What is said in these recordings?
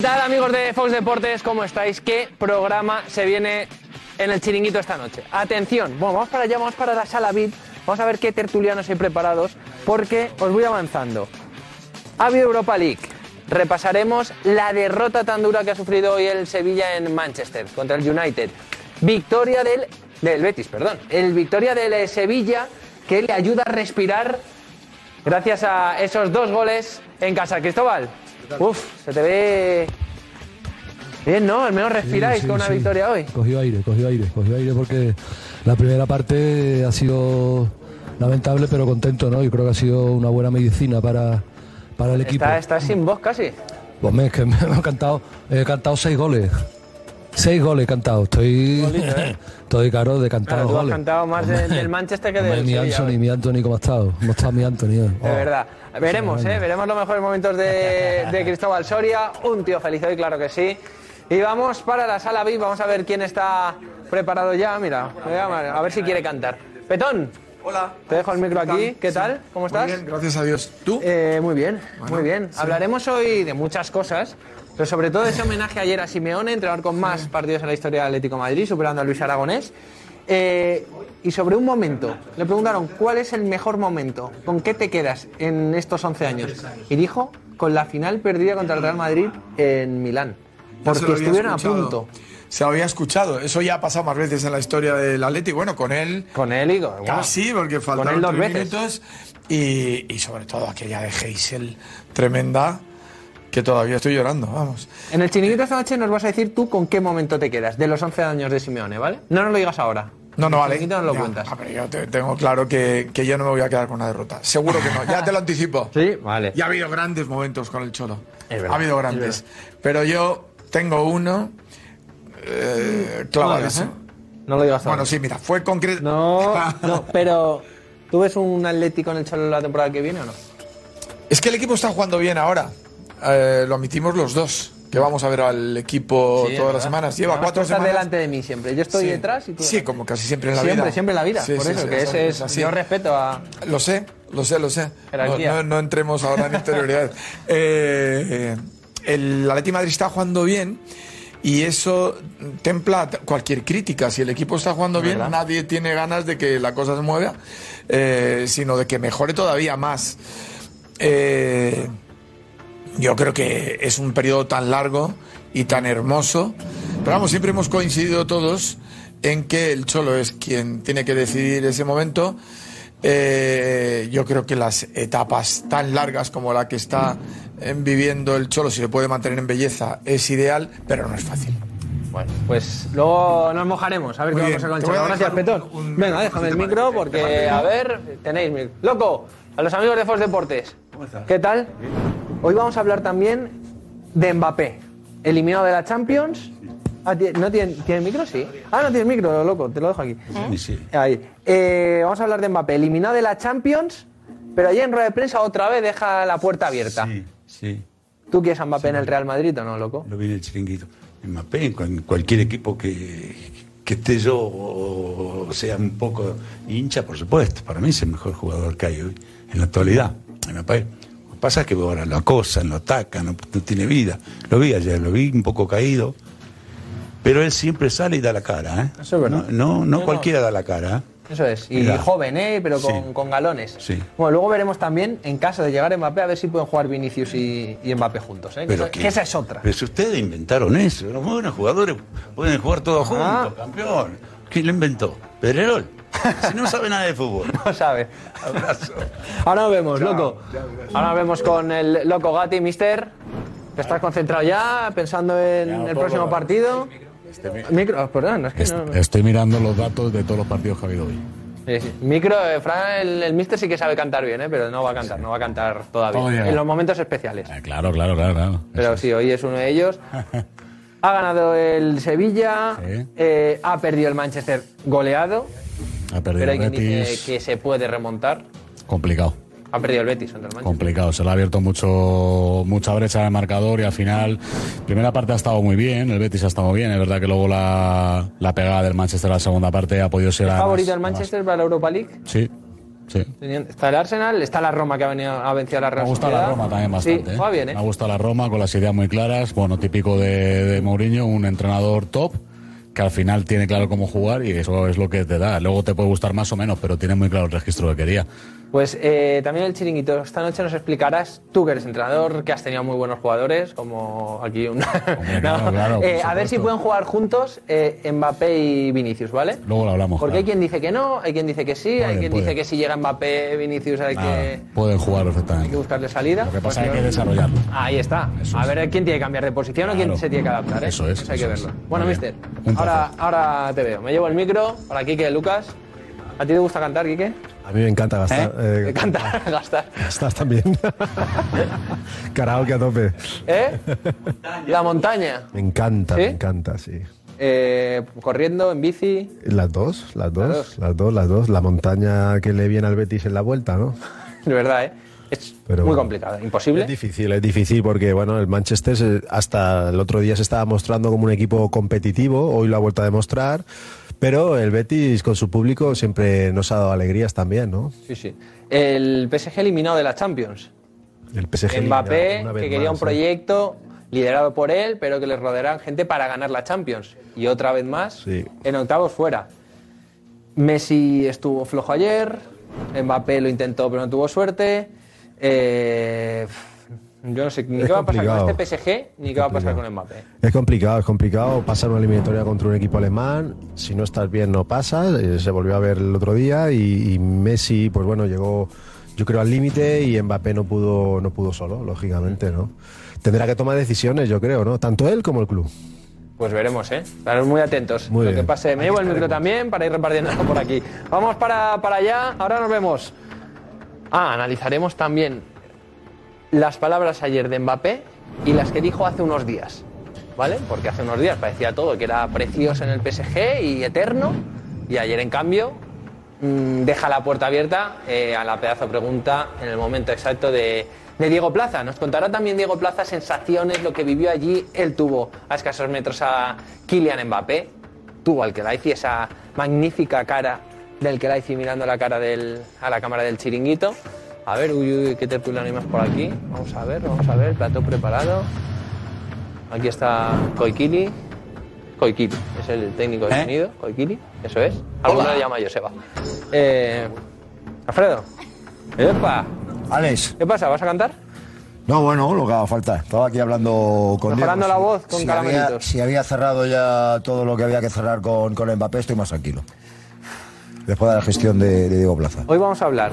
¿Qué tal amigos de Fox Deportes? ¿Cómo estáis? ¿Qué programa se viene en el chiringuito esta noche? Atención, bueno, vamos para allá, vamos para la sala VIP, vamos a ver qué tertulianos hay preparados, porque os voy avanzando. Ha habido Europa League, repasaremos la derrota tan dura que ha sufrido hoy el Sevilla en Manchester contra el United. Victoria del, del Betis, perdón. El victoria del Sevilla que le ayuda a respirar gracias a esos dos goles en casa. Cristóbal, uf, se te ve bien, ¿no? Al menos respiráis Sí, sí, con una sí. victoria hoy. Cogió aire, cogió aire, cogió aire porque la primera parte ha sido lamentable pero contento, ¿no? Yo creo que ha sido una buena medicina para, para el equipo. Está, está sin voz casi. Pues me, es que me han cantado, he cantado seis goles. Seis goles he cantado. Estoy, Golito, ¿eh? estoy caro de cantar Claro, tú has goles. cantado más de- del Manchester que del mi Sevilla. Anthony, hoy. mi Anthony, ¿cómo ha estado? ¿Cómo está mi Anthony? eh? De Oh. verdad. Veremos, ¿eh? Veremos los mejores momentos de, de Cristóbal Soria. Un tío feliz hoy, claro que sí. Y vamos para la sala VIP. Vamos a ver quién está preparado ya. Mira, a ver si quiere cantar. Petón. Hola. Te dejo el micro aquí. ¿Qué tal? ¿Cómo estás? Muy bien, gracias a Dios. ¿Tú? Eh, muy bien, muy bien. Hablaremos hoy de muchas cosas, pero sobre todo de ese homenaje ayer a Simeone, entrenador con más partidos en la historia del Atlético de Madrid, superando a Luis Aragonés. Eh, y sobre un momento, le preguntaron cuál es el mejor momento, con qué te quedas en estos 11 años. Y dijo, con la final perdida contra el Real Madrid en Milán. Porque estuvieron a escuchado. punto. Se había escuchado. Eso ya ha pasado más veces en la historia del Atlético. Bueno, con él Con él y con, casi, porque con faltaron dos tres veces. minutos. Y, y sobre todo aquella de Heysel, tremenda, que todavía estoy llorando, vamos. En el chiringuito esta noche nos vas a decir tú con qué momento te quedas de los 11 años de Simeone, ¿vale? No nos lo digas ahora. No, no, vale. nos lo Ya, cuentas. ah, pero yo te- tengo claro que, que yo no me voy a quedar con una derrota. Seguro que no. Ya te lo anticipo. Sí, vale. Y ha habido grandes momentos con el Cholo. Es verdad, ha habido es grandes. Pero yo tengo uno. Eh, clavado. No lo digas, ¿eh? No lo digas. Bueno, sí, mira, fue concreto. No, no, pero ¿tú ves un Atlético en el Cholo la temporada que viene o no? Es que el equipo está jugando bien ahora. Eh, lo admitimos los dos. Que vamos a ver al equipo Sí, todas las semanas. Lleva Además, cuatro semanas. delante de mí siempre. Yo estoy Sí. detrás y tú. Sí, como casi siempre en la siempre, vida. siempre en la vida. Sí, por eso, que es- ese es así. Yo respeto a. Lo sé, lo sé, lo sé. No, no- no entremos ahora en interioridad. Eh, el Atleti Madrid está jugando bien y eso templa cualquier crítica. Si el equipo está jugando bien, ¿Verdad? nadie tiene ganas de que la cosa se mueva, eh, sino de que mejore todavía más. Eh, yo creo que es un periodo tan largo y tan hermoso. Pero vamos, siempre hemos coincidido todos en que el Cholo es quien tiene que decidir ese momento. Eh, yo creo que las etapas tan largas como la que está eh, viviendo el Cholo, si se puede mantener en belleza, es ideal, pero no es fácil. Bueno, pues luego nos mojaremos. A ver Muy qué bien, vamos a te con el voy a Cholo. Gracias, Petón. un- un Venga, déjame el micro porque, a ver, tenéis micro. Loco, a los amigos de Fox Deportes. ¿Qué tal? Hoy vamos a hablar también de Mbappé, eliminado de la Champions. Ah, ¿tie- ¿No tiene, tiene micro? Sí. Ah, no tienes micro, loco, te lo dejo aquí. Ahí. Eh, vamos a hablar de Mbappé, eliminado de la Champions, pero ayer en rueda de prensa otra vez deja la puerta abierta. Sí, sí, ¿Tú quieres a Mbappé en el Real Madrid o no, loco? lo vi en el chiringuito. Mbappé, en cual- cualquier equipo que, que esté yo o sea un poco hincha, por supuesto. Para mí es el mejor jugador que hay hoy en la actualidad. En Mbappé. Pasa es que ahora lo acosan, lo atacan, no, no tiene vida. Lo vi ayer, lo vi un poco caído. Pero él siempre sale y da la cara, ¿eh? Eso es verdad. No, no, cualquiera da la cara, ¿eh? Eso es, y joven, ¿eh? pero con, Sí. con galones. Sí. Bueno, luego veremos también, en caso de llegar Mbappé, a ver si pueden jugar Vinicius y, y Mbappé juntos. ¿eh? Que, Pero esa, que- que esa es otra. Pero si ustedes inventaron eso, los buenos jugadores pueden jugar todos Ah. juntos, campeón. ¿Quién lo inventó? Pedrerol. Si no sabe nada de fútbol. No sabe. Abrazo. Ahora nos vemos, loco. Ahora nos vemos con el loco Gatti, mister. ¿Estás concentrado ya, pensando en el próximo partido? Micro, ah, perdón, es que no. Estoy mirando los datos de todos los partidos que ha habido hoy. Sí, sí. Micro, eh, Fran, el, el mister sí que sabe cantar bien, ¿eh? pero no va a cantar, no va a cantar todavía. Llega. en los momentos especiales. Eh, claro, claro, claro, claro. Pero sí, hoy es uno de ellos. Ha ganado el Sevilla, Sí. eh, ha perdido el Manchester goleado, Ha perdido pero hay el quien dice Betis. que se puede remontar. Complicado. Ha perdido el Betis contra el Manchester. Complicado, se le ha abierto mucho mucha brecha de marcador y al final, primera parte ha estado muy bien, el Betis ha estado muy bien, es verdad que luego la, la pegada del Manchester en la segunda parte ha podido ser ¿Es favorito el Manchester para la Europa League? Sí, sí. Está el Arsenal, está la Roma que ha venido a vencer a la Me Real ha gustado la. Roma también bastante. Sí, ¿eh? va bien, ¿eh? Me ha gustado la Roma con las ideas muy claras, bueno, típico de, de Mourinho, un entrenador top que al final tiene claro cómo jugar y eso es lo que te da. Luego te puede gustar más o menos, pero tiene muy claro el registro que quería. Pues eh, también el chiringuito. Esta noche nos explicarás, tú que eres entrenador, que has tenido muy buenos jugadores, como aquí un. claro, Eh, a ver si pueden jugar juntos eh, Mbappé y Vinicius, ¿vale? Luego lo hablamos. Porque hay quien dice que no, hay quien dice que sí, hay quien dice que si llega Mbappé, Vinicius hay Nada, que, pueden jugar hay que perfectamente. buscarle salida. Lo que pasa Pues es que hay que desarrollarlo. Ahí está. Eso a es. ver quién tiene que cambiar de posición o quién se tiene que adaptar. ¿eh? Eso es, hay que eso es. verlo. Bueno, mister, bien. Ahora, ahora te veo. Me llevo el micro para Quique Lucas. ¿A ti te gusta cantar, Quique? A mí me encanta gastar. eh, Me encanta gastar. Estás también. Karaoke a tope. ¿Eh? La montaña. Me encanta, ¿Sí? me encanta, sí. Eh, corriendo, en bici. Las dos, las dos, dos. las dos, las dos. La montaña que le viene al Betis en la vuelta, ¿no? De verdad, ¿eh? Es Pero muy bueno. complicado. Imposible. Es difícil, es difícil porque bueno, el Manchester hasta el otro día se estaba mostrando como un equipo competitivo, hoy lo ha vuelto a demostrar, pero el Betis con su público siempre nos ha dado alegrías también, ¿no? Sí, sí. El PSG eliminado de la Champions. El PSG Mbappé, que quería más, un ¿eh? proyecto liderado por él, pero que le rodearán gente para ganar la Champions. Y otra vez más, Sí. en octavos fuera. Messi estuvo flojo ayer, Mbappé lo intentó pero no tuvo suerte. Eh, yo no sé ni Es qué va a pasar con este PSG ni qué va a pasar con Mbappé. Es complicado, es complicado pasar una eliminatoria contra un equipo alemán. Si no estás bien, no pasa. Eh, Se volvió a ver el otro día y, y Messi, pues bueno, llegó, yo creo, al límite y Mbappé no pudo, no pudo solo, lógicamente, ¿no? Tendrá que tomar decisiones, yo creo, ¿no? Tanto él como el club. Pues veremos, ¿eh? Estaremos muy atentos. Muy lo bien. que pase. Me llevo el micro también para ir repartiendo por aquí. Vamos para, para allá. Ahora nos vemos. Ah, analizaremos también las palabras ayer de Mbappé y las que dijo hace unos días. ¿Vale? Porque hace unos días parecía todo que era precioso en el PSG y eterno. Y ayer, en cambio, mm, deja la puerta abierta eh, a la pedazo pregunta en el momento exacto de, Diego Plaza. Nos contará también Diego Plaza sensaciones, lo que vivió allí. Él tuvo a escasos metros a Kylian Mbappé, tuvo al Kelaifi, esa magnífica cara del Kelaifi mirando la cara del, a la cámara del chiringuito. A ver, uy, uy, qué tertulia animas por aquí. Vamos a ver, vamos a ver, plato preparado. Aquí está Koikili. Koikili, es el técnico de ¿Eh? sonido. Koikili, eso es. Alguno le llama Joseba. Eh, Alfredo. ¡Epa! Alex, ¿Qué pasa? ¿Vas a cantar? no, bueno, lo que haga falta. Estaba aquí hablando con Mejorando Diego. la voz con si caramelitos. había, si había cerrado ya todo lo que había que cerrar con, con Mbappé, estoy más tranquilo. Después de la gestión de, de Diego Plaza. Hoy vamos a hablar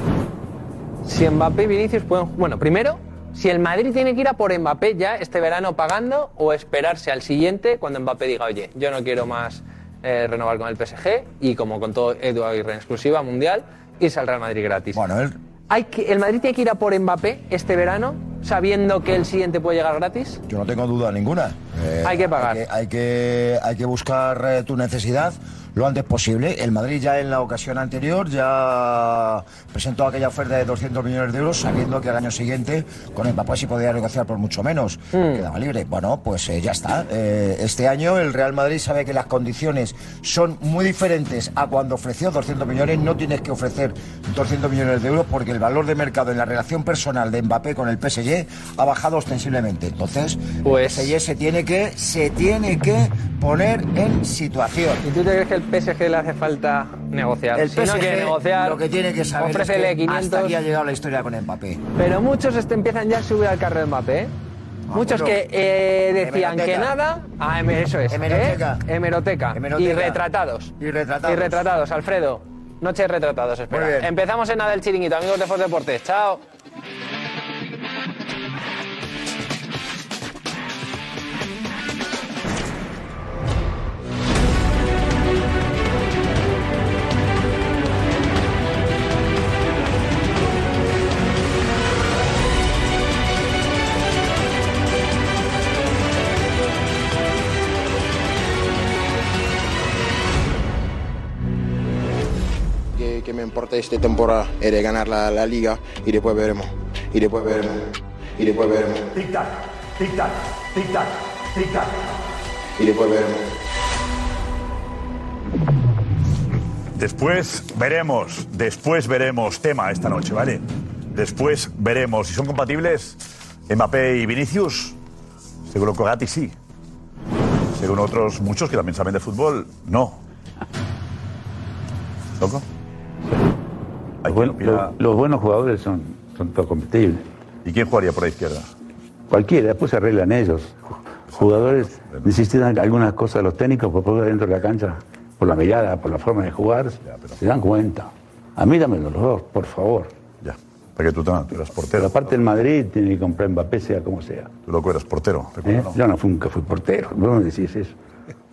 si Mbappé y Vinicius pueden. Bueno, primero, si el Madrid tiene que ir a por Mbappé ya este verano pagando o esperarse al siguiente cuando Mbappé diga, oye, yo no quiero más eh, renovar con el PSG y como con todo Edu Aguirre en exclusiva mundial, irse al Real Madrid gratis. Bueno, él, Hay que, ¿El Madrid tiene que ir a por Mbappé este verano sabiendo que el siguiente puede llegar gratis? yo no tengo duda ninguna. Eh, Hay que pagar. Hay que, hay que, hay que buscar eh, tu necesidad lo antes posible. El Madrid ya en la ocasión anterior ya presentó aquella oferta de 200 millones de euros sabiendo que al año siguiente con Mbappé sí podía negociar por mucho menos. Quedaba libre. Bueno, pues eh, ya está. Eh, este año el Real Madrid sabe que las condiciones son muy diferentes a cuando ofreció 200 millones. No tienes que ofrecer 200 millones de euros porque el valor de mercado en la relación personal de Mbappé con el PSG ha bajado ostensiblemente. Entonces, Pues- el PSG se tiene que se tiene que poner en situación. ¿Y tú te crees que el PSG le hace falta negociar? El si no quiere negociar, lo que tiene que saber es ofrécele que 500. hasta aquí ha llegado la historia con Mbappé. Pero muchos este, empiezan ya a subir al carro de Mbappé. ¿eh? Muchos bueno. que eh, decían que nada. Ah, em- eso es. ¿eh? Hemeroteca. Hemeroteca. Hemeroteca. Y retratados. Y retratados. Y retratados, Alfredo. Noche de retratados, espera. Empezamos en nada del chiringuito, amigos de Fox Deportes. Chao. Me importa esta temporada es ganar la, la liga y después veremos. Y después veremos. Y después veremos. Tic tac, tic tac, tic tac, tic tac. Y después veremos. Después veremos, después veremos tema esta noche, ¿vale? Después veremos si son compatibles Mbappé y Vinicius. Según Cogati sí. Según otros muchos que también saben de fútbol, no. ¿Loco? Los, buen- los- los buenos jugadores son, son todos competibles. ¿Y quién jugaría por la izquierda? Cualquiera, después se arreglan ellos. Jugadores necesitan algunas cosas los técnicos por poder dentro de la cancha, por la mirada, por la forma de jugar, se dan cuenta. A mí dámelo los dos, por favor. Ya, porque tú, tú eras portero. Pero aparte el Madrid tiene que comprar Mbappé sea como sea. Tú loco eras portero, ¿eh? ¿no? Yo no fui, nunca fui portero, vos me decís eso.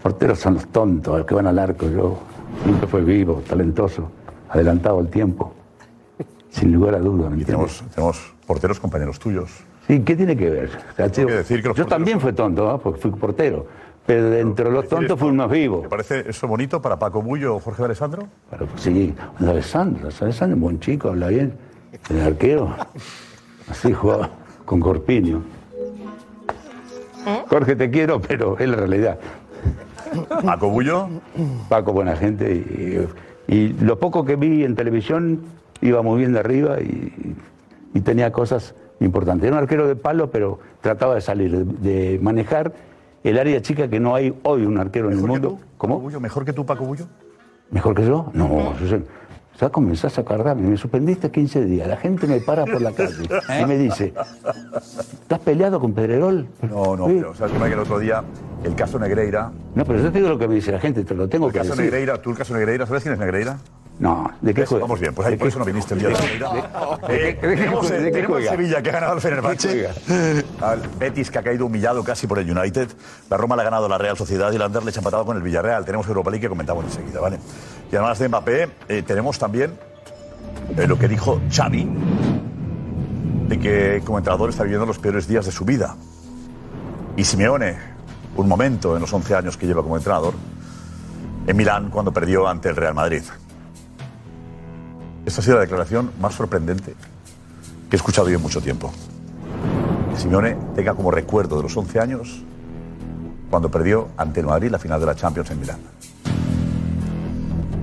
Porteros son los tontos, los que van al arco. Yo nunca fui vivo, talentoso, adelantado al tiempo. Sin lugar a dudas. ¿me Y entiendes? tenemos, tenemos porteros compañeros tuyos. Sí, ¿qué tiene que ver? O sea, decir que yo porteros también fui tonto, ¿no? porque fui portero. Pero dentro de los tontos fui el más vivo. ¿Te parece eso bonito para Paco Bullo o Jorge de Alessandro? Pero, sí, Alessandro, Alessandro es buen chico, habla bien. El arquero, así jugaba con Corpiño. Jorge, te quiero, pero es la realidad. Paco Bullo. Paco, buena gente. Y, y lo poco que vi en televisión iba muy bien de arriba y, y tenía cosas importantes. Era un arquero de palo, pero trataba de salir, de, de manejar el área chica que no hay hoy un arquero en el mundo. ¿Cómo? Bullo, ¿Mejor que tú, Paco Bullo? ¿Mejor que yo? No, yo sé- ya comenzás a cargarme, me suspendiste 15 días, la gente me para por la calle y me dice, ¿estás peleado con Pedrerol? No, no, Sí. pero sabes que el otro día, el caso Negreira. No, pero yo te digo lo que me dice la gente, te lo tengo El que caso decir. Negreira, tú el caso Negreira, ¿sabes quién es Negreira? No, ¿de qué ¿Ves? juega? Vamos bien, pues ahí ¿De por qué- eso no viniste el día de Negreira. de qué- de qué Tenemos, juega? ¿De qué tenemos juega? Sevilla que ha ganado al Fenerbahce, al Betis que ha caído humillado casi por el United, la Roma le ha ganado a la Real Sociedad y el Anderlecht ha empatado con el Villarreal. Tenemos Europa League que comentamos enseguida, ¿vale? Y además de Mbappé, eh, tenemos también eh, lo que dijo Xavi, de que como entrenador está viviendo los peores días de su vida. Y Simeone, un momento en los 11 años que lleva como entrenador, en Milán cuando perdió ante el Real Madrid. Esta ha sido la declaración más sorprendente que he escuchado yo en mucho tiempo. Que Simeone tenga como recuerdo de los 11 años cuando perdió ante el Madrid la final de la Champions en Milán.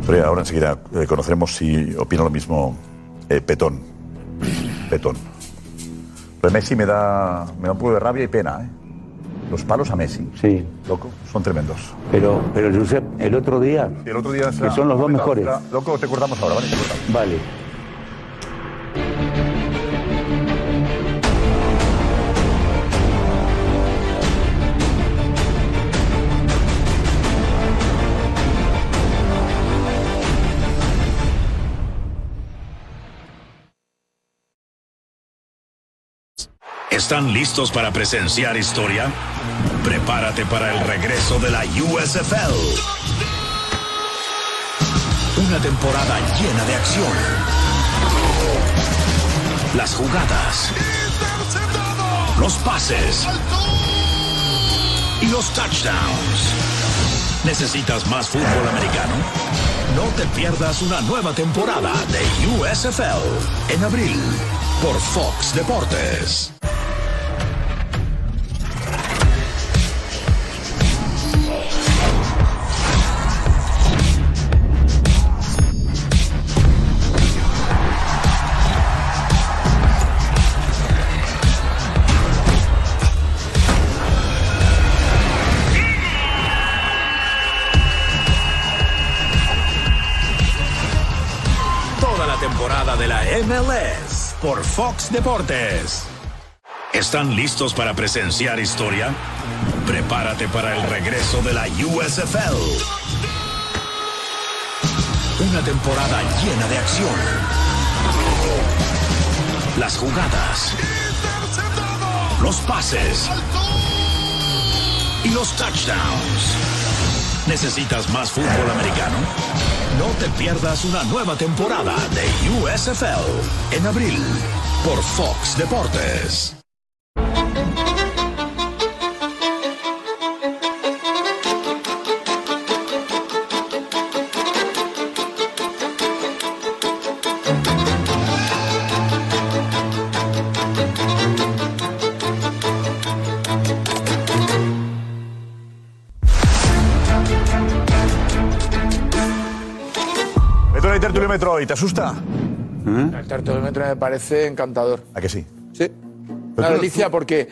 Pero ahora enseguida eh, conoceremos si opina lo mismo eh, Petón. Petón. De Messi me da, me da un poco de rabia y pena, ¿eh? Los palos a Messi, Sí, loco, son tremendos. pero, pero Josep, el otro día, el otro día que son los dos mejores. Loco, te acordamos ahora, ¿vale? Te cortamos. Vale. ¿Están listos para presenciar historia? Prepárate para el regreso de la USFL. Una temporada llena de acción. Las jugadas. Los pases. Y los touchdowns. ¿Necesitas más fútbol americano? No te pierdas una nueva temporada de USFL en abril por Fox Deportes. De la MLS por Fox Deportes. ¿Están listos para presenciar historia? Prepárate para el regreso de la USFL. Una temporada llena de acción. Las jugadas. Los pases. Y los touchdowns. ¿Necesitas más fútbol americano? No te pierdas una nueva temporada de USFL en abril por Fox Deportes. El tertuliómetro hoy? ¿Te asusta? El tertuliómetro me parece encantador. ¿A que sí? Sí. Una delicia porque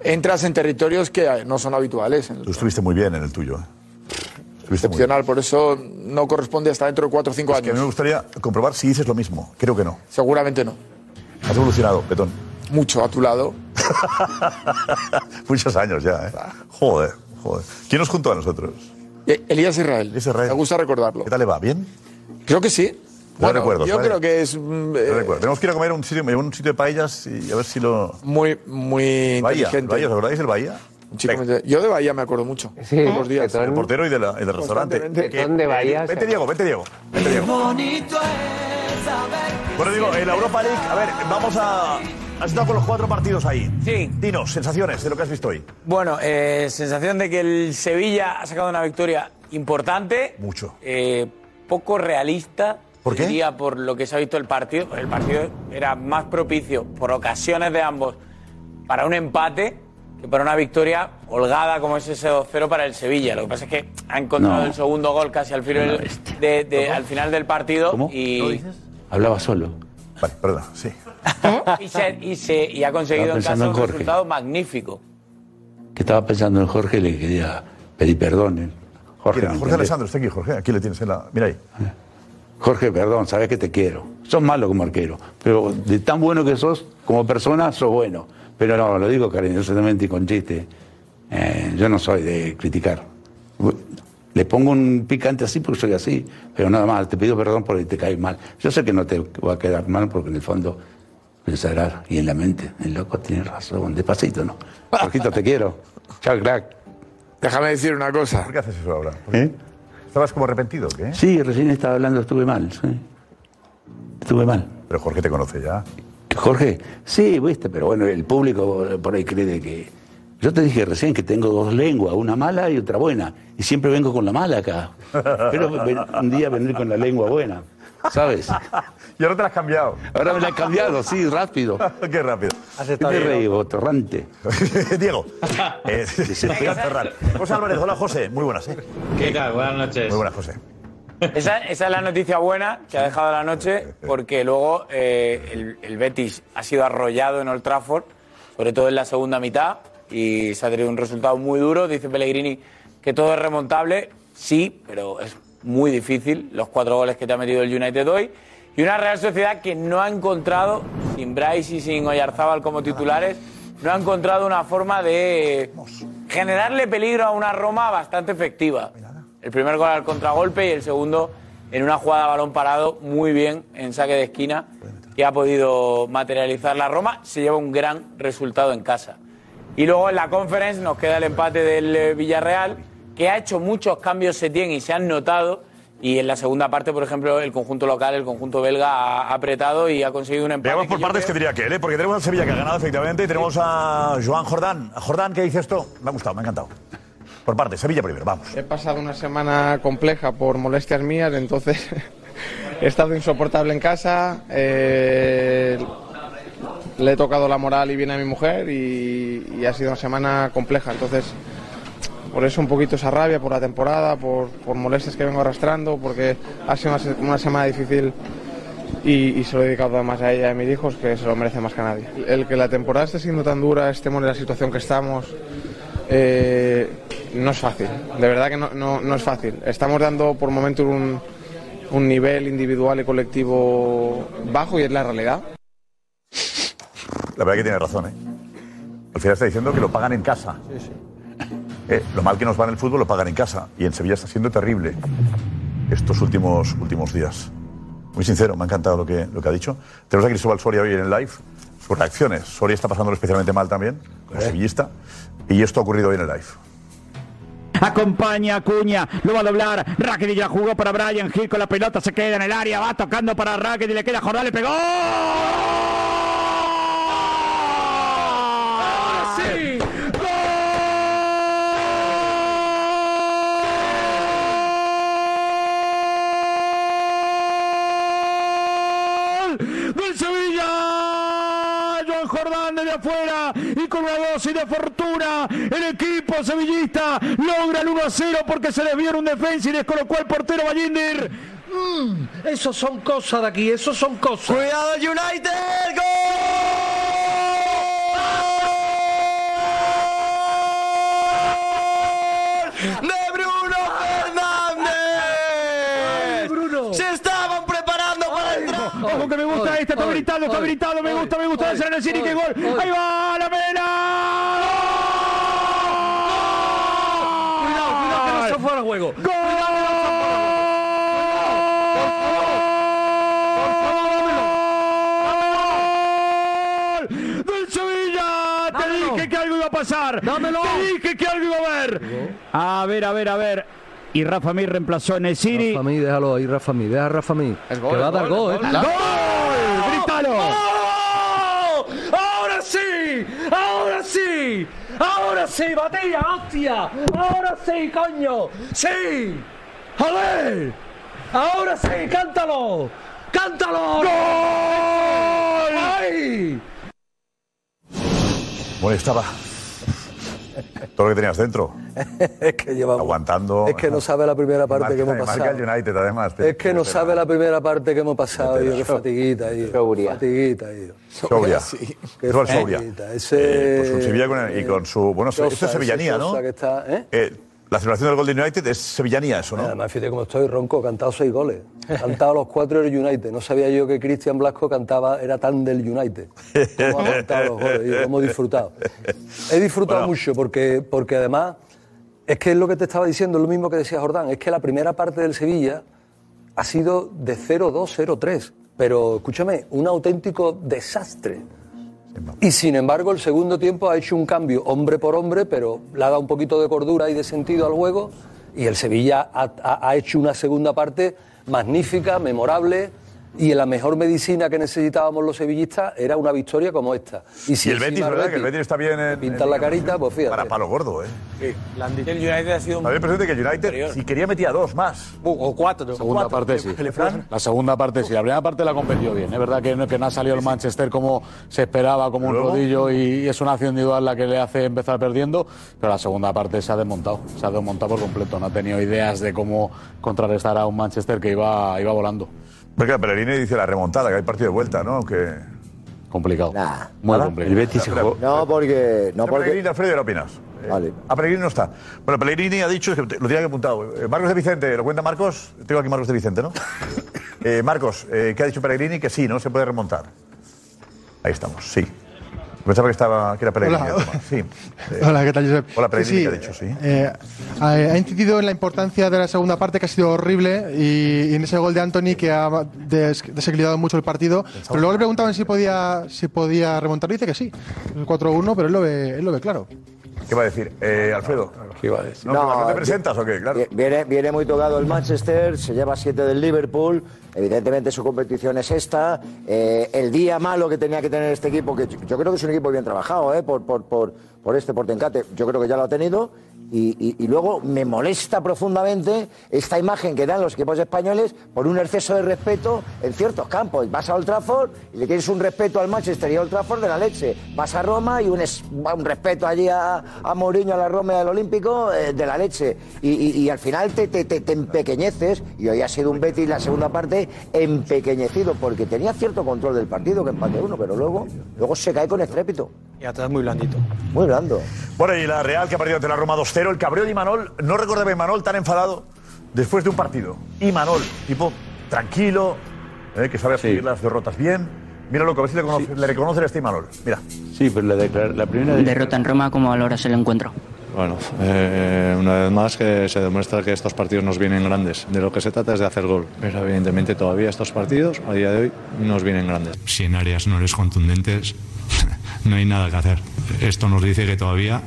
entras en territorios que no son habituales. Tú estuviste muy bien en el tuyo. ¿eh? Excepcional, por eso no corresponde hasta dentro de 4 o 5 Es que a mí me años. gustaría comprobar si dices lo mismo. Creo que no. Seguramente no. Has evolucionado, Petón. Mucho a tu lado. Muchos años ya, ¿eh? Joder, joder. ¿Quién nos juntó a nosotros? Eh, Elías Israel. Israel. Me gusta recordarlo. ¿Qué tal le va? ¿Bien? Creo que sí. Buen recuerdo, Yo ¿vale? creo que es mm, eh, recuerdo. Tenemos que ir a comer a un sitio, un sitio de paellas y a ver si lo... muy, muy Bahía, inteligente. Bahía, ¿os acordáis del Bahía? Un chico muy- Yo de Bahía me acuerdo mucho. Sí, los días. El portero y, de la- y del restaurante. Que- ¿Dónde eh, Bahía? Vete, Diego, vete, Diego. Vete, Diego. Bueno, digo, en la Europa League, a ver, vamos a... Has estado con los cuatro partidos ahí. Sí. Dinos, sensaciones de lo que has visto hoy. Bueno, eh, sensación de que el Sevilla ha sacado una victoria importante. Mucho. eh, poco realista. ¿Por qué? Diría por lo que se ha visto el partido. El partido era más propicio por ocasiones de ambos para un empate que para una victoria holgada como es ese 2-0 para el Sevilla. Lo que pasa es que ha encontrado No. el segundo gol casi al final, de, de- al final del partido ¿Cómo? y, Hablaba solo. Vale, perdón, sí. y, se- y se- y ha conseguido en casa en un Jorge. resultado magnífico. Que estaba pensando en Jorge y le quería pedir perdón. ¿eh? Jorge, Mira, ¿me Jorge? Alessandro, está aquí, Jorge. Aquí le tienes en la... Mira ahí. Jorge, perdón, sabes que te quiero. Sos malo como arquero, pero de tan bueno que sos como persona, sos bueno. Pero no, lo digo cariñosamente y con chiste. Eh, yo no soy de criticar. Le pongo un picante así porque soy así, pero nada más, te pido perdón porque te caes mal. Yo sé que no te va a quedar mal porque en el fondo pensarás, y en la mente, el loco tiene razón, despacito, ¿no? Jorgito, te quiero. Chao, crack. Déjame decir una cosa. ¿Por qué haces eso ahora? ¿Eh? ¿Estabas como arrepentido qué? Sí, recién estaba hablando, estuve mal, sí. Estuve mal. Pero Jorge te conoce ya. Jorge, sí, viste, pero bueno, el público por ahí cree que. Yo te dije recién que tengo dos lenguas, una mala y otra buena. Y siempre vengo con la mala acá. Pero un día vendré con la lengua buena, ¿sabes? Y ahora te la has cambiado. Ahora me la he cambiado, sí, rápido. Qué rápido. ¿Qué te reí, vos, torrante? Diego. Eh, Ferran. José Álvarez, hola José. Muy buenas, ¿eh? ¿Qué tal? Buenas noches. Muy buenas, José. Esa, esa es la noticia buena que ha dejado la noche, porque luego eh, el, el Betis ha sido arrollado en Old Trafford, sobre todo en la segunda mitad, y se ha tenido un resultado muy duro. Dice Pellegrini que todo es remontable, sí, pero es muy difícil los cuatro goles que te ha metido el United hoy. Y una Real Sociedad que no ha encontrado, sin Bryce y sin Oyarzábal como titulares, no ha encontrado una forma de generarle peligro a una Roma bastante efectiva. El primer gol al contragolpe y el segundo en una jugada a balón parado muy bien en saque de esquina que ha podido materializar la Roma. Se lleva un gran resultado en casa. Y luego en la conference nos queda el empate del eh, Villarreal, que ha hecho muchos cambios Setién y se han notado. Y en la segunda parte, por ejemplo, el conjunto local, el conjunto belga, ha apretado y ha conseguido un empate. Veamos por que partes que diría que él, ¿eh? porque tenemos al Sevilla que ha ganado efectivamente y tenemos a Joan Jordán. Jordán, ¿qué dice esto? Me ha gustado, me ha encantado. Por partes, Sevilla primero, vamos. He pasado una semana compleja por molestias mías, entonces he estado insoportable en casa. eh, le he tocado la moral y bien a mi mujer y, y ha sido una semana compleja. Entonces, por eso un poquito esa rabia por la temporada, por, por molestias que vengo arrastrando, porque ha sido una, se- una semana difícil y, y se lo he dedicado además a ella y a mis hijos, que se lo merece más que a nadie. El que la temporada esté siendo tan dura, estemos en la situación que estamos, eh, no es fácil. De verdad que no, no- no es fácil. Estamos dando por momentos un, un nivel individual y colectivo bajo y es la realidad. La verdad que tiene razón, ¿eh? Al final está diciendo que lo pagan en casa. Eh, lo mal que nos va en el fútbol lo pagan en casa. Y en Sevilla está siendo terrible estos últimos, últimos días. Muy sincero, me ha encantado lo que, lo que ha dicho. Tenemos a Cristóbal Soria hoy en el live. Sus reacciones. Soria está pasándolo especialmente mal también, como sevillista. Y esto ha ocurrido hoy en el live. Acompaña a Acuña, lo va a doblar. Rakitic la jugó para Brian Hill con la pelota, se queda en el área, va tocando para Rakitic, le queda Jordán, le pegó. Afuera y con una dosis de fortuna el equipo sevillista logra el 1 a 0 porque se desvió en un defensa y descolocó al portero Ballinder. Mm, son cosas de aquí, esos son cosas. ¡Cuidado, United! ¡De Bruno este, está habilitado, está habilitado, me gusta, me gusta en el City, que gol. Ahí va la mena. Cuidado, cuidado que no se fuera juego. ¡Gol! ¡Del Sevilla! Te dije que algo iba a pasar. ¡Dámelo! Te dije que algo iba a ver. A ver, a ver, a ver. Y Rafa Mir reemplazó en el City. Rafa Mí, déjalo ahí, Rafa Mí, deja a Rafa Mí. que va a dar gol, ¿eh? ¡Gol! ¡Grítalo! ¡Ahora sí! ¡Ahora sí! ¡Ahora sí, Batilla, hostia! ¡Ahora sí, coño! ¡Sí! ¡Joder! ¡Ahora sí, cántalo! ¡Cántalo! ¡Gol! ¡Ay! Bueno, estaba. Todo lo que tenías dentro. es que llevamos. Aguantando. Es que no sabe la primera parte que hemos Marca pasado. el United, además. Es que no sabe la primera parte que hemos pasado. Yo, qué fatiguita, yo. Sobria. Fatiguita, yo. Sobria. Qué Igual sobria. fatiguita. Ese... Eh, pues con Sevilla con- y con su. Bueno, esto es sevillanía, ¿no? Que está, ¿eh? La celebración del gol de United es sevillanía, eso, ¿no? Además, fíjate cómo estoy ronco, he cantado seis goles. He cantado los cuatro del United. No sabía yo que Cristian Blasco cantaba, era tan del United. Cómo ha cantado los goles y cómo he disfrutado. He disfrutado mucho porque, porque además, es que es lo que te estaba diciendo, es lo mismo que decía Jordán, es que la primera parte del Sevilla ha sido de 0-2, 0-3. Pero escúchame, un auténtico desastre. Y sin embargo, el segundo tiempo ha hecho un cambio hombre por hombre, pero le ha dado un poquito de cordura y de sentido al juego. Y el Sevilla ha, ha- ha hecho una segunda parte magnífica, memorable. Y la mejor medicina que necesitábamos los sevillistas era una victoria como esta. Y, si el Betis, ¿verdad? Que el Betis está bien en. pintar la carita, pues fíjate. Para palo gordo, ¿eh? El United ha sido Había presente que el United, si quería, metía dos más. O cuatro. Segunda parte sí. La segunda parte sí. La primera parte la competió bien. Es verdad que no, que no ha salido el Manchester como se esperaba, como un rodillo y es una acción individual la que le hace empezar perdiendo. Pero la segunda parte se ha desmontado. Se ha desmontado por completo. No ha tenido ideas de cómo contrarrestar a un Manchester que iba, iba volando. Porque Pellegrini dice la remontada, que hay partido de vuelta, ¿no? Que... Complicado. Muy complicado. El Betis se jugó- No, porque. No, porque. Pellegrini, Alfredo, ¿qué opinas? Vale. A Pellegrini no está. Bueno, Pellegrini ha dicho, que lo tenía que apuntado. Eh, Marcos de Vicente, ¿lo cuenta Marcos? Tengo aquí Marcos de Vicente, ¿no? Eh, Marcos, eh, ¿qué ha dicho Pellegrini? Que sí, ¿no? Se puede remontar. Ahí estamos, sí. Pensaba que, estaba, que era Pellegrini. Hola. Sí. Eh, Hola, ¿qué tal, Josep? Hola, Pellegrini, Sí, ¿qué sí, ha dicho? Sí. eh, ha, incidido en la importancia de la segunda parte, que ha sido horrible, y, y en ese gol de Anthony, que ha des- desequilibrado mucho el partido. Pero luego le preguntaban si podía, si podía remontar, dice que sí. El 4-1, pero él lo, ve, él lo ve claro. ¿Qué va a decir? Eh, Alfredo. ¿Qué iba a decir? No, No, ¿no te presentas o qué? Claro. Viene, viene muy tocado el Manchester, se lleva siete del Liverpool. Evidentemente su competición es esta. Eh, el día malo que tenía que tener este equipo, que yo yo creo que es un equipo bien trabajado eh, por, por, por, por este Portencate, yo creo que ya lo ha tenido. Y, y- y luego me molesta profundamente esta imagen que dan los equipos españoles por un exceso de respeto en ciertos campos. Vas a Old Trafford y le tienes un respeto al Manchester y Old Trafford de la leche. Vas a Roma y un, es- un respeto allí a, a Mourinho, a la Roma y al Olímpico eh, de la leche. Y, y- y al final te, te, te- te empequeñeces. Y hoy ha sido un Betis la segunda parte empequeñecido porque tenía cierto control del partido que empate uno, pero luego, luego se cae con estrépito. Y atrás muy blandito. Muy blando. Bueno, y la Real que ha perdido ante la Roma 2-0. El cabreo de Imanol, no recordaba a Imanol tan enfadado después de un partido. Imanol, tipo tranquilo, eh, que sabe seguir las derrotas bien. Míralo, que a ver si le, conoce, le reconoce este Imanol. Mira. Sí, pero la, la primera... Derrota en Roma, ¿cómo valoras el encuentro? Bueno, eh, una vez más que se demuestra que estos partidos nos vienen grandes. De lo que se trata es de hacer gol. Pero evidentemente todavía estos partidos, a día de hoy, nos vienen grandes. Si en áreas no eres contundentes, no hay nada que hacer. Esto nos dice que todavía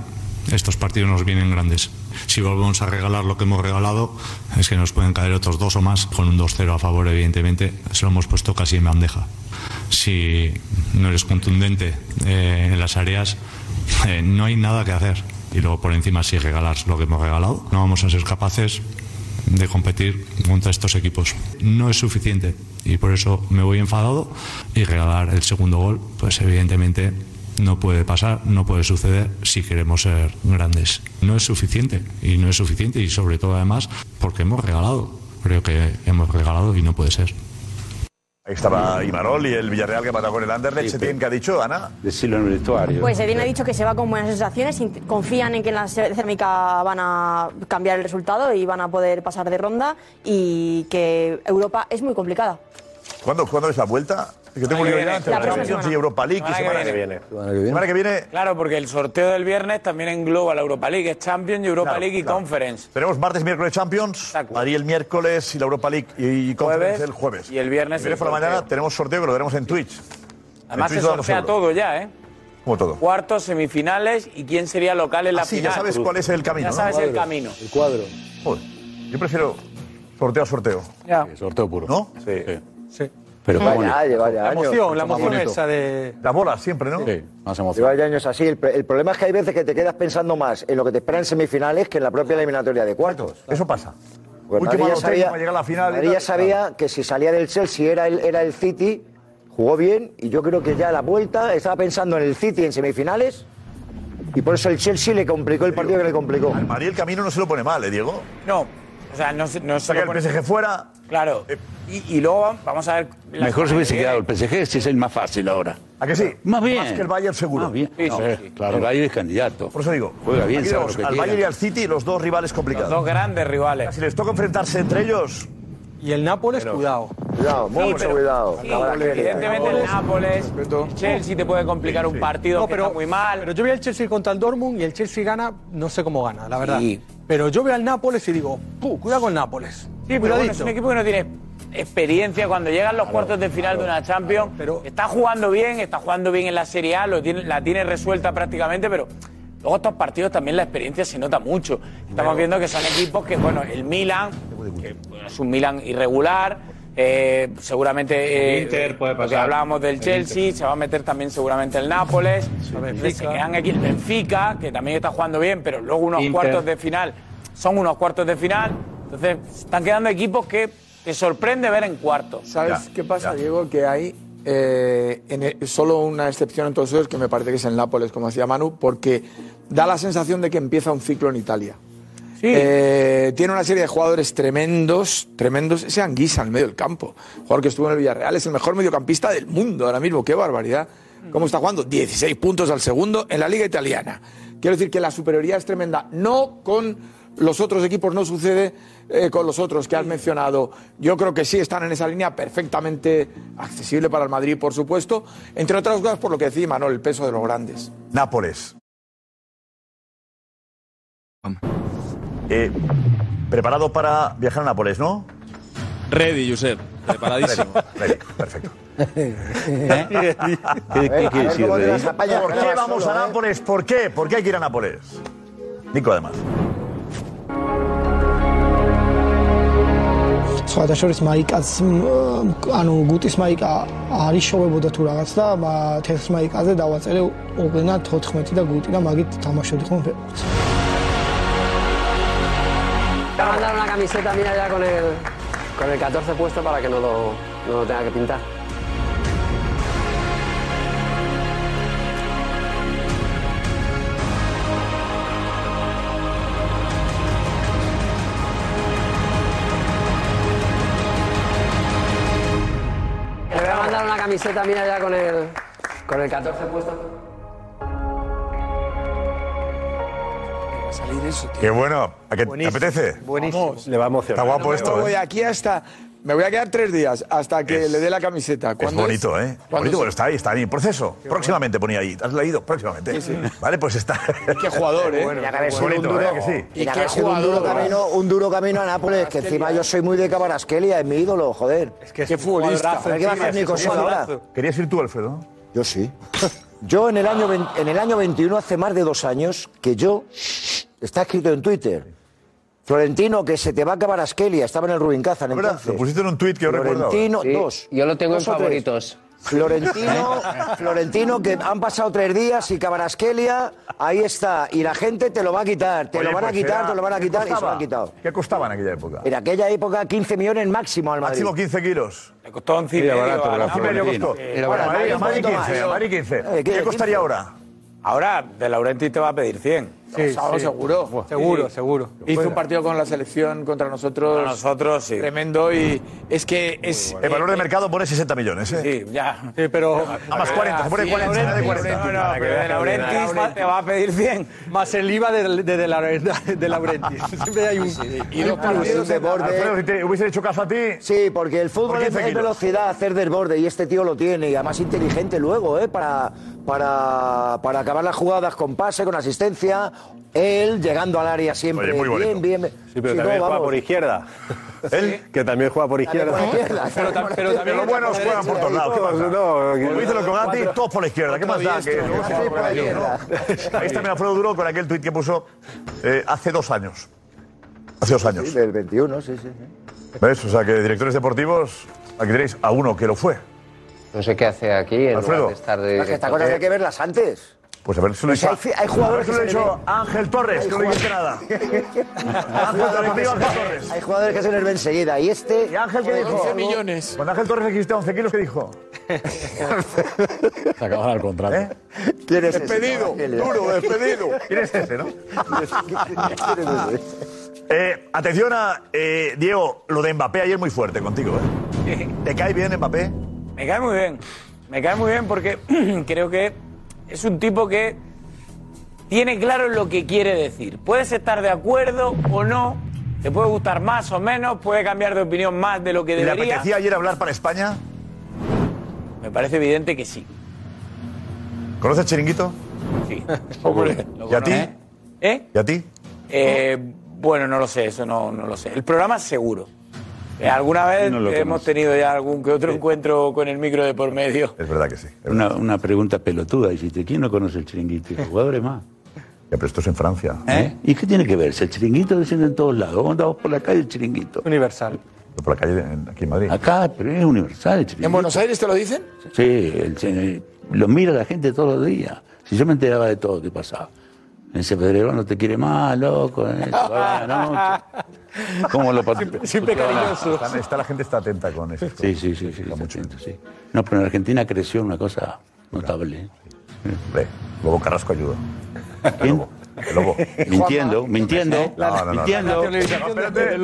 estos partidos nos vienen grandes. Si volvemos a regalar lo que hemos regalado, es que nos pueden caer otros dos o más. Con un 2-0 a favor, evidentemente, se lo hemos puesto casi en bandeja. Si no eres contundente eh, en las áreas, eh, no hay nada que hacer. Y luego por encima, si regalas lo que hemos regalado, no vamos a ser capaces de competir contra estos equipos. No es suficiente y por eso me voy enfadado y regalar el segundo gol, pues evidentemente no puede pasar, no puede suceder si queremos ser grandes. No es suficiente y no es suficiente y sobre todo además porque hemos regalado. creo que hemos regalado y no puede ser. Ahí estaba Imanol y el Villarreal que ha matado con el Anderlecht. Setién, ¿qué ha dicho, Ana? Decirlo en el vestuario. Pues Edín ha dicho que se va con buenas sensaciones, confían en que en la cerámica van a cambiar el resultado y van a poder pasar de ronda y que Europa es muy complicada. ¿Cuándo, ¿Cuándo es la vuelta? Es que tengo un lío ya entre La próxima semana. Europa League. y Semana que semana viene. Semana que viene. Claro, porque el sorteo del viernes también engloba la Europa League, es Champions, Europa Claro, League y claro. Conference. Tenemos martes, miércoles Champions, Madrid el miércoles y la Europa League y Conference el jueves. Y el viernes El viernes el por la mañana tenemos sorteo que lo veremos en Twitch. Además En se Twitch damos sortea todo ya, ¿eh? Como todo. Cuartos, semifinales y quién sería local en la Ah, sí, final. ya sabes cuál es el camino, Ya ¿no? sabes el camino. El cuadro. Joder, yo prefiero sorteo a sorteo. Ya. sorteo puro. ¿No? Sí. Sí. Pero Vaya, vaya La años. emoción, la emoción bonito. esa de... La bola siempre, ¿no? Sí, más Lleva emoción. ya años así. El, problema es que hay veces que te quedas pensando más en lo que te espera en semifinales que en la propia eliminatoria de cuartos. Eso pasa. Pues Uy, sabía, para llegar a la final sabía que si salía del Chelsea era el, era el City, jugó bien y yo creo que ya a la vuelta estaba pensando en el City en semifinales y por eso el Chelsea le complicó el partido que le complicó. Al Madrid el camino no se lo pone mal, ¿eh, Diego? No, o sea, no, no se Saca el PSG fuera. Claro. Y, y luego vamos a ver. Mejor se hubiese que quedado el PSG si es el más fácil ahora. ¿A que sí? Más bien. Más que el Bayern seguro. Más bien. Sí, No, sí, eh, sí. Claro, el Bayern es candidato. Por eso digo. Juega bien, Aquí sabe tenemos lo que al. Bayern y al City, los dos rivales complicados. Los dos grandes rivales. Si les toca enfrentarse entre ellos. Y el Nápoles, cuidado. Cuidado, Sí, mucho pero- cuidado. sí, evidentemente el Nápoles, el Chelsea te puede complicar un partido No, que está muy mal. pero yo veo el Chelsea contra el Dortmund y el Chelsea gana, no sé cómo gana, la verdad. Sí. Pero yo veo al Nápoles y digo, "Puh, cuidado con Nápoles. Sí, pero bueno, es un equipo que no tiene experiencia cuando llegan los cuartos de final de una Champions. está jugando bien, está jugando bien en la Serie A, lo tiene, la tiene resuelta prácticamente, pero luego estos partidos también la experiencia se nota mucho. Estamos viendo que son equipos que, bueno, el Milan, que es un Milan irregular, eh, seguramente eh, Inter puede pasar. hablábamos del El Chelsea, se va a meter también seguramente el Nápoles, Benfica. se quedan aquí el Benfica, que también está jugando bien, pero luego unos Inter. cuartos de final son unos cuartos de final. Entonces, están quedando equipos que te sorprende ver en cuartos. ¿Sabes qué pasa, Diego? Que hay eh, en el- solo una excepción en todos ellos, que me parece que es el Nápoles, como decía Manu, porque da la sensación de que empieza un ciclo en Italia. Eh, tiene una serie de jugadores tremendos, tremendos. Ese Anguisa en el medio del campo, jugador que estuvo en el Villarreal, es el mejor mediocampista del mundo ahora mismo. ¡Qué barbaridad! ¿Cómo está jugando? 16 puntos al segundo en la Liga Italiana. Quiero decir que la superioridad es tremenda. No con los otros equipos, no sucede eh, con los otros que has mencionado. Yo creo que sí están en esa línea perfectamente accesible para el Madrid, por supuesto. Entre otras cosas, por lo que decía Manuel, el peso de los grandes. Nápoles. Eh, preparado para viajar a Nápoles, ¿no? Ready, Josep. Preparadísimo. Ready, perfecto. ¿Qué- qué quiere decir, Ready? ¿Por qué vamos a Nápoles? ¿Por qué? ¿Por qué hay que ir a Nápoles? Nico, además. სხვათა შორის მაიკაც მ, ანუ გუტის მაიკა არ იშოვებოდა თუ რაღაც და მა- თეთრ მაიკაზე დავაწერე უყენა 14 და გუტი და მაგით თამაშობდი ხოლმე ფეხბურთს. Camiseta mía ya con el, con el 14 puesto para que no lo, no lo tenga que pintar. Le voy a mandar una camiseta mía ya con el, con el 14 puesto. Salir eso, Qué bueno. ¿A qué te apetece? Buenísimo. Le va a emocionar. Está guapo Me esto, voy ¿eh? aquí hasta. Me voy a quedar tres días hasta que le dé la camiseta. Es ¿Cuándo bonito, ¿eh? ¿Cuándo Bonito, es? bueno, está ahí, está ahí en proceso. Próximamente ponía ahí. ¿Has leído? Próximamente. Vale, pues está. Qué jugador, ¿eh? Es bonito, duro, ¿eh? Que sí. que haber sido un duro camino, un duro camino a Nápoles, que encima yo soy muy de Cabarasquelia, es mi ídolo, joder. Es que Qué futbolista. A ver qué va a hacer Nico Sola ahora. ¿Querías ir tú, Alfredo? Yo sí. Yo en el año en el año 21, hace más de dos años, que yo, está escrito en Twitter, Florentino, que se te va a acabar Askelia, estaba en el Rubin Kazan entonces. Lo pusiste en un tuit que yo recuerdo. Florentino, dos. Yo lo tengo Dos en o tres. favoritos. Florentino, Florentino, que han pasado tres días y Cabarasquelia, ahí está. Y la gente te lo va a quitar, te Oye, lo van a pues quitar, era- te lo van a ¿qué quitar y se lo costaba? han quitado. ¿Qué costaba en aquella época? En aquella época 15 millones máximo al Madrid. Máximo 15 kilos. Le costó 11 y Era barato, a era la costó. Era Bueno, barato. Madrid, Un Madrid poquito 15, más. Madrid 15. Eh, ¿qué, ¿Qué costaría 15? ahora? Ahora, de Laurenti te va a pedir 100. Sí, Sábado sí. seguro. Seguro, Sí. seguro. Hizo un partido con la selección contra nosotros. Contra nosotros, sí. Tremendo y es que es. El valor de mercado pone 60 millones, ¿eh? Sí, ya. Sí, pero. A más 40, se pone Sí, 40, se de 40. No, no, pero de Laurentiis te va a pedir 100. Más el IVA de, de, de, la- de Laurentiis. Siempre hay un. Y dos partidos de borde. Alfredo, si te hubiese hecho caso a ti. Sí, porque el ¿Por fútbol es, velocidad, hacer desborde y este tío lo tiene y además inteligente luego, ¿eh? Para, para, para acabar las jugadas con pase, con asistencia, él llegando al área siempre Oye, muy bonito. bien, bien. Sí, pero Sí, también no, juega por izquierda. ¿Él? Que también juega por izquierda. por izquierda. Pero, tam- pero también. Los buenos juegan por todos lados. ¿qué pasa? No, Como dice los Cogati, todos por la izquierda. ¿Qué más da? Que. Ahí está también Alfredo Duro con aquel tuit que puso eh, hace dos años. Hace dos años. Sí, del 21, sí, sí. sí. ¿Ves? O sea, que directores deportivos, aquí tenéis a uno que lo fue. No sé qué hace aquí en Alfredo. lugar de estar de... Es que estas cosas hay que verlas antes. Pues a ver si lo he Pues dicho. hay hay jugadores a ver si lo he que se dicho le Ángel Torres, que no le dijiste nada. Ángel Torres, conmigo, Ángel Torres. Hay jugadores que se les ve enseguida. Y este. ¿Y Ángel qué dijo? 11 millones. Cuando Ángel Torres existe 11 kilos, ¿qué dijo? Se acabará el contrato. ¿Eh? ¿Quién es ese? Despedido, Ángel? duro, despedido. ¿Quién es ese, no? Eh, atención a eh, Diego, lo de Mbappé ayer muy fuerte contigo. ¿eh? ¿Te cae bien Mbappé? Me cae muy bien. Me cae muy bien porque creo que es un tipo que tiene claro lo que quiere decir. Puedes estar de acuerdo o no, te puede gustar más o menos, puede cambiar de opinión más de lo que ¿Le debería. apetecía ayer hablar para España? Me parece evidente que sí. ¿Conoces Chiringuito? Sí. ¿Y a ti? ¿Eh? ¿Y a ti? Eh, bueno, no lo sé, eso no, no lo sé. El programa seguro. Eh, Alguna vez No hemos tenido ya algún que otro encuentro con el micro de por medio. Es verdad que sí. Una, una pregunta pelotuda. Dijiste, ¿quién no conoce el chiringuito? Jugadores más. Ya, pero esto es en Francia. ¿Eh? ¿Y qué tiene que ver? Si el chiringuito dicen en todos lados. Andamos por la calle el chiringuito. Universal. Por la calle, en- aquí en Madrid. Acá, pero es universal el chiringuito. ¿En Buenos Aires te lo dicen? Sí, el lo mira la gente todos los días. Si yo me enteraba de todo lo que pasaba. Ese Pedrero no te quiere más, loco. eh. ¿Cómo lo Siempre, siempre cariñoso. Está, está- la gente está atenta con eso. Sí, sí, sí, sí, está atento, sí. No, pero en Argentina creció una cosa notable. ¿eh? Hombre, Lobo Carrasco ayudó. ¿Quién? El Lobo. Mintiendo, mintiendo, No, no, no, mintiendo. no. Espérate,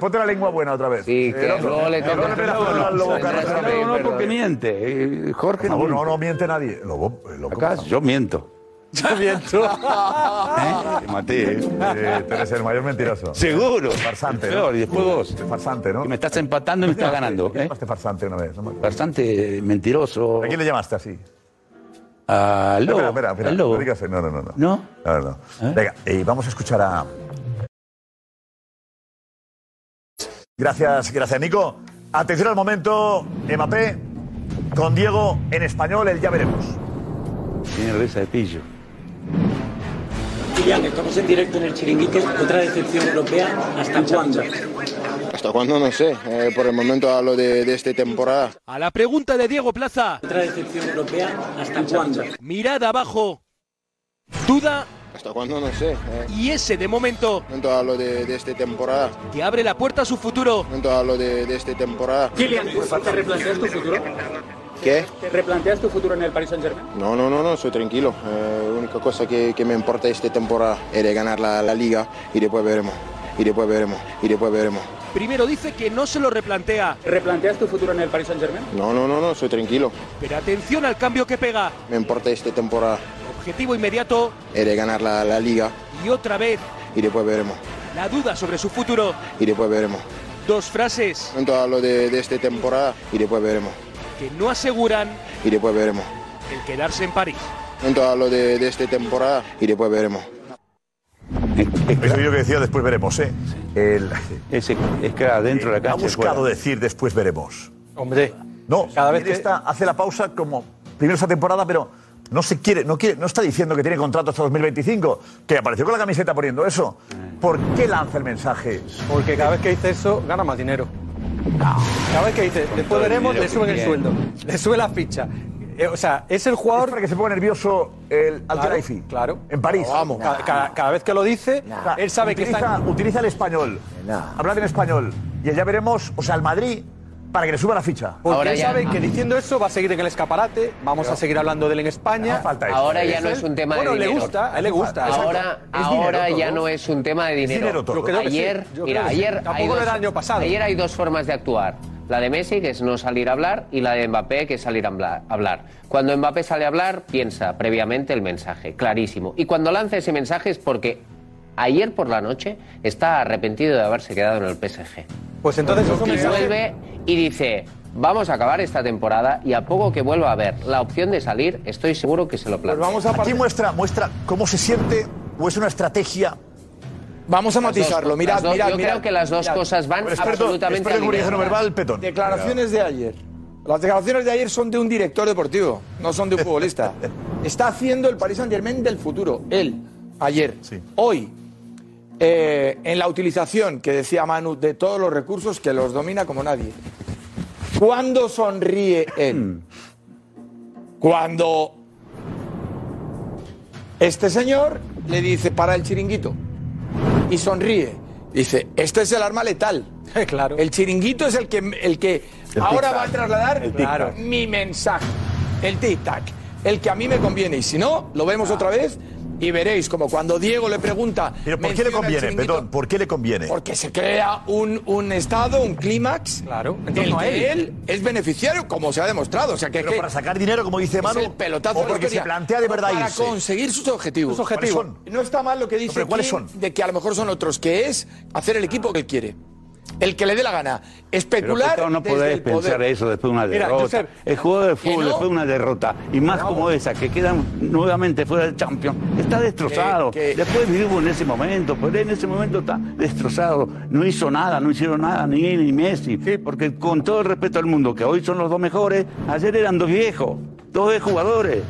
ponte la lengua buena otra vez. Sí, que Eh, no, luego le no, toca- no Lobo Carrasco. No, no, porque miente. eh, Jorge favor, no, no miente nadie. Lobo, el Lobo. Acá yo miento. Te maté, ¿eh? Eh, tú eres el mayor mentiroso. Seguro. Farsante. ¿no? Y después vos. Farsante, ¿no? Que me estás empatando y me estás ganando. ¿Quién ¿eh? llamaste farsante una vez? No me. Bastante mentiroso. ¿A quién le llamaste así? Al lobo. Espera, espera, espera. No digas, no, no, no. no. ¿No? No, no. ¿Eh? Venga, eh, vamos a escuchar a. Gracias, gracias, Nico. Atención al momento, Mbappé con Diego en español, el ya veremos. Tiene risa de pillo. Kylian, estamos en directo en el Chiringuito, otra decepción europea. ¿Hasta cuándo? ¿Hasta cuándo? No sé. Eh, por el momento hablo de, de esta temporada. A la pregunta de Diego Plaza. Otra decepción europea. ¿Hasta cuándo? Mirada abajo. Duda ¿Hasta cuándo? No sé. Eh, y ese de momento momento hablo de, de esta temporada. que abre la puerta a su futuro. Momento hablo de, de esta temporada. Kylian, ¿te replanteas tu futuro? ¿Qué? ¿Te replanteas tu futuro en el Paris Saint-Germain? No, no, no, no, soy tranquilo. Eh, la única cosa que, que me importa esta temporada es de ganar la, la liga y después veremos. Y después veremos. Y después veremos. Primero dice que no se lo replantea. ¿Te replanteas tu futuro en el Paris Saint-Germain? No, no, no, no, soy tranquilo. Pero atención al cambio que pega. Me importa esta temporada Objetivo inmediato es de ganar la, la liga y otra vez y después veremos. la duda sobre su futuro. Y después veremos. Dos frases el momento hablo de, de esta temporada y después veremos. Que no aseguran Y después veremos. el quedarse en París. momento hablo de, de esta temporada y después veremos. Eso yo que decía, después veremos, ¿eh? El, Ese, es que adentro de la ha cancha. y buscado fuera. decir después veremos. Hombre. No, Cada vez que- está- hace la pausa como primero esta temporada, pero no se quiere, no quiere, no está diciendo que tiene contrato hasta 2025, que apareció con la camiseta poniendo eso. ¿Por qué lanza el mensaje? Porque cada vez que dice eso, gana más dinero. Cada vez que dice, después veremos, le suben el sueldo. Le sube la ficha. Eh, o sea, es el jugador. para que se ponga nervioso el Claro, Al claro. En París. Vamos, cada, cada- cada vez que lo dice, él sabe que utiliza, está. utiliza el español. Hablar en español. Y el ya veremos, o sea, el Madrid para que le suba la ficha. Porque él sabe que diciendo eso va a seguir en el escaparate, vamos a seguir hablando de él en España. Ahora ya no es un tema de bueno, dinero. le gusta, a él le gusta. Ahora, ahora ya no es un tema de dinero. dinero todo. Yo creo que sí, ayer, mira, creo que sí. ayer, Tampoco hay dos, era el año pasado. ayer hay dos formas de actuar. La de Messi, que es no salir a hablar, y la de Mbappé, que es salir a hablar. hablar. Cuando Mbappé sale a hablar, piensa previamente el mensaje, clarísimo. Y cuando lanza ese mensaje es porque ayer por la noche está arrepentido de haberse quedado en el PSG. Pues entonces es un y mensaje- vuelve y dice, vamos a acabar esta temporada y a poco que vuelva a ver la opción de salir, estoy seguro que se lo plantea. Aquí muestra, muestra cómo se siente o es una estrategia. Vamos a Las matizarlo. dos- mirad, las dos- mirad, yo mirad. creo que las dos Mirad. cosas van Experto- absolutamente experto en comunicación alineadas. verbal, Petón. Declaraciones de ayer. Las declaraciones de ayer son de un director deportivo, no son de un futbolista. Está haciendo el Paris Saint Germain del futuro. Él, ayer. Hoy, eh, en la utilización que decía Manu de todos los recursos que los domina como nadie. ¿Cuándo sonríe él? Cuando este señor le dice para el chiringuito y sonríe. Dice, este es el arma letal. claro. El chiringuito es el que, el que El ahora va a trasladar mi mensaje. El tic-tac. El que a mí me conviene. Y si no, lo vemos otra vez y veréis como cuando Diego le pregunta. Pero ¿por qué le conviene, Petón? ¿Por qué le conviene? Porque se crea un, un estado, un clímax Claro, en torno a él. él es beneficiario, como se ha demostrado. O sea, que, Pero que para sacar dinero, como dice es Manu, el pelotazo o de la porque se plantea de verdad Para irse. conseguir sus objetivos. Sus objetivos. ¿Cuáles No está mal lo que dice pero ¿cuáles son? de que a lo mejor son otros, que es hacer el equipo que él quiere. El que le dé la gana. Especular Pero no podés poder. pensar eso después de una Mira, derrota. Josep, el jugador de fútbol no. después de una derrota, y más como esa, que quedan nuevamente fuera del Champions, está destrozado. Después vivo en ese momento, pero en ese momento está destrozado. No hizo nada, no hicieron nada, ni él ni Messi. Porque con todo el respeto al mundo, que hoy son los dos mejores, ayer eran dos viejos, dos jugadores,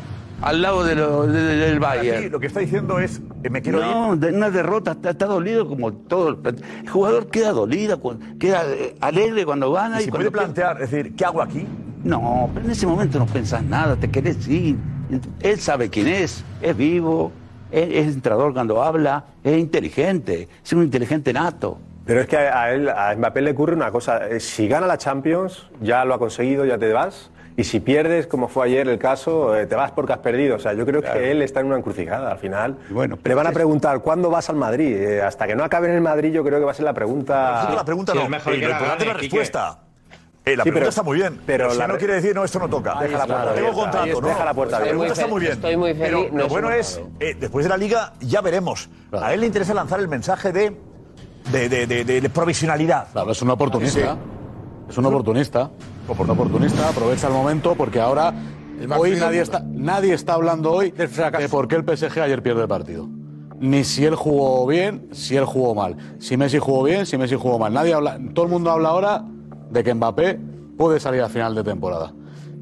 al lado de lo- de- de- del Bayern. Aquí lo que está diciendo es, eh, me quiero no, de una derrota está, está dolido como todo. El, el jugador queda dolido, queda eh, alegre cuando gana. Y Y, se puede plantear, es decir, ¿qué hago aquí? No, pero en ese momento no pensás nada, te querés ir. Él sabe quién es, es vivo, es, es entrador cuando habla, es inteligente, es un inteligente nato. Pero es que a a él, a Mbappé le ocurre una cosa. eh, Si gana la Champions, ya lo ha conseguido, ya te vas. Y si pierdes, como fue ayer el caso, eh, te vas porque has perdido. O sea, yo creo que él está en una encrucijada al final. Bueno, le van a preguntar, ¿cuándo vas al Madrid? Eh, hasta que no acabe en el Madrid, yo creo que va a ser la pregunta. la pregunta no, eh, lo importante es la respuesta. Eh, la Sí, pregunta pero- está muy bien, pero pero si la no re- quiere decir, no, esto no toca. Deja la puerta Tengo contrato, ¿no? deja la puerta La abierta. pregunta está muy bien. estoy muy Pero feliz, no lo bueno es, eh, después de la Liga, ya veremos. A él le interesa lanzar el mensaje de, de, de, de- de- de provisionalidad. Claro, es un oportunista. Es un oportunista. Un oportunista, aprovecha el momento porque ahora hoy nadie está, nadie está hablando hoy de por qué el PSG ayer pierde el partido. Ni si él jugó bien, si él jugó mal. Si Messi jugó bien, si Messi jugó mal. Nadie habla, todo el mundo habla ahora de que Mbappé puede salir a final de temporada.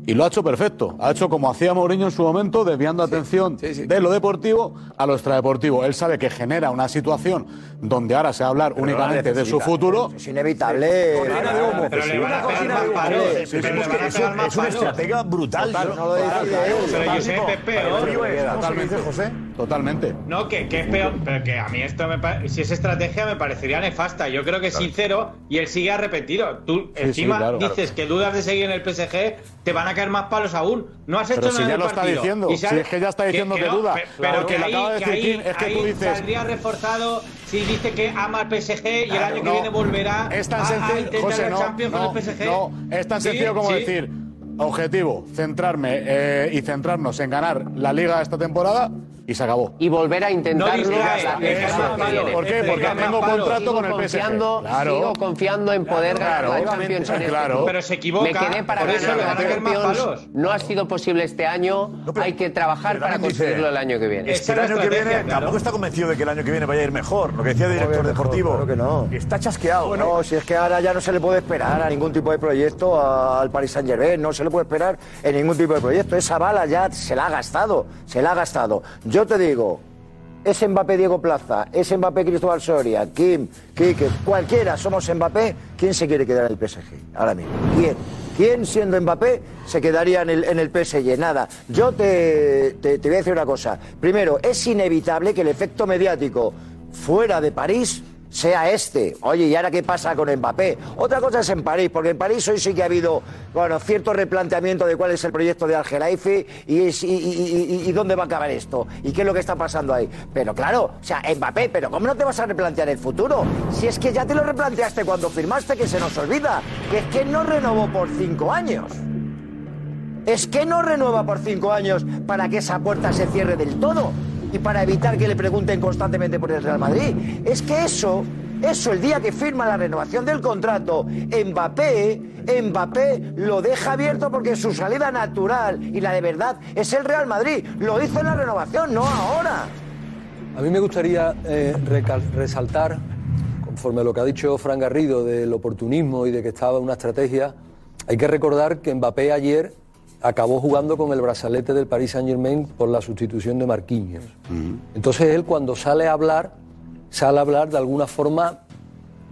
Y lo ha hecho perfecto. Ha hecho como hacía Mourinho en su momento, desviando atención de lo deportivo a lo extradeportivo. Él sabe que genera una situación donde ahora se va a hablar Pero únicamente de su futuro. Es inevitable. Cortina de humo. Pero le van a cortina pegar de humo. es van a que pegar es más una estratega brutal. No lo decide él. Pero Total. Josep es peor. El frío es, ¿cómo se Totalmente. José? Totalmente. No, que, que es peor, pero que a mí esto me pa- si es estrategia me parecería nefasta. Yo creo que es sincero y él sigue arrepentido. Tú encima dices que dudas de seguir en el PSG, te van a caer más palos aún. No has hecho Pero nada si ya el lo está diciendo, si es que ya está diciendo que no, duda. pe- Pero Porque que lo ahí, acaba de que decir ahí- Kim, es que ahí tú dices- saldría reforzado si dice que ama al PSG y el Claro, año que no. viene volverá Es tan a- a, sencillo, intentar José, no, Champions no, con el PSG. no, es tan Sí, sencillo como sí. decir, objetivo, centrarme eh, y centrarnos en ganar la Liga esta temporada y se acabó. Y volver a intentarlo No la-. ¿Por qué? Porque tengo contrato con el PSG. Claro. Sigo confiando en poder Claro, ganar la Champions en claro. Pero se equivoca, Me quedé para por eso ganar la Champions. No ha sido posible este año. Hay que trabajar para conseguirlo el año que viene. Es que el año que viene tampoco está convencido de que el año que viene vaya a ir mejor. Lo que decía el director deportivo. Claro que no. Está chasqueado. No, si es que ahora ya no se le puede esperar a ningún tipo de proyecto al Paris Saint Germain, no se le puede esperar en ningún tipo de proyecto. Esa bala ya se la ha gastado, se la ha gastado. Yo te digo, es Mbappé Diego Plaza, es Mbappé Cristóbal Soria, Kim, Kike, cualquiera somos Mbappé, ¿quién se quiere quedar en el PSG ahora mismo? ¿Quién? ¿Quién siendo Mbappé se quedaría en el, PSG? Nada. Yo te, te- te voy a decir una cosa. Primero, es inevitable que el efecto mediático fuera de París sea este. Oye, ¿y ahora qué pasa con Mbappé? Otra cosa es en París, porque en París hoy sí que ha habido bueno, cierto replanteamiento de cuál es el proyecto de Algelaifi y, y dónde va a acabar esto y qué es lo que está pasando ahí. Pero claro, o sea, Mbappé, pero ¿cómo no te vas a replantear el futuro? Si es que ya te lo replanteaste cuando firmaste, que se nos olvida, que es que no renovó por cinco años. Es que no renueva por cinco años para que esa puerta se cierre del todo y para evitar que le pregunten constantemente por el Real Madrid. Es que eso, eso el día que firma la renovación del contrato, Mbappé, Mbappé lo deja abierto porque su salida natural y la de verdad es el Real Madrid. Lo hizo en la renovación, no ahora. A mí me gustaría eh, resaltar, conforme a lo que ha dicho Fran Garrido del oportunismo y de que estaba una estrategia, hay que recordar que Mbappé ayer acabó jugando con el brazalete del Paris Saint Germain por la sustitución de Marquinhos. Entonces él cuando sale a hablar, sale a hablar de alguna forma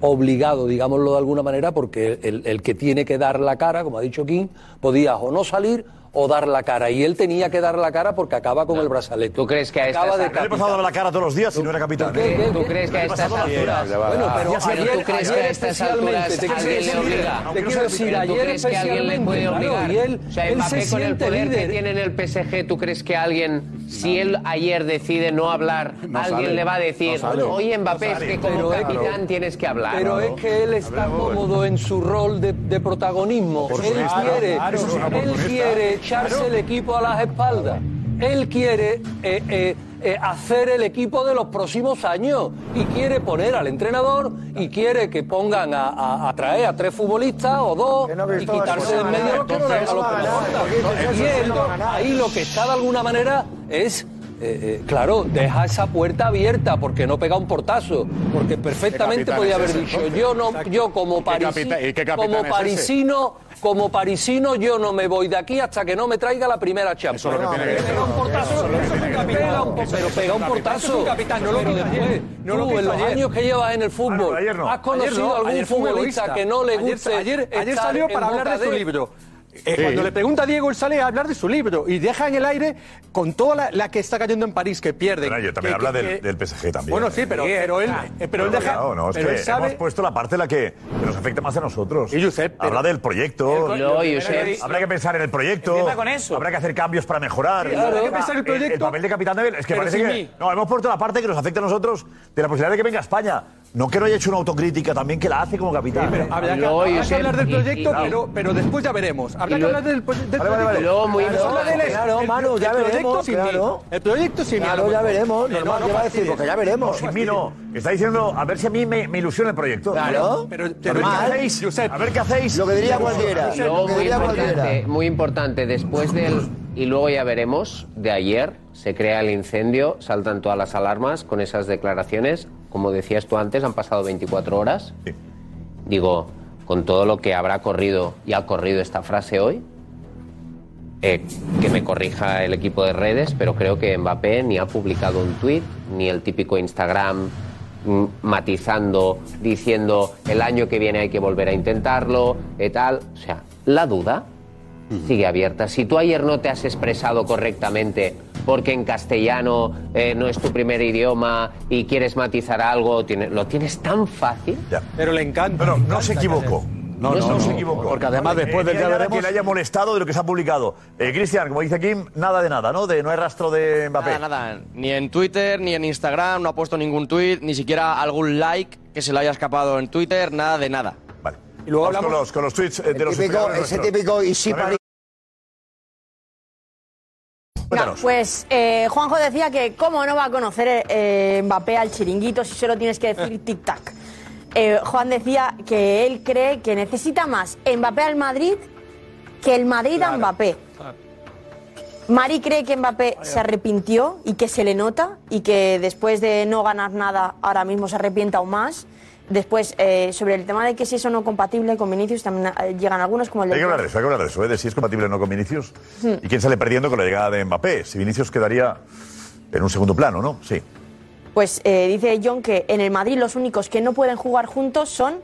obligado, digámoslo de alguna manera, porque el, el que tiene que dar la cara, como ha dicho King, podía o no salir o dar la cara. Y él tenía que dar la cara porque acaba con el brazalete. ¿Tú crees que a Acaba de ¿Qué le pasado a dar la cara todos los días si no era capitán? ¿Qué, qué, ¿Tú crees que a ¿Qué le estas alturas... Bueno, pero ¿Tú ayer- crees que ayer a estas especialmente, alturas te quiero alguien le decir- obliga? te quiero decir, ¿Tú ayer crees que alguien le puede obligar? y él- o sea, él Mbappé se con el poder que tiene en el PSG, ¿tú crees que alguien, si él ayer decide no hablar, alguien sale. le va a decir, No oye Mbappé, No es que como capitán tienes que hablar? Pero es que él está cómodo en su rol de, protagonismo. Él quiere, él quiere echarse Claro. el equipo a las espaldas. Él quiere eh, eh, eh, hacer el equipo de los próximos años y quiere poner al entrenador y quiere que pongan a, a- a traer a tres futbolistas o dos y quitarse de en medio que no a lo que él, ahí lo que está de alguna manera es eh, eh, claro, deja esa puerta abierta porque no pega un portazo, porque perfectamente podía haber ese, dicho entonces? yo no, yo como parisi- como ese? parisino, como parisino yo no me voy de aquí hasta que no me traiga la primera Champions. Eso es lo que tiene que pega un portazo, pero pega un portazo. no lo después, lo en los años que llevas en el fútbol, ayer no. has conocido algún futbolista que no le guste Ayer, salió para hablar de su él? libro. Eh, Sí. Cuando le pregunta a Diego, él sale a hablar de su libro y deja en el aire con toda la, la que está cayendo en París, que pierde. Bueno, yo también que- habla que- del, del PSG también. Bueno, sí, pero, pero él, eh, pero él deja. No, no, es pero que él sabe. hemos puesto la parte en la que nos afecta más a nosotros. Y Josep, pero- Habla del proyecto. El- No, Josep. Habrá que pensar en el proyecto. Con eso. Habrá que hacer cambios para mejorar. Claro. Habrá que pensar en el El, proyecto. papel de capitán de es que Pero parece que. mí. No, hemos puesto la parte que nos afecta a nosotros de la posibilidad de que venga a España. No que no haya hecho una autocrítica también que la hace como capitán. Pero ¿eh? habrá que, habrá que hablar del proyecto, pero, pero después ya veremos. Habrá que lo- hablar del, del Vale, vale, proyecto. vale. Muy Claro, Claro, el- Manu, ya el veremos, claro. El proyecto sin mí. Claro, lo ya veremos. Normal, no, ¿qué no va a decir? Porque ya veremos. Sin mí no. Está diciendo a ver si a mí me, me ilusiona el proyecto. Claro. Pero, a ver qué hacéis. A ver qué hacéis. Lo que diría cualquiera. Lo que muy diría importante, cualquiera. muy importante, después del, y luego ya veremos, de ayer se crea el incendio, saltan todas las alarmas con esas declaraciones. Como decías tú antes, han pasado 24 horas. Digo, con todo lo que habrá corrido y ha corrido esta frase hoy, eh, que me corrija el equipo de redes, pero creo que Mbappé ni ha publicado un tuit, ni el típico Instagram mm, matizando, diciendo el año que viene hay que volver a intentarlo, y tal. O sea, la duda sigue abierta. Si tú ayer no te has expresado correctamente porque en castellano eh, no es tu primer idioma y quieres matizar algo, tiene- lo tienes tan fácil. Pero le encanta. Pero no se equivocó. No, no, no, se equivocó. porque además después del que ya haya- veremos- Que le haya molestado de lo que se ha publicado. Eh, Cristian, como dice Kim, nada de nada, ¿no? De no hay rastro de Mbappé. Nada, nada. Ni en Twitter, ni en Instagram, no ha puesto ningún tweet, ni siquiera algún like que se le haya escapado en Twitter, nada de nada. Vale. Y luego Vamos hablamos. con los, con los tweets eh, de los Típico, ese nuestros. típico y si París. Venga, pues eh, Juanjo decía que cómo no va a conocer eh, Mbappé al chiringuito si solo tienes que decir tic-tac. Eh, Juan decía que él cree que necesita más Mbappé al Madrid que el Madrid a Mbappé. Mari cree que Mbappé se arrepintió y que se le nota y que después de no ganar nada ahora mismo se arrepienta aún más. Después, eh, sobre el tema de que si eso no es compatible con Vinicius, también eh, llegan algunos como el Hay que hablar de eso, hay que hablar de eso, ¿eh? de si es compatible o no con Vinicius. Hmm. ¿Y quién sale perdiendo con la llegada de Mbappé? Si Vinicius quedaría en un segundo plano, ¿no? Sí. Pues eh, dice John que en el Madrid los únicos que no pueden jugar juntos son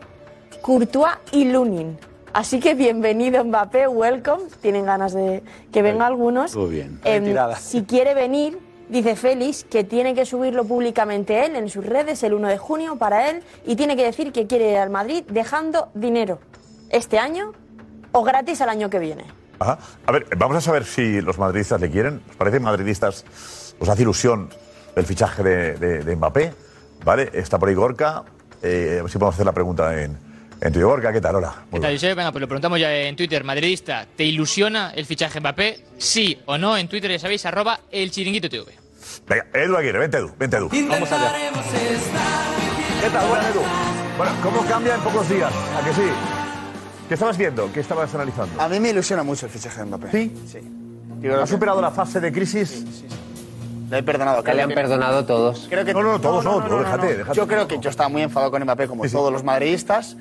Courtois y Lunin. Así que bienvenido Mbappé, welcome. Tienen ganas de que vengan algunos. Todo bien. Em, Retirada. si quiere venir, Dice Félix que tiene que subirlo públicamente él en sus redes el 1 de junio para él y tiene que decir que quiere ir al Madrid dejando dinero este año o gratis al año que viene. A ver, vamos a saber si los madridistas le quieren. ¿Os parece madridistas? ¿Os hace ilusión el fichaje de, Mbappé? ¿Vale? Está por ahí Gorka. Eh, a si podemos hacer la pregunta en, en Twitter. Gorka, ¿qué tal? Hola. ¿Qué tal, Josep? Venga, pues lo preguntamos ya en Twitter. Madridista, ¿te ilusiona el fichaje Mbappé? Sí o no. En Twitter ya sabéis, arroba el chiringuito TV. Venga, Edu Aguirre, vente Edu, vente Edu. Vamos allá. ¿Qué tal? Buenas, Edu. Bueno, ¿cómo cambia en pocos días? ¿A que sí? ¿Qué estabas viendo? ¿Qué estabas analizando? A mí me ilusiona mucho el fichaje de Mbappé. ¿Sí? Sí. ¿Ha superado la fase de crisis? Le he perdonado. Que le han perdonado todos. Creo que No, no, todos no, tú déjate, déjate. Yo creo que yo estaba muy enfadado con Mbappé, como todos los madridistas.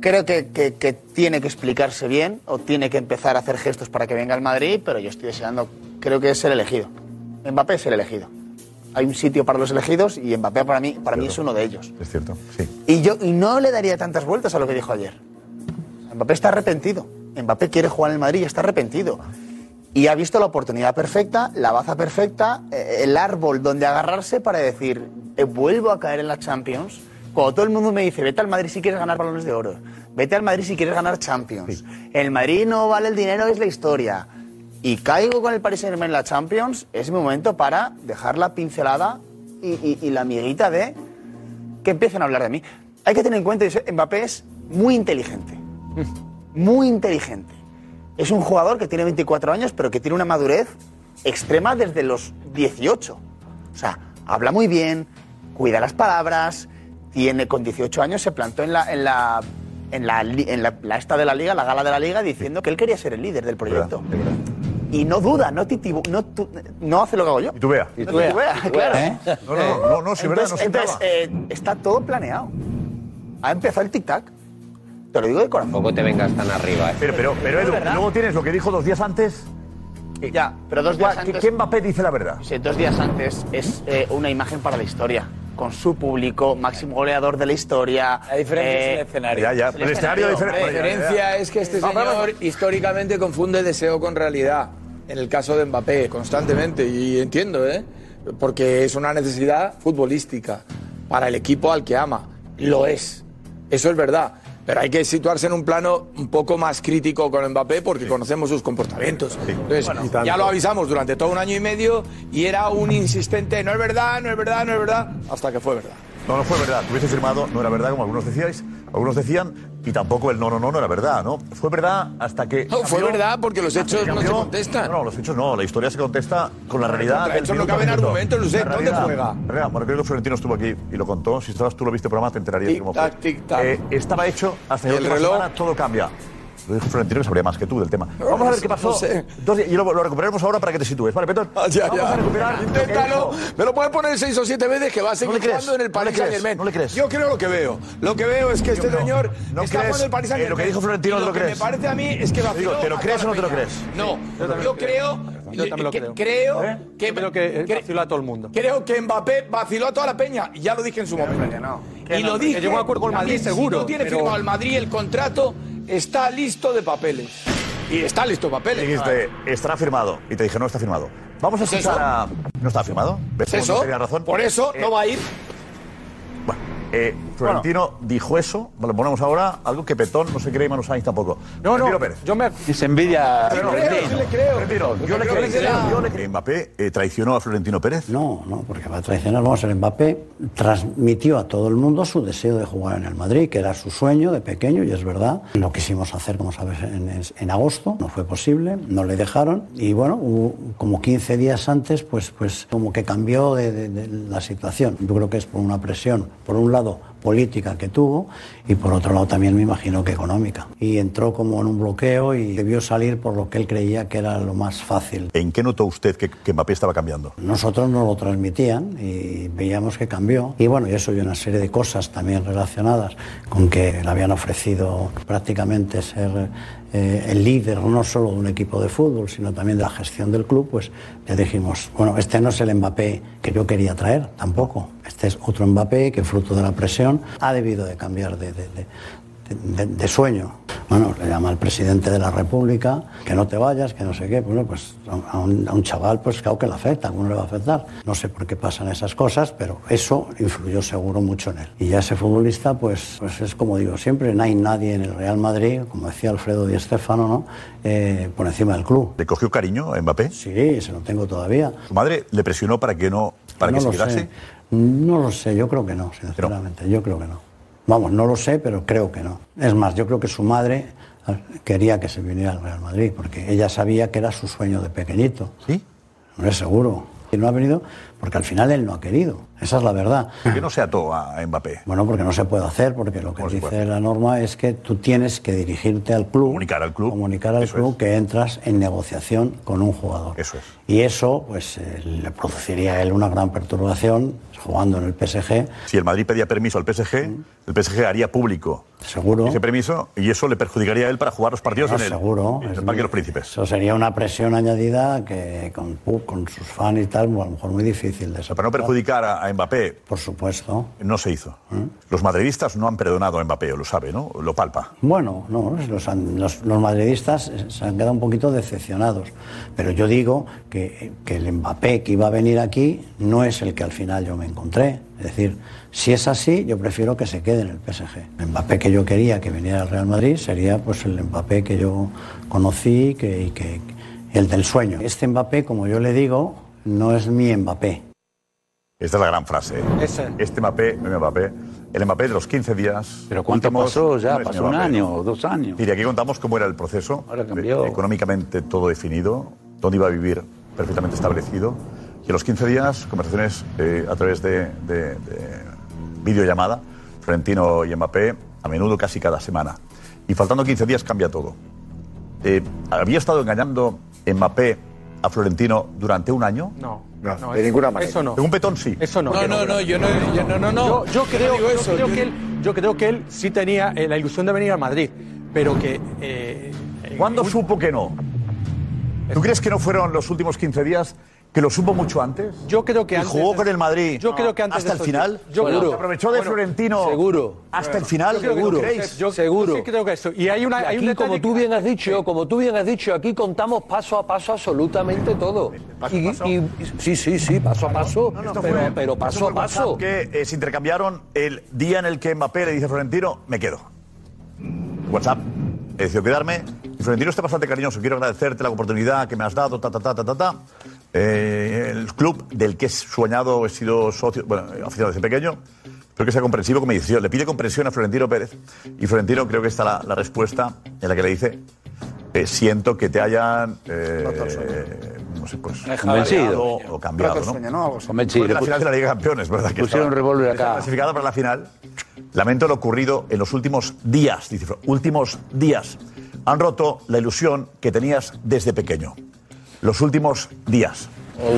Creo que, que- que tiene que explicarse bien o tiene que empezar a hacer gestos para que venga al Madrid, pero yo estoy deseando, creo que es ser elegido. Mbappé es el elegido. Hay un sitio para los elegidos y Mbappé para mí, para mí es uno de ellos. Es cierto, sí. Y yo y no le daría tantas vueltas a lo que dijo ayer. Mbappé está arrepentido. Mbappé quiere jugar en el Madrid y está arrepentido. Y ha visto la oportunidad perfecta, la baza perfecta, eh, el árbol donde agarrarse para decir, eh, vuelvo a caer en la Champions. Cuando todo el mundo me dice, vete al Madrid si quieres ganar balones de oro, vete al Madrid si quieres ganar Champions. El Madrid no vale el dinero, es la historia. Y caigo con el Paris Saint Germain en la Champions, es mi momento para dejar la pincelada y, y- y la amiguita de que empiecen a hablar de mí. Hay que tener en cuenta que Mbappé es muy inteligente. Muy inteligente. Es un jugador que tiene 24 años, pero que tiene una madurez extrema desde los 18. O sea, habla muy bien, cuida las palabras, tiene con 18 años se plantó en la en la en la, en la- la esta de la liga, la gala de la liga, diciendo que él quería ser el líder del proyecto. Y no duda, no titibu, no, tu- no hace lo que hago yo. Y tú vea. Y tú vea, claro. ¿Eh? No, no, no, no, sí, verdad, no entonces, se entonces, eh, está todo planeado. Ha empezado el tic-tac. Te lo digo de corazón. Tampoco te vengas tan arriba, ¿eh? Pero, pero, pero Edu, luego tienes lo que dijo dos días antes. Ya, pero dos días ¿Qué- antes. ¿Qué Mbappé dice la verdad? Sí, dos días antes es eh, una imagen para la historia. Con su público, máximo goleador de la historia. La diferencia eh, es el escenario. Ya, ya, el pero el escenario escenario, diferente. La diferencia es que este señor históricamente confunde deseo con realidad. En el caso de Mbappé, constantemente. Y entiendo, ¿eh? Porque es una necesidad futbolística para el equipo al que ama. Lo es. Eso es verdad. Pero hay que situarse en un plano un poco más crítico con Mbappé porque conocemos sus comportamientos. Entonces, ya lo avisamos durante todo un año y medio y era un insistente, no es verdad, no es verdad, no es verdad, hasta que fue verdad. No, no fue verdad. Hubiese firmado, no era verdad, como algunos decíais, algunos decían, y tampoco el no, no, no, no era verdad, ¿no? Fue verdad hasta que. No, fue cambió- verdad porque los hechos no se cambió- contestan. No, no, los hechos no. La historia se contesta con la realidad. Del hechos no caben argumentos, La ¿dónde juega? creo que Florentino estuvo aquí y lo contó. Si estabas tú, lo viste el programa, te enterarías de cómo fue. Tic-tac, tic-tac. Eh, estaba hecho hasta ¿Y que el reloj? semana todo cambia. Lo dijo Florentino que sabría más que tú del tema. No, Vamos a no ver qué pasó. no sé. Dos días- y lo, lo recuperaremos ahora para que te sitúes. Vale, Petón. Ah, ya, Vamos ya. a recuperar. lo que Inténtalo. Me lo puedes poner seis o siete veces que va a seguir crees? jugando en el ¿No Paris? Saint Germain. ¿No le crees? Yo creo lo que veo. Lo que veo es que este no. señor ¿No está crees? jugando en el Paris Saint Eh, Germain. lo que dijo Florentino, ¿no lo que crees? me parece a mí es que vaciló Digo, ¿te lo crees o no te lo crees? No, yo lo creo. Yo también lo que- creo. Creo ¿Eh? que, creo que cre- vaciló a todo el mundo. Creo que Mbappé vaciló a toda la peña. Ya lo dije en su momento. Que Y no, lo que dije. llegó a acuerdo con el Madrid, seguro, Si no tiene pero- firmado el Madrid el contrato, está listo de papeles. Y está listo de papeles. Dijiste, estará firmado. Y te dije, no está firmado. Vamos a ¿Es escuchar eso? a. ¿No está firmado? ¿Ves ¿Es cómo eso? no tenía razón? Por eso Eh, no va a ir. Eh, Florentino dijo eso, lo ponemos ahora, algo que Petón no se cree y Manu Sainz tampoco. No, no, Florentino Pérez. yo me... Es envidia. No, creo, sí le creo. Florentino, yo le creo, creo yo le creo. Mbappé eh, traicionó a Florentino Pérez. No, no, porque va a traicionar. Vamos a ver, Mbappé transmitió a todo el mundo su deseo de jugar en el Madrid, que era su sueño de pequeño, y es verdad. Lo quisimos hacer, como sabes, en, en- en agosto, no fue posible, no le dejaron. Y bueno, hubo como 15 días antes, pues, pues como que cambió de, de- de la situación. Yo creo que es por una presión, por un lado, política que tuvo y por otro lado también me imagino que económica. Y entró como en un bloqueo y debió salir por lo que él creía que era lo más fácil. ¿En qué notó usted que, que Mbappé estaba cambiando? Nosotros nos lo transmitían y veíamos que cambió. Y bueno, y eso y una serie de cosas también relacionadas con que le habían ofrecido prácticamente ser eh, el líder no solo de un equipo de fútbol, sino también de la gestión del club, pues le dijimos, bueno, este no es el Mbappé que yo quería traer, tampoco. Este es otro Mbappé que fruto de la presión ha debido de cambiar de, de, de sueño. Bueno, le llama al presidente de la República que no te vayas, que no sé qué. Bueno, pues a un, a un chaval, pues claro que le afecta, a alguno le va a afectar. No sé por qué pasan esas cosas, pero eso influyó seguro mucho en él. Y ya ese futbolista, pues, pues es como digo siempre, no hay nadie en el Real Madrid, como decía Alfredo Di Stéfano, ¿no? Eh, por encima del club. ¿Le cogió cariño a Mbappé? Sí, se lo tengo todavía. ¿Su madre le presionó para que no, para no que se quedase? sé. No lo sé, yo creo que no, sinceramente. Yo creo que no. Vamos, no lo sé, pero creo que no. Es más, yo creo que su madre eh, quería que se viniera al Real Madrid, porque ella sabía que era su sueño de pequeñito. ¿Sí? No es seguro. Y no ha venido porque al final él no ha querido. Esa es la verdad. ¿Por qué no se ató a Mbappé? Bueno, porque no se puede hacer, porque lo que dice la norma es que tú tienes que dirigirte al club. Comunicar al club. Comunicar al club que entras en negociación con un jugador. Eso es. Y eso, pues, eh, le produciría a él una gran perturbación jugando en el PSG. Si el Madrid pedía permiso al PSG, el PSG haría público Seguro. ese permiso y eso le perjudicaría a él para jugar los partidos Ah, en el, seguro. en el Parque de los Príncipes. Eso sería una presión añadida que con, con sus fans y tal, a lo mejor muy difícil de Para no perjudicar a, a Mbappé. Por supuesto. No se hizo. Los madridistas no han perdonado a Mbappé, lo sabe, ¿no? Lo palpa. Bueno, no, los, los- los madridistas se han quedado un poquito decepcionados. Pero yo digo que, que el Mbappé que iba a venir aquí no es el que al final yo me encontré. Es decir, si es así, yo prefiero que se quede en el PSG. El Mbappé que yo quería que viniera al Real Madrid sería pues el Mbappé que yo conocí que, y que, el del sueño. Este Mbappé, como yo le digo, no es mi Mbappé. Esta es la gran frase. ¿eh? Este Mbappé, mi Mbappé, el Mbappé de los 15 días. Pero ¿cuánto últimos, pasó ya? no Pasó un Mbappé, año ¿no? o dos años. Mire, aquí contamos cómo era el proceso. Ahora cambió. eh, Económicamente todo definido, dónde iba a vivir perfectamente establecido. Y a los 15 días, conversaciones eh, a través de, de- de videollamada, Florentino y Mbappé, a menudo casi cada semana. Y faltando 15 días cambia todo. Eh, ¿Había estado engañando Mbappé a Florentino durante un año? No. No, de ninguna manera. Eso no. En un petón sí. Eso no. No, no, no, yo no, yo no, no, no. Yo, creo, yo eso, creo yo- que él, yo creo que él sí tenía eh, la ilusión de venir a Madrid, pero que. eh, ¿Cuándo supo que no? ¿Tú crees que no fueron los últimos 15 días? ¿Que lo supo mucho antes? Yo creo que ¿Y antes jugó de- con el Madrid Yo creo que antes hasta de el final? Yo creo. ¿Se aprovechó de Bueno, Florentino seguro. hasta el final? Yo creo que ¿Lo no. creéis? Yo- Seguro. yo sí creo que eso. Y hay una. Y hay un aquí, detalle como tú bien has dicho, como tú bien has dicho, aquí contamos paso a paso absolutamente todo. ¿Paso a Y- paso? y- sí, sí, sí, paso a paso. Esto pero, fue- pero paso a paso. WhatsApp Que eh, se intercambiaron el día en el que Mbappé le dice a Florentino, me quedo. WhatsApp, he decidido quedarme. Y Florentino está bastante cariñoso. Quiero agradecerte la oportunidad que me has dado, ta, ta, ta, ta, ta, ta. Eh, el club del que he soñado, he sido socio, bueno, aficionado desde pequeño. Creo que sea comprensivo como dice. Le pide comprensión a Florentino Pérez. Y Florentino creo que está la, la respuesta en la que le dice, eh, siento que te hayan, eh, no sé, pues, Convencido. o cambiado, ¿no? sueño, ¿no? Algo así. Convencido. La final de la Liga de Campeones, ¿verdad? Que Pusieron un revólver acá. Clasificado para la final. Lamento lo ocurrido en los últimos días, dice últimos días. Han roto la ilusión que tenías desde pequeño. Los últimos días.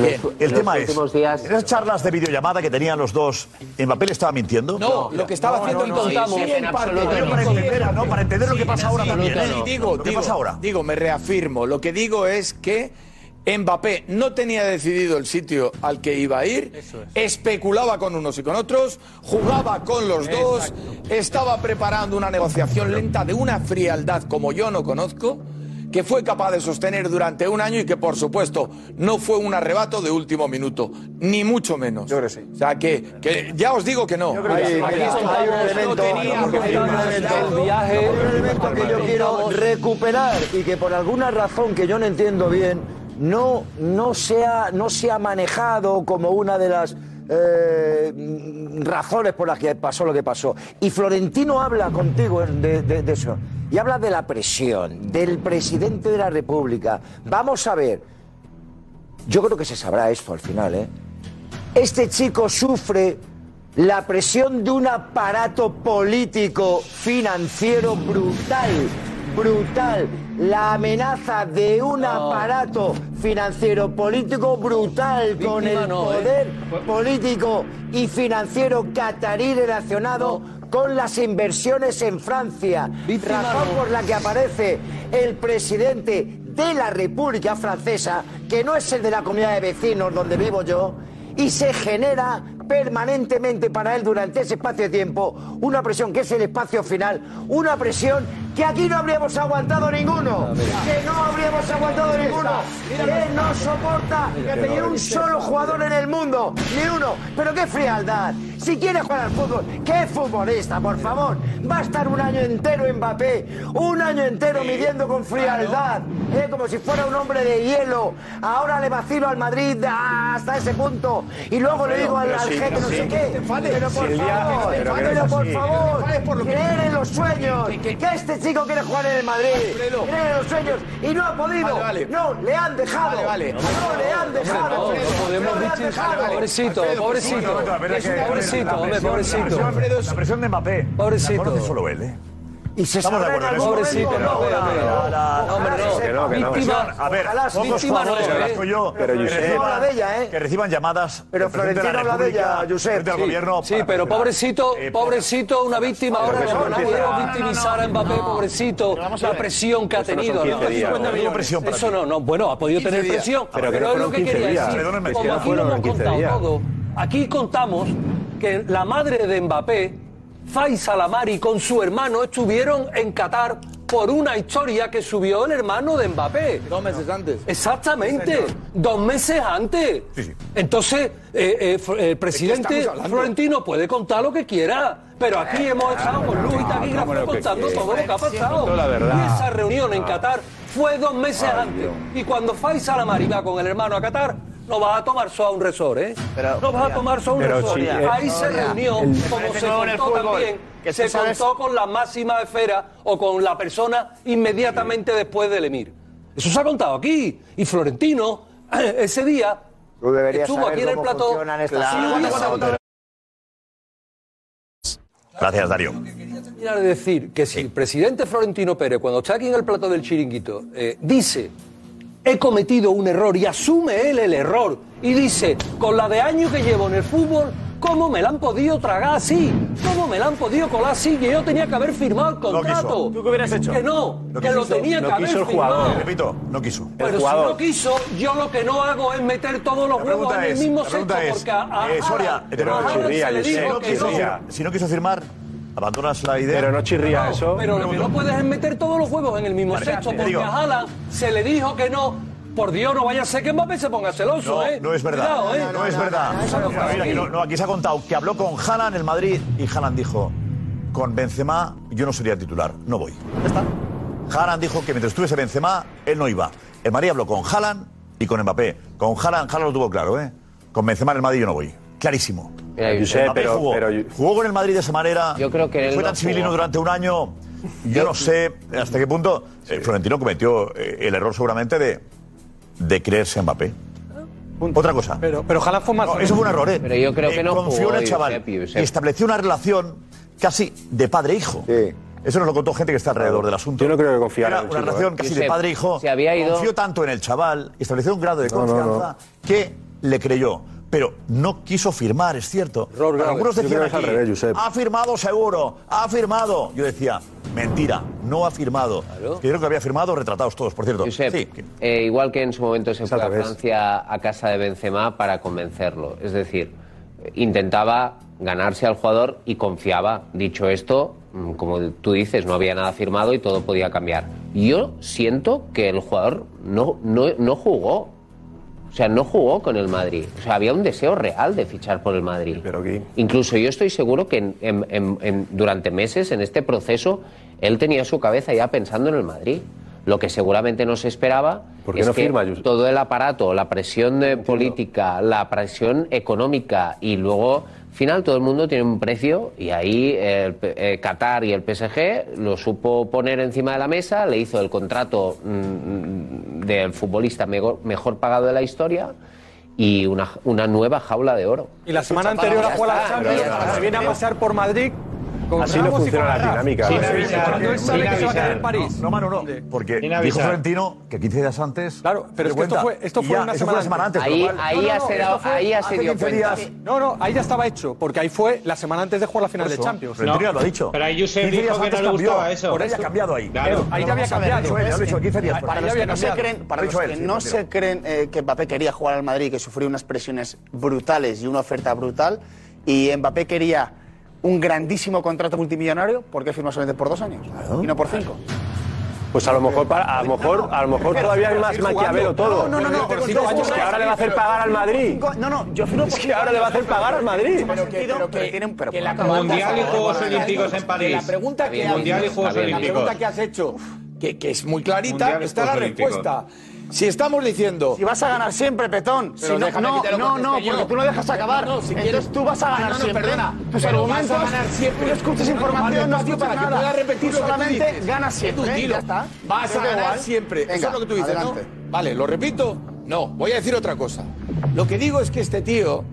Bien. El tema es, días- en esas charlas de videollamada que tenían los dos, ¿Mbappé le estaba mintiendo? No, lo que estaba haciendo no, el no, contamos. sí, sí, en no. Para entender, ¿no? Para entender lo que pasa ahora también, ¿eh? Digo, Lo que digo, pasa ahora. digo, me reafirmo. Lo que digo es que Mbappé no tenía decidido el sitio al que iba a ir, especulaba con unos y con otros, jugaba con los dos, estaba preparando una negociación lenta de una frialdad como yo no conozco, que fue capaz de sostener durante un año y que por supuesto no fue un arrebato de último minuto, ni mucho menos. Yo creo sí. O sea que, que ya os digo que no. creo que sí. Aquí Hay- hay un elemento- hay un que elemento- viaje- un elemento que yo quiero recuperar y que por alguna razón que yo no entiendo bien no, no, se, ha, no se ha manejado como una de las eh, razones por las que pasó lo que pasó. Y Florentino habla contigo de, eso. Y habla de la presión, del presidente de la República. Vamos a ver. Yo creo que se sabrá esto al final, ¿eh? Este chico sufre la presión de un aparato político financiero brutal, brutal. La amenaza de un aparato financiero político brutal con el no, ¿eh? poder político y financiero catarí relacionado con las inversiones en Francia. Razón por la que aparece el presidente de la República Francesa, que no es el de la comunidad de vecinos donde vivo yo, y se genera permanentemente para él durante ese espacio de tiempo, una presión que es el espacio final, una presión que aquí no habríamos aguantado ninguno, que no habríamos aguantado ninguno, que no soporta que tener un solo jugador en el mundo, ni uno, pero qué frialdad. Si quiere jugar al fútbol, ¿qué futbolista, por favor? Va a estar un año entero Mbappé, un año entero midiendo con frialdad, ¿eh? como si fuera un hombre de hielo. Ahora le vacilo al Madrid ah, hasta ese punto y luego le digo al, al jefe no sé qué. Pero por favor, pero por favor, creer en los sueños. Que este chico quiere jugar en el Madrid, creer en los sueños y no ha podido. No, le han dejado. No, le han dejado. podemos No le han distinguir- dejado. Pobrecito, pobrecito. Pobrecito, la hombre, presión- pobrecito. La presión, de Mbappé. Pobrecito. Solo él, ¿eh? Y se Estamos de acuerdo en eso. Pero, no, la- no, hombre, no. Que no, que no. Víctima- A ver, pocos víctima jugadores, no, ¿eh? yo, Pero que reciban- habla de ella, ¿eh? Que reciban llamadas. Pero Florentino la habla de ella, Josep. frente al Sí, gobierno. Sí, pero presionar. pobrecito, Eh, pobrecito, una víctima ahora, no, no no no, no, victimizar a Mbappé, pobrecito, la presión que ha no tenido. 15 días, Eso ¿no? Ha tenido presión para Eso ti. no, no, bueno, ha podido 15 tener presión, Pero que no fueron lo que 15 quería días. Como no aquí lo hemos 15 contado todo, aquí contamos que la madre de Mbappé, Faisal Amari, con su hermano estuvieron en Qatar por una historia que subió el hermano de Mbappé. Dos meses antes. Exactamente, dos meses antes. Entonces, eh, eh, Fr- el presidente? Florentino puede contar lo que quiera, pero aquí hemos estado con Luis y Taquígrafo hombre, lo que contando todo lo que ha pasado. La verdad. Y esa reunión en Ah. Qatar fue dos meses Ay, antes. Dios. Y cuando Faisal Amari va con el hermano a Qatar, no vas a tomar solo a un resort, ¿eh? no vas a tomar solo a un Pero resort. sí, eh, Ahí se Soria. reunió, El- como se contó fútbol, también, que se sabes- contó con la máxima esfera o con la persona inmediatamente después del emir. Eso se ha contado aquí. Y Florentino, ese día, Tú deberías estuvo saber aquí en el plató. Sí, Gracias, Darío. terminar de decir que si el presidente Florentino Pérez, cuando está aquí en el plato del chiringuito, eh, dice, he cometido un error y asume él el error y dice, con la de años que llevo en el fútbol, ¿cómo me la han podido tragar así? ¿Cómo me la han podido colar así? Que yo tenía que haber firmado el contrato. ¿Tú qué hubieras hecho? Que no, que lo tenía que haber firmado. Repito, no quiso. Pero si no quiso, yo lo que no hago es meter todos los huevos en el mismo es, porque a, a eh, Soria, no Haaland chirría, se le dijo que no. Si no quiso firmar, abandonas la idea. Pero no chirría No, eso. Pero lo que no puedes es meter todos los huevos en el mismo Vale, te porque digo. a Haaland se le dijo que no. Por Dios, no vaya a ser que Mbappé se ponga celoso, No, ¿eh? no es verdad. Cuidado, ¿eh? No, es verdad. Mira, no, aquí se ha contado que habló con Haaland en Madrid y Haaland dijo, con Benzema yo no sería titular, no voy. Ya está. Haaland dijo que mientras estuviese Benzema, él no iba. El Madrid habló con Haaland y con Mbappé. Con Haaland, Haaland lo tuvo claro, ¿eh? Con Benzema en el Madrid yo no voy. Clarísimo. Mira, Josep, pero- jugó, pero- jugó con el Madrid de esa manera. Yo creo que él Fue no tan civilino jugó. durante un año. Yo no sé hasta qué punto eh, Florentino cometió eh, el error seguramente de, de creerse en Mbappé. Otra cosa. Pero, pero ojalá fue más. No, eso fue un error, ¿eh? Pero yo creo que Eh, no Confió jugó, en el chaval Josep, Josep. y estableció una relación casi de padre-hijo. Eso nos lo contó gente que está alrededor del asunto. Yo no creo que confiara Era en el una chico, relación ¿eh? casi de Josep, padre-hijo. se había ido- Confió tanto en el chaval, estableció un grado de No, no, confianza que le creyó. Pero no quiso firmar, es cierto. Algunos decían aquí, revés, ha firmado seguro, ha firmado. Yo decía, mentira, no ha firmado. Que creo que había firmado retratados todos, por cierto. Josep, Sí, eh, igual que en su momento se fue a. Francia a casa de Benzema para convencerlo. Es decir, intentaba ganarse al jugador y confiaba. Dicho esto, mm, como tú dices, no había nada firmado y todo podía cambiar. Yo siento que el jugador no, no, no jugó. O sea, no jugó con el Madrid. O sea, había un deseo real de fichar por el Madrid. Pero aquí. Incluso yo estoy seguro que en- en- en- en- durante meses, en este proceso, él tenía su cabeza ya pensando en el Madrid. Lo que seguramente no se esperaba ¿Por qué es no que firma, todo el aparato, la presión política, la presión económica y luego, final, todo el mundo tiene un precio y ahí el eh, Qatar y el PSG lo supo poner encima de la mesa, le hizo el contrato mm, del futbolista mejor, mejor pagado de la historia y una, una nueva jaula de oro. Y la semana anterior a jugar a la Champions, se viene a pasar por Madrid Así no funciona la dinámica. Sí, No, Manu, no. Porque dijo Florentino que 15 días antes. Claro, pero es que esto fue, esto fue, una, semana semana antes. Ahí, ahí, no, no, se, ahí No, no, ahí ya estaba hecho, porque ahí fue la semana antes de jugar la final eso, de Champions. No, lo ha dicho. Pero ahí Josep dijo que no le gustaba eso. Por ahí ha cambiado ahí. Claro, ahí ya había cambiado. Para los que no se creen, que no se creen que Mbappé quería jugar al Madrid, que sufrió unas presiones brutales y una oferta brutal, y Mbappé quería un grandísimo contrato multimillonario, ¿por qué firma solamente por dos años y no por cinco? Pues a lo mejor, para, a lo mejor, a lo mejor todavía es más maquiavelo todo. No, no, no, por ahora le va a hacer pagar al Madrid. No, no, yo firmo por que ahora le va a hacer pagar al Madrid. Pero que, pero que, pero mundial y Juegos Olímpicos en París. La pregunta que has hecho que, es muy clarita, está la respuesta. Si estamos diciendo. Si vas a ganar siempre, petón. No, no, no, porque tú no dejas acabar. No, no, si Entonces tú vas a ganar no, siempre. Perdona. Tus argumentos. Vas a ganar siempre. Tú escuchas información, no, escuchas para nada. Que repetir tú solamente que tú ganas siempre. Dilo. Ya está. Vas a ganar siempre. Eso es lo que tú dices, ¿no? Vale, ¿lo repito? No, voy a decir otra cosa. Lo que digo es que este tío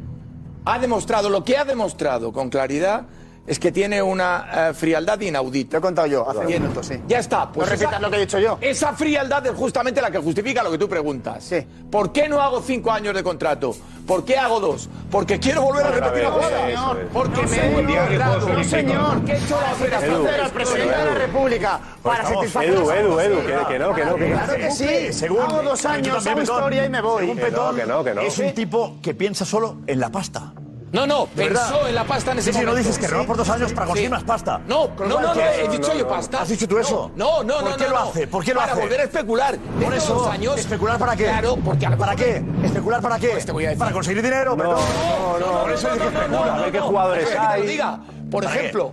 ha demostrado, lo que ha demostrado con claridad es que tiene una eh, frialdad inaudita. Lo he contado yo hace un minuto, sí. Ya está. Pues no esa, lo que he dicho yo. Esa frialdad es justamente la que justifica lo que tú preguntas. Sí. ¿Por qué no hago cinco años de contrato? ¿Por qué hago dos? Porque quiero volver a repetir la jugada. Porque me he logrado. No, señor. Que he hecho la operación de la República para satisfacer Edu, Edu, Edu, que no, que no. Claro que sí. Según hago dos años, hago historia y me voy. Según Petón, es un tipo que piensa solo en la pasta. No, no, pensó en la pasta en sí. Sí, no dices que robó por dos años para conseguir más pasta. No, no, no, he dicho yo pasta. ¿Has dicho tú eso? No, no, no. ¿Por qué lo hace? ¿Por qué lo hace? Para volver a especular. Por eso, años. ¿Especular para qué? Claro, porque ¿Para qué? ¿Especular para qué? Pues te voy a dar Para conseguir dinero, no, no, no. Por eso es que especula. A ver qué jugadores hay. Diga, por ejemplo...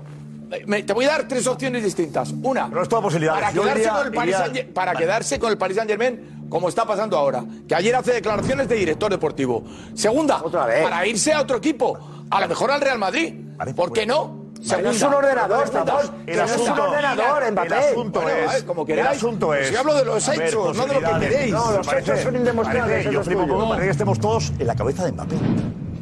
Te voy a dar tres opciones distintas. Una. No es toda posibilidad. Para, quedarse, con el Paris Saint, para quedarse, con el Paris Saint Germain como está pasando ahora, que ayer hace declaraciones de director deportivo. Segunda, para irse a otro equipo, a lo mejor al Real Madrid. ¿Por qué pues, no? Según es un ordenador. El asunto, es un ordenador, Mbappé. El asunto bueno, es. Eh, como queráis. El asunto es. Si hablo de los hechos, ver, no de lo que queréis. No, los parece, hechos son indemoniables. Yo flipo como para que estemos todos en la cabeza de Mbappé.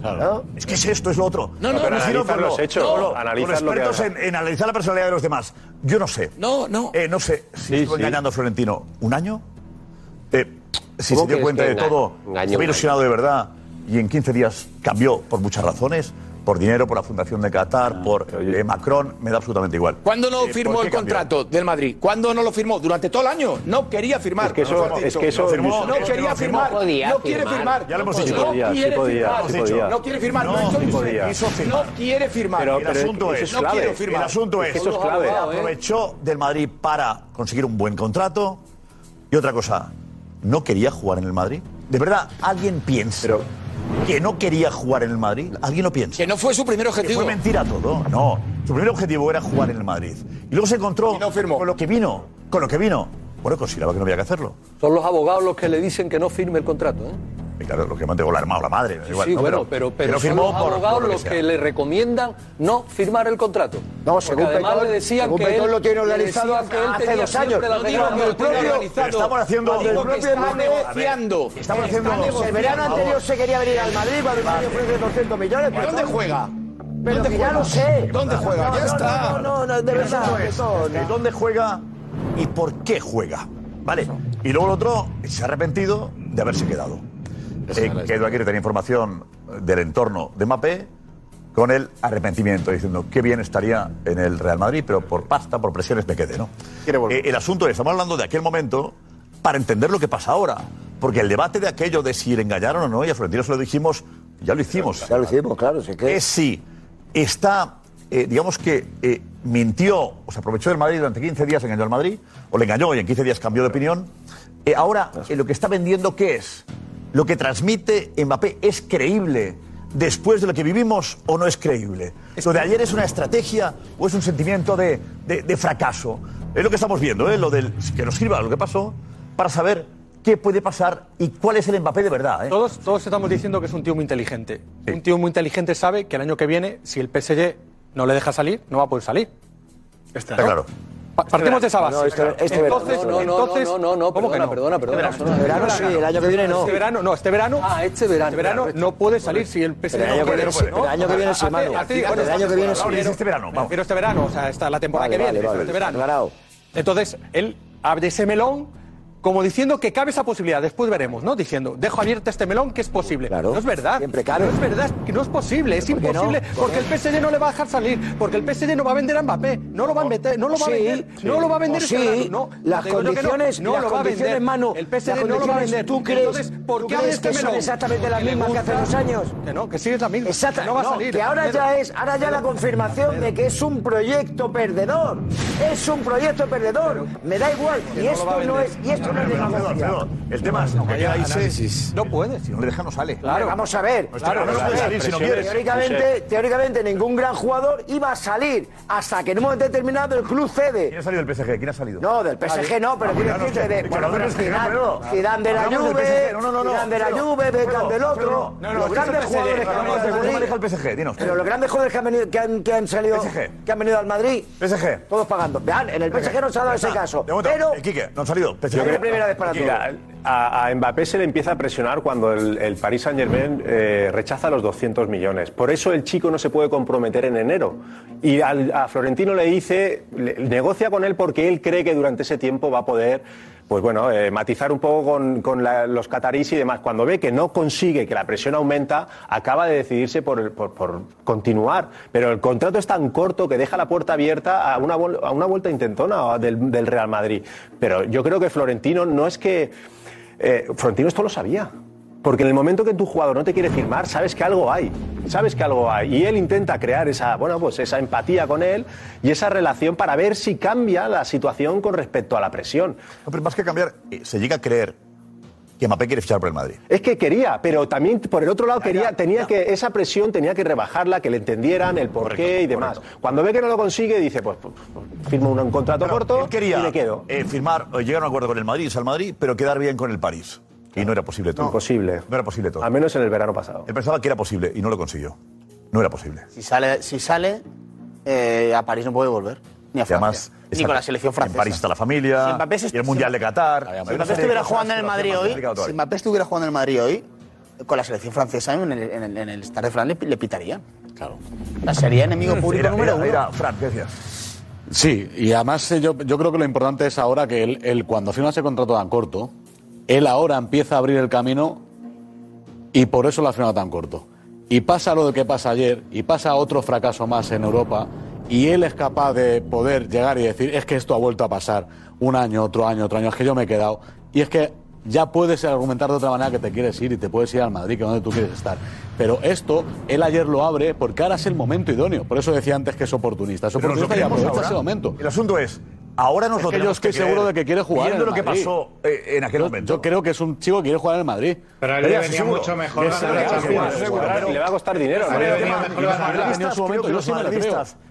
Claro. ¿No? Es que es esto, es lo otro. No, no, pero no, no, los hechos, no, analizar lo que en, en, analizar la personalidad de los demás. Yo no sé. No, no. Eh, no sé si sí, estoy sí. engañando a Florentino. ¿Un año? eh, si se dio cuenta de todo, se había ilusionado de verdad y en 15 días cambió por muchas razones, por dinero, por la fundación de Qatar, ah. por eh, Macron, me da absolutamente igual. ¿Cuándo no eh, firmó el cambió? contrato del Madrid? ¿Cuándo no lo firmó? Durante todo el año. No quería firmar. Es que eso- Martín, es que eso- firmó, no quería no firmar. No podía No quiere firmar. Ya lo hemos dicho. No quiere firmar. No quiere firmar. No, firmar. No quiere firmar. El asunto es, no clave. quiero firmar. El asunto es, Eso es clave. Aprovechó del Madrid para conseguir un buen contrato. Y otra cosa, no quería jugar en el Madrid? ¿De verdad alguien piensa Pero... que no quería jugar en el Madrid? ¿Alguien lo piensa? Que no fue su primer objetivo. Que fue mentira todo, no. Su primer objetivo era jugar en el Madrid. Y luego se encontró con lo que vino, con lo que vino. Bueno, consideraba que no había que hacerlo. Son los abogados los que le dicen que no firme el contrato, ¿eh? lo que o la hermana o la madre. Sí, igual, sí, no, bueno, pero, pero, pero firmó los por, abogados por lo los que le recomiendan no firmar el contrato. No, Porque según además le decían que él, lo tiene organizado hace, hace dos años. Estamos haciendo propio está negociando. Estamos haciendo el verano anterior se quería venir al Madrid para vale. ofrece 200 millones. ¿Pero dónde juega? Pero ¿Dónde juega? ya lo sé. ¿Dónde juega? ya está. No, no, no, de verdad. ¿Dónde juega y por qué juega? Vale. Y luego el otro se ha arrepentido de haberse quedado. Eh, que Edu Aguirre tenía información del entorno de Mbappé con el arrepentimiento, diciendo qué bien estaría en el Real Madrid, pero por pasta, por presiones me quedé, ¿no? Eh, el asunto es, estamos hablando de aquel momento para entender lo que pasa ahora. Porque el debate de aquello de si le engañaron o no, y a Florentino se lo dijimos, ya lo hicimos. Ya, lo hicimos, claro, sí que... Es si está, eh, digamos que eh, mintió, o se aprovechó del Madrid durante 15 días, engañó al Madrid, o le engañó y en 15 días cambió de opinión. Ahora, lo que está vendiendo, ¿qué es? lo que transmite Mbappé es creíble después de lo que vivimos o no es creíble. Lo de ayer es una estrategia o es un sentimiento de, de, de fracaso. Es lo que estamos viendo, ¿eh? lo del, que nos sirva lo que pasó para saber qué puede pasar y cuál es el Mbappé de verdad. ¿eh? Todos, todos estamos diciendo que es un tío muy inteligente. Sí. Un tío muy inteligente sabe que el año que viene, si el PSG no le deja salir, no va a poder salir. Está, ¿no? claro. Partimos de esa base. No, este- este verano. entonces, No, no, no, entonces, no, no, no, ¿cómo que perdona, no? perdona, perdona. Este verano sí, el año que viene no. Este verano, no, este verano. Ah, este verano. Este verano no puede salir si el Pero el año que viene el año que viene sí, bueno, el año que viene sí. este verano, vamos. Pero este verano, o sea, esta la temporada que viene, este verano. Entonces, él abre ese melón como diciendo que cabe esa posibilidad, después veremos, ¿no? Diciendo, dejo abierto este melón que es posible. No es verdad. Siempre No es verdad, que no es posible, es ¿Por qué no? imposible, porque el PSG no le va a dejar salir, porque el PSG no va a vender a Mbappé, no lo va a meter, no lo va a vender, sí. no lo va a vender Pues este sí, no. las no, condiciones- no las lo va a vender, Manu, el PSG no lo va a vender. ¿tú crees- Entonces, ¿por tú qué crees este que son melón? exactamente las mismas que hace dos años? Que no, que sí es la misma. Exacto, que no va a no, salir. que ahora ya es, ahora ya la confirmación de que es un proyecto perdedor. Es un proyecto perdedor. Me da igual. Y no esto no es, y esto demagogia. El tema es, aunque No puede. si no le deja no sale. Claro. Vamos a ver. No, claro, no puede salir si no quieres. Teóricamente, teóricamente ningún gran jugador iba a salir hasta que en un momento determinado el club cede. ¿Quién ha salido del PSG? ¿Quién ha salido? No, del PSG no, pero quiero decirte de. Bueno, pero Zidane, Zidane de la Juve. Zidane de la Juve, Beckham del otro. Los ¿qué es el grandes jugadores que han. Pero los grandes jugadores que han venido, que han, que han salido, que han venido al Madrid, PSG. todos pagando. Vean, en el PSG no se ha dado ese caso. Pero eh, Quique, no han salido. PSG. Es la primera vez para todos. Mira, a, a Mbappé se le empieza a presionar cuando el, el Paris Saint Germain rechaza los 200 millones. Por eso el chico no se puede comprometer en enero. Y al- a Florentino le dice, le- negocia con él porque él cree que durante ese tiempo va a poder pues bueno, eh, matizar un poco con, la- los catarís y demás. Cuando ve que no consigue, que la presión aumenta, acaba de decidirse por, por- continuar. Pero el contrato es tan corto que deja la puerta abierta a una, a una vuelta intentona del, del Real Madrid. Pero yo creo que Florentino no es que... eh, Florentino esto lo sabía. Porque en el momento que tu jugador no te quiere firmar, sabes que algo hay. Sabes que algo hay. Y él intenta crear esa, bueno, pues esa empatía con él y esa relación para ver si cambia la situación con respecto a la presión. No, pero más que cambiar, eh, se llega a creer que Mbappé quiere fichar por el Madrid. Es que quería, pero también por el otro lado quería, tenía que esa presión tenía que rebajarla, que le entendieran el porqué y demás. Cuando ve que no lo consigue, dice, pues, pues, pues, firmo un contrato corto Él quería y le quedo. eh, firmar, o llegar a un acuerdo con el Madrid, al Madrid, pero quedar bien con el París. Y no era posible todo. Imposible. No era posible todo. Al menos en el verano pasado. Él pensaba que era posible y no lo consiguió. No era posible. Si sale, si sale eh, a París no puede volver. Ni a Y además, Francia. Ni con la selección francesa. En París está la familia, Si Mbappé se- y el Mundial de Qatar. Si Mbappé estuviera jugando en el Madrid hoy, si Mbappé estuviera jugando en el Madrid hoy, con la selección francesa en el, en el, en el Stade de France le, le pitarían. Claro. La sería enemigo público Era- número era- uno. era- Fran, ¿qué decías? Sí, y además eh, yo, yo creo que lo importante es ahora que él, él, cuando firma ese contrato tan corto, él ahora empieza a abrir el camino y por eso lo ha firmado tan corto. Y pasa lo que pasa ayer, y pasa otro fracaso más en Europa, y él es capaz de poder llegar y decir, es que esto ha vuelto a pasar un año, otro año, otro año, es que yo me he quedado. Y es que ya puedes argumentar de otra manera que te quieres ir y te puedes ir al Madrid, que es donde tú quieres estar. Pero esto, él ayer lo abre porque ahora es el momento idóneo. Por eso decía antes que es oportunista. Es oportunista y aprovecha ahora. ese momento. El asunto es, ahora nos Es lo que yo tenemos estoy que creer, seguro de que quiere jugar. Viendo en lo que pasó eh, en aquel Yo- momento. Yo creo que es un chico que quiere jugar en el Madrid. Pero a él le venía seguro. mucho mejor. Le va a costar dinero.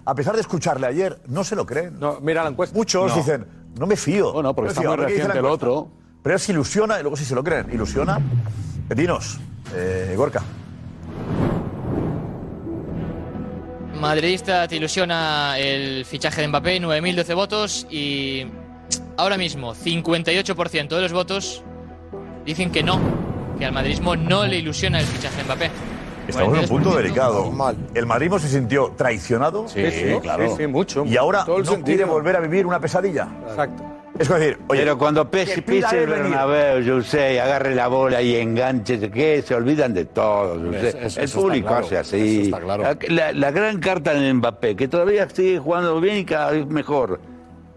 A pesar de escucharle ayer, no se lo creen. No, mira la encuesta. Muchos dicen, no me fío. Bueno, porque está muy reciente el otro. Pero es ilusiona y luego sí se lo creen. Ilusiona. Dinos, eh, Gorka. Madridista te ilusiona el fichaje de Mbappé, 9.012 votos y ahora mismo 58% de los votos dicen que no, que al madridismo no le ilusiona el fichaje de Mbappé. Estamos en un punto 42%. delicado. El madridismo se sintió traicionado. Sí, sí, claro. Sí, sí, mucho. Y ahora Todo el no sentido. quiere volver a vivir una pesadilla. Exacto. Es decir, oye, Pero cuando pese, pise el. Bernabéu, José, agarre la bola y enganche, que se olvidan de todo. Eso- eso el público claro, hace así. claro. La, la- la gran carta en Mbappé, que todavía sigue jugando bien y cada vez mejor.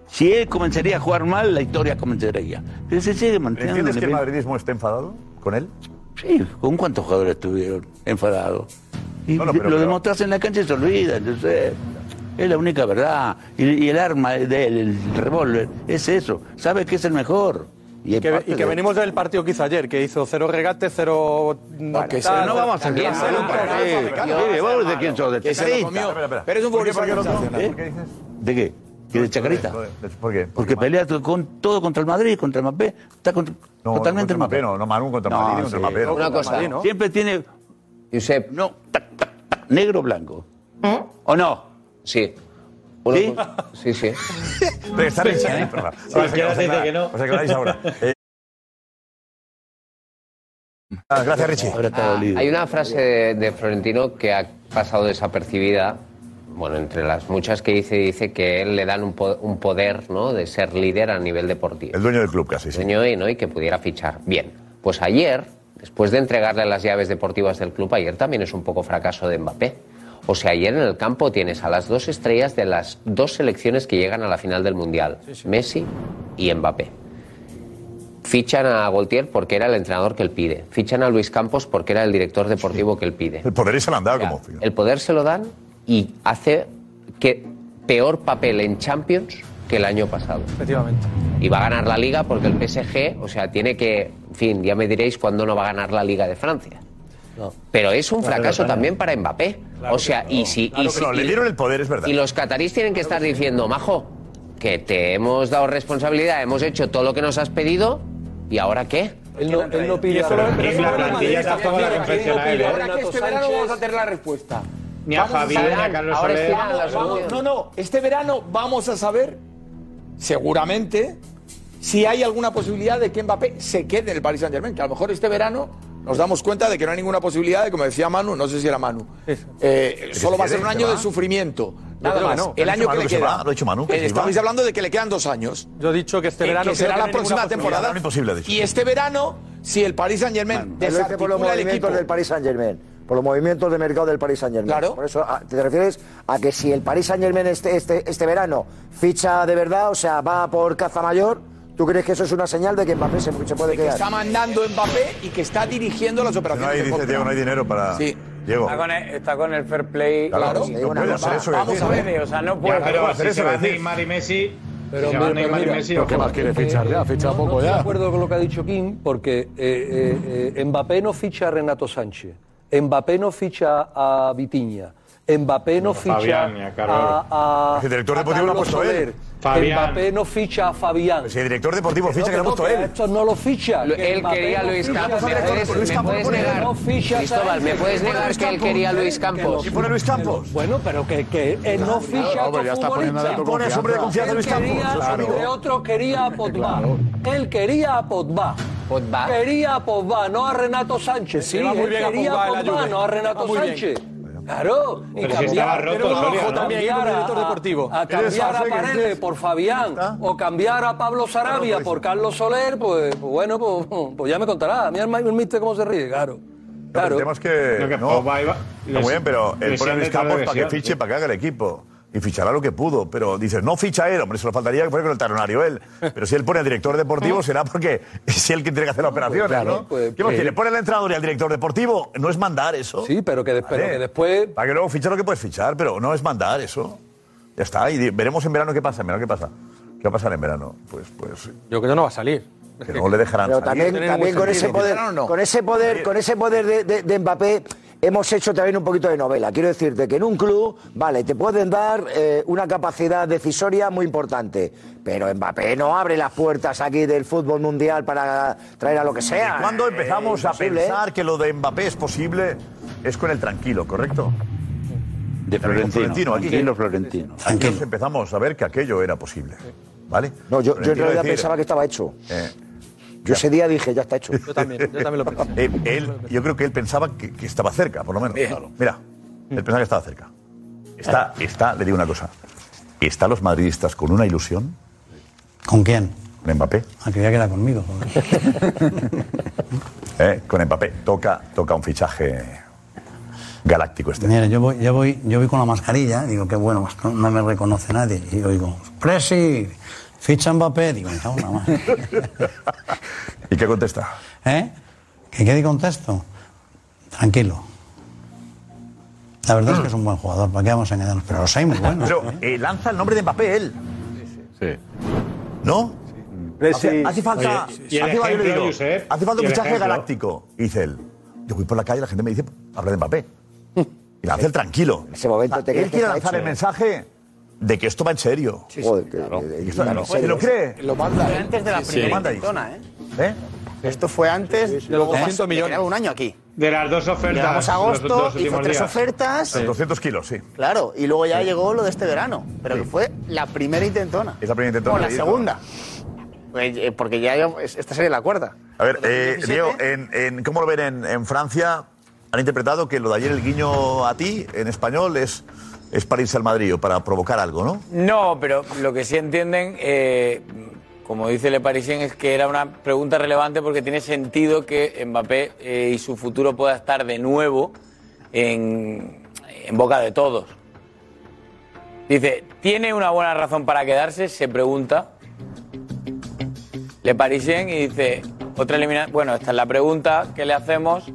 Si él comenzaría a jugar mal, la historia comenzaría. Pero se sigue manteniendo. ¿Entiendes que el madridismo está enfadado con él? Sí, ¿con cuántos jugadores estuvieron enfadados? Y No, no, pero- lo pero- demostras en la cancha y se olvida, entonces es la única verdad. Y, y el arma de él, el revólver, es eso. Sabe que es el mejor. Y, Que, y que de- venimos del partido que hizo ayer, que hizo cero regates, cero. que se- no vamos a. Mire, vos de quién sos, de Chacarita. Pero es un ¿Por qué, futbolista. ¿Eh? ¿De qué? ¿Que de Chacarita? ¿Por qué? Porque pelea con todo contra el Madrid, contra el Mbappé. Está contra- No, totalmente el no, Mbappé. No, no, Manu contra el Madrid, contra el Mbappé. no. Una cosa, Madrid, ¿no? Siempre tiene Josep, no, tac, tac, tac, negro o blanco. Sí. ¿Sí? Sí, sí. Pero está el a que dice que no. ahora. Eh, ah, gracias, Richie. Ah, hay una frase de, de Florentino que ha pasado desapercibida. Bueno, entre las muchas que dice, dice que él le dan un, po- un poder ¿no? de ser líder a nivel deportivo. El dueño del club casi, sí. Dueño y, ¿no? y que pudiera fichar. Bien, pues ayer, después de entregarle las llaves deportivas del club, ayer también es un poco fracaso de Mbappé. O sea, ayer en el campo tienes a las dos estrellas de las dos selecciones que llegan a la final del Mundial, Messi y Mbappé. Fichan a Goltier porque era el entrenador que él pide. Fichan a Luis Campos porque era el director deportivo que él pide. El poder se lo han dado como. El poder se lo dan y hace que peor papel en Champions que el año pasado. Efectivamente. Y va a ganar la liga porque el PSG, o sea, tiene que, en fin, ya me diréis cuándo no va a ganar la liga de Francia. Pero es un Claro, fracaso claro. también para Mbappé. Claro o sea, y si, y si- no, le y- dieron el poder, es verdad. y los catarís tienen que estar diciendo, Majo, que te hemos dado responsabilidad, hemos hecho todo lo que nos has pedido, ¿y ahora qué? Él no, él no pide lo habla Madrid, tampoco la. Ahora que este verano vamos a tener la respuesta. Ni a Fabián, ni a Carlos ahora Soler. es final, Vamos, vamos- vamos. No, no, este verano vamos a saber, seguramente, si hay alguna posibilidad de que Mbappé se quede en el Paris Saint Germain, que a lo mejor este verano nos damos cuenta de que no hay ninguna posibilidad de, como decía Manu, no sé si era Manu, eh, solo va a ser un año de sufrimiento. Nada más. no. El año que le queda. lo ha dicho Manu, que Eh, Estabais hablando de que le quedan dos años. Yo he dicho que este Eh, verano que será la próxima temporada. imposible. Y este verano, si el Paris Saint Germain Él lo dice por los el equipo. del Paris Saint Germain, por los movimientos de mercado del Paris Saint Germain. Claro. Por eso ah, te refieres a que si el Paris Saint Germain este, este, este verano ficha de verdad, o sea, va por caza mayor, ¿tú crees que eso es una señal de que Mbappé se, se puede que quedar? está mandando Mbappé y que está dirigiendo las No operaciones. hay, de dice. Diego, no hay dinero para. Sí. Diego. Está con, el, está con el fair play. Claro, Sí, no puede hacer eso que Vamos a ¿no? ver, o sea, no Ya, puede. pero hacer si eso se que. Neymar y Messi, Pero, pero y mira, Messi, ¿Pero qué más quiere fichar ya? Ficha no, no poco estoy de ya. acuerdo con lo que ha dicho Kim, porque eh, eh, eh, Mbappé no ficha a Renato Sánchez, Mbappé no ficha a Vitiña, Mbappé no, No, ficha Fabián a a, a, El director a deportivo lo ha puesto él. Fabián. Mbappé no ficha a Fabián. Si el director deportivo ficha, que lo ha puesto él. Esto no lo ficha. Lo- él quería Luis Campos. ¿Me puedes, me negar, Cristóbal, ¿me puedes Que negar que él quería a. Luis Campos? ¿Quién pone Luis Campos? Bueno, pero que, que él no ficha claro, a hombre, ya está poniendo de futbolistas. tu Pone a hombre de confianza Él Luis Campos. quería, otros, quería a Pogba. Él quería a Pogba. Quería a Pogba, no a Renato Sánchez. Sí, Le va muy él bien a quería Pogba a en la Pogba, Juve. no a Le Renato va muy bien. Sánchez. Claro, y Pero si estaba roto, pero Soria, ojo, ¿no? también cambiar director a- deportivo. A, cambiar a Hace que Paredes por Fabián o cambiar a Pablo Sarabia pues- por Carlos Soler, pues, pues bueno, pues, pues ya me contará. Mira el mister cómo se ríe, claro. Pero Claro. El tema es que. No, Pogba iba- está muy bien, pero él pone a de Campos para que fiche, para que haga el equipo. Y fichará lo que pudo. Pero dices, no ficha él, hombre, se lo faltaría que poner con el talonario él. Pero si él pone al director deportivo, será porque es él quien tiene que hacer la operación. claro, ¿no? pues, ¿Qué más pues- quiere? ¿Pone al entrenador y al director deportivo? No es mandar eso. Sí, pero que, Vale. que después Para que luego fichar lo que puedes fichar, pero no es mandar eso. Ya está. Y veremos en verano qué pasa. En verano qué pasa. ¿Qué va a pasar en verano? Pues, pues Yo creo que no va a salir. que no le dejarán Pero salir. también, también con ese poder, con ese poder, con ese poder de, de- de Mbappé hemos hecho también un poquito de novela. Quiero decirte que en un club, vale, te pueden dar eh, una capacidad decisoria muy importante, pero Mbappé no abre las puertas aquí del fútbol mundial para traer a lo que sea. ¿Cuándo empezamos Eh, a imposible, pensar que lo de Mbappé es posible? Es con el tranquilo, ¿correcto? De con Florentino. aquí. Tranquilo, Florentino. Aquí nos empezamos a ver que aquello era posible. ¿Vale? No, yo, yo en Florentino realidad decir, pensaba que estaba hecho. eh, Yo ese día dije, ya está hecho. Yo también, yo también lo pensé. él, yo creo que él pensaba que, que estaba cerca, por lo menos. Claro. Mira, él pensaba que estaba cerca. Está, está, le digo una cosa. ¿Están los madridistas con una ilusión? ¿Con quién? Con Mbappé. Ah, que era conmigo. Eh, con Mbappé. Toca, toca un fichaje galáctico este. Mira, yo voy, yo voy, yo voy con la mascarilla, digo que bueno, pues no, no me reconoce nadie. Y oigo, Presi, ficha Mbappé, digo, me cago madre. ¿Y qué contesta? ¿Eh? ¿Que qué contesto? Tranquilo. La verdad es que es un buen jugador, ¿para qué vamos a engañarnos? Pero los hay muy buenos. Pero eh, lanza el nombre de Mbappé él. Sí. ¿no? Hace, hace falta, Oye, y el hace, falta- yo le ejemplo, digo, Josep, hace falta y un fichaje galáctico. Dice él, yo voy por la calle y la gente me dice, habla de Mbappé. Y lanza el tranquilo. En ese momento te él quiere lanzar hecho. el mensaje de que esto va en serio. Joder, que- que- esto- que- ¿Se lo cree? Lo manda. Fue antes de la Sí, primera lo manda ahí. intentona, ¿eh? ¿Eh? Esto fue antes De los luego 200 le millones. un año aquí. De las dos ofertas. Llegamos a los agosto, dos hizo últimos tres días. ofertas. 200 kilos, sí. Claro, y luego ya llegó lo de este verano, pero que fue la primera intentona. Es la primera intentona. O la segunda. Pues, eh, Porque ya yo- esta sería la cuarta. A ver, eh, 2017. Diego, en, en- ¿cómo lo ven en, en Francia? Han interpretado que lo de ayer el guiño a ti, en español, es, es para irse al Madrid o para provocar algo, ¿no? No, pero lo que sí entienden, eh, como dice Le Parisien, es que era una pregunta relevante porque tiene sentido que Mbappé eh, y su futuro pueda estar de nuevo en, boca de todos. Dice, ¿tiene una buena razón para quedarse? Se pregunta. Le Parisien y dice, otra eliminación. Bueno, esta es la pregunta que le hacemos.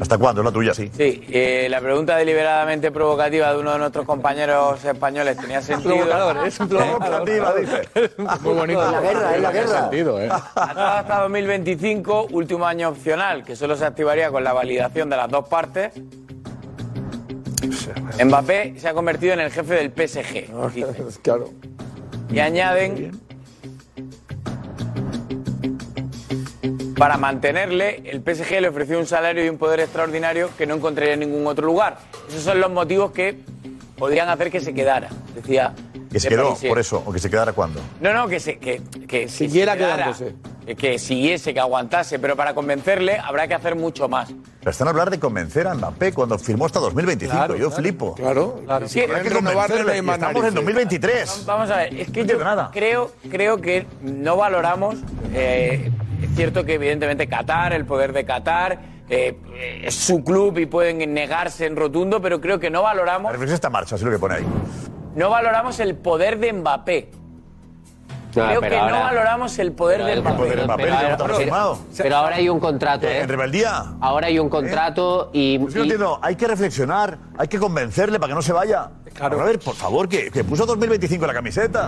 ¿Hasta cuándo? Es la tuya, sí. Sí, eh, la pregunta deliberadamente provocativa de uno de nuestros compañeros españoles tenía sentido. Provocador, es un provocador. Muy bonito. Es la guerra, es la guerra. Sentido, ¿eh? Atado hasta 2025, último año opcional, que solo se activaría con la validación de las dos partes. Mbappé se ha convertido en el jefe del PSG. dicen. Claro. Y añaden. Para mantenerle, el PSG le ofreció un salario y un poder extraordinario que no encontraría en ningún otro lugar. Esos son los motivos que podrían hacer que se quedara, decía. Que se quedó por eso, o que se quedara cuando. No, no, que se que, que se Siguiera quedara, quedándose. Que, que siguiese, que aguantase, pero para convencerle habrá que hacer mucho más. Pero están a hablar de convencer a Mbappé cuando firmó hasta 2025. Claro, Yo claro. flipo. Claro, claro. Sí, que convencerle, y estamos en 2023. Vamos a ver, es que yo creo, creo que no valoramos. eh, cierto que evidentemente Qatar, el poder de Qatar, eh, eh, es su club y pueden negarse en rotundo, pero creo que no valoramos, La reflexión está en marcha, así lo que pone ahí. no valoramos el poder de Mbappé. No, creo que no valoramos el poder de el Mbappé. poder de Mbappé, Pero ahora- ¿Está firmado? Pero ahora hay un contrato, ¿eh? ¿En rebeldía? Ahora hay un contrato y. Pues yo no y- entiendo, hay que reflexionar, hay que convencerle para que no se vaya. Claro. A ver, por favor, que, que puso 2025 en la camiseta.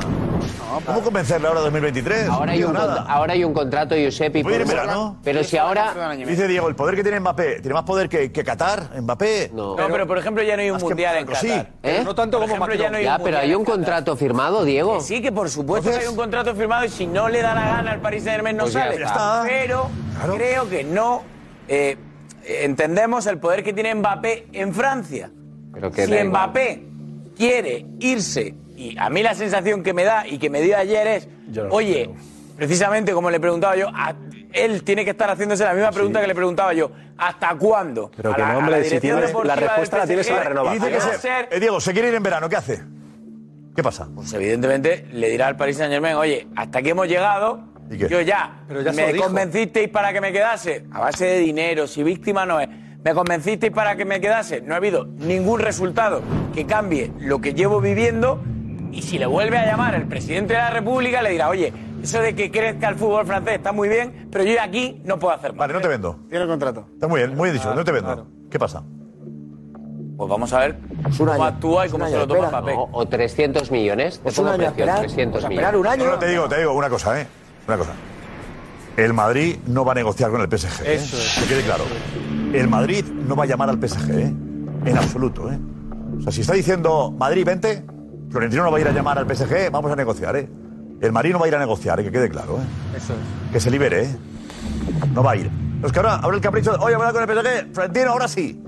¿Cómo convencerle ahora 2023? Ahora hay, No un entiendo contra- nada. ahora hay un contrato, Giuseppe. y ¿Puede ir verano? Pero si ahora. Dice Diego, el poder que tiene Mbappé, ¿tiene más poder que, que Qatar? ¿Mbappé? No. No, pero por ejemplo ya no hay un mundial en Marco, sí. Qatar. ¿Eh? No tanto Por como ejemplo, ya no hay Ya, un pero hay mundial un en Qatar. contrato firmado, Diego. Que sí, que por supuesto Entonces- que hay un contrato firmado y si no le da la gana al Paris Saint Germain no Pues ya sale. está. Pero Claro. creo que no eh, entendemos el poder que tiene Mbappé en Francia. Pero que si. Mbappé quiere irse, y a mí la sensación que me da y que me dio ayer es, oye, precisamente como le preguntaba yo, a- él tiene que estar haciéndose la misma pregunta que le preguntaba yo, ¿hasta cuándo? Pero A que la- no, a hombre, la si tienes- la respuesta la tienes en la renovación. Dice que va a se, ser- eh, Diego, se quiere ir en verano, ¿qué hace? ¿Qué pasa? pues evidentemente le dirá al Paris Saint Germain, oye, hasta aquí hemos llegado, ¿Y qué? yo ya, Pero me convencisteis para que me quedase, a base de dinero, si víctima no es, me convencisteis para que me quedase, no ha habido ningún resultado que cambie lo que llevo viviendo, y si le vuelve a llamar el presidente de la República, le dirá, oye, eso de que crezca el fútbol francés está muy bien, pero yo aquí no puedo hacer más. Vale, no te vendo. Tiene el contrato. Está muy bien, muy bien dicho, no te vendo. ¿Qué pasa? Pues vamos a ver cómo año, actúa y cómo se año, lo toma espera. Mbappé. O, o 300 millones. Te Es un año precio, esperar. 300 Pues a millones. esperar un año. No, no, te digo, te digo una cosa, ¿eh? Una cosa. El Madrid no va a negociar con el PSG. ¿eh? Eso es. Que quede claro. El Madrid no va a llamar al PSG, ¿eh? En absoluto, ¿eh? O sea, si está diciendo Madrid, vente, Florentino no va a ir a llamar al PSG, vamos a negociar, ¿eh? El Madrid no va a ir a negociar, ¿eh? que quede claro, ¿eh? Eso es. Que se libere, ¿eh? No va a ir. Es que ahora abre el capricho, de, oye, hablar con el PSG, Florentino, ahora sí.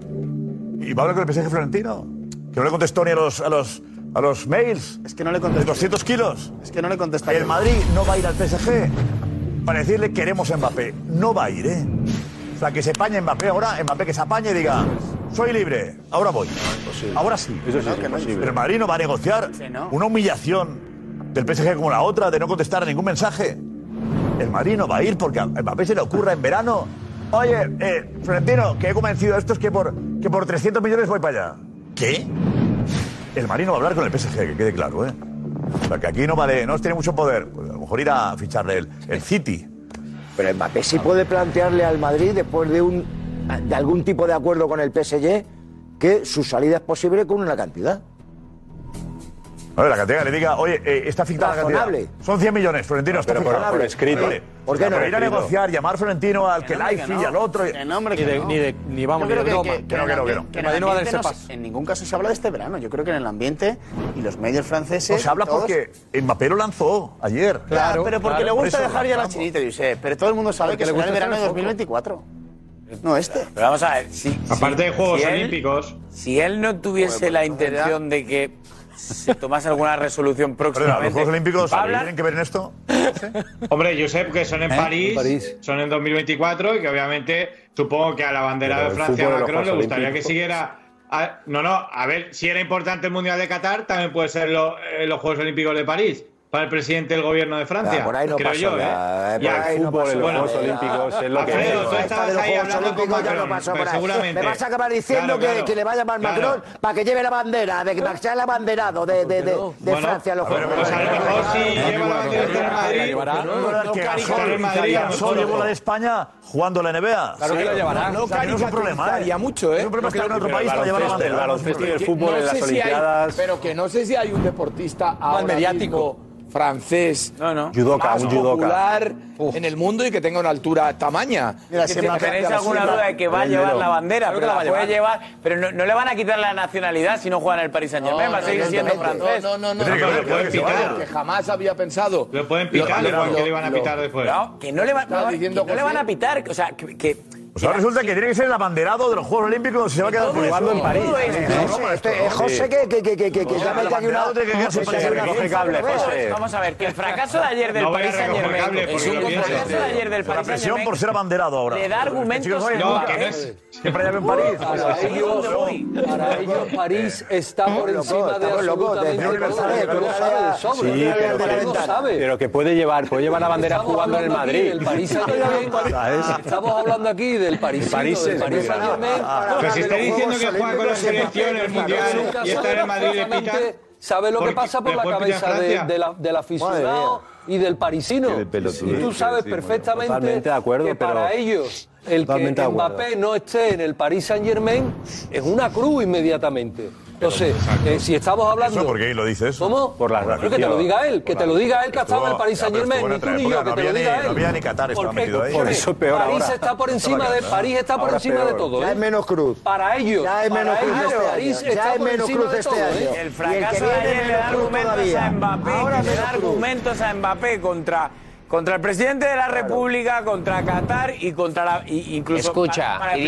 ¿Y va a hablar con el PSG Florentino? Que no le contestó ni a los, a los, a los mails. Es que no le De contesta. 200 kilos. Es que no le contesta. El Madrid no va a ir al PSG para decirle queremos a Mbappé. No va a ir, ¿eh? O sea, que se apañe Mbappé ahora, Mbappé que se apañe y diga, soy libre, ahora voy. Ahora sí. Eso sí es imposible. Pero el Madrid no va a negociar una humillación del PSG como la otra de no contestar a ningún mensaje. El Madrid no va a ir porque a Mbappé se le ocurra en verano. Oye, eh, Florentino, que he convencido a estos que por, que por 300 millones voy para allá. ¿Qué? El Madrid no va a hablar con el PSG, que quede claro, ¿eh? O sea, que aquí no vale, no tiene mucho poder. Pues a lo mejor ir a ficharle el, el City. Pero Mbappé sí puede plantearle al Madrid, después de, un, de algún tipo de acuerdo con el PSG, que su salida es posible con una cantidad. Bueno, la cantidad le diga, oye, eh, está fijada la cantidad. Son 100 millones, Florentino, pero por, escrito. Vale. ¿Por no? Ir a negociar, llamar Florentino al que, que, que y al otro. Que nombre que ni, vamos, ni de. Que, no, que no, que no. Que no va a dar ese paso. En ningún caso se habla de este verano. Yo creo que en el ambiente y los medios franceses. No se habla porque Mbappé lo lanzó ayer. Claro, pero porque le gusta dejar ya la chinita, Josep. Pero todo el mundo sabe que será el verano de 2024. No, este. Pero vamos a ver. Si, Aparte de Juegos Olímpicos. Si él no tuviese pues la intención de que si tomas alguna resolución próxima. ¿Los Juegos Olímpicos tienen que ver en esto? Hombre, yo sé que son en, ¿Eh? París, en, París, son en 2024 y que obviamente supongo que a la bandera de Francia Macron le gustaría que siguiera. No, no, a ver, si era importante el Mundial de Qatar, también puede ser eh, los Juegos Olímpicos de París para el presidente del gobierno de Francia. Ah, por ahí no creo pasó yo, ¿eh? eh el fútbol, Juegos Olímpicos es lo que... seguramente. Me vas a acabar diciendo que, que, le va a llamar. Macron para que lleve la bandera, de que sea el abanderado de, de, de, Francia los Juegos Pues a lo mejor si lleva la Madrid, llevó la de España jugando la NBA. Claro que la llevará. No ¿eh? mucho, ¿eh? Es un problema que en otro país para llevar la bandera. El baloncesto y el que no sé si hay un deportista ahora mediático francés, no, no. Judoka, un popular en el mundo y que tenga una altura tamaña. Mira, si tenéis alguna duda de que va a llevar la bandera, pero la, puede llevar, pero no, le van a quitar la nacionalidad si no juega en el Paris Saint-Germain, va a seguir siendo francés. No, no, no, que jamás había pensado. Lo pueden pitar, que le van a pitar después. No, que no le van a pitar, o sea, que o sea, resulta que tiene que ser el abanderado de los Juegos Olímpicos si se va a quedar jugando en París. José, que, que, que, que. Vamos a ver, que el fracaso de ayer del París Saint Germain... Es un fracaso de ayer del París La presión por ser abanderado ahora. Le da este argumentos... Para en París. Para ellos, París está por encima de todo. Sí, pero que puede llevar, puede llevar la bandera jugando en el Madrid. Estamos hablando aquí Del París. París del París. Ah, pues si está diciendo que juega con la selección, el mundial y está en Madrid le ¿Sabes lo que pasa por la cabeza de, de la, del aficionado y del parisino? Y tú sabes perfectamente de acuerdo, que para ellos el que Mbappé no esté en el París Saint Germain es una cruz inmediatamente. No sé, eh, si estamos hablando. ¿Por qué lo dice eso? ¿Cómo? Por la Pero que te lo diga él, que te lo diga él que estaba en el Paris Saint Germain, ni tú ni yo, que te lo diga él. No había ni Qatar, estaba metido ahí. Por eso es peor París está por encima de París está por encima de todo. Ya ¿eh? es menos cruz. Para ellos. Ya es menos cruz este año. Ya es este ¿eh? menos cruz este año. El fracaso de ayer le da argumentos a Mbappé, le da argumentos a Mbappé contra contra el presidente de la República, contra Qatar y contra la. incluso Escucha, para- y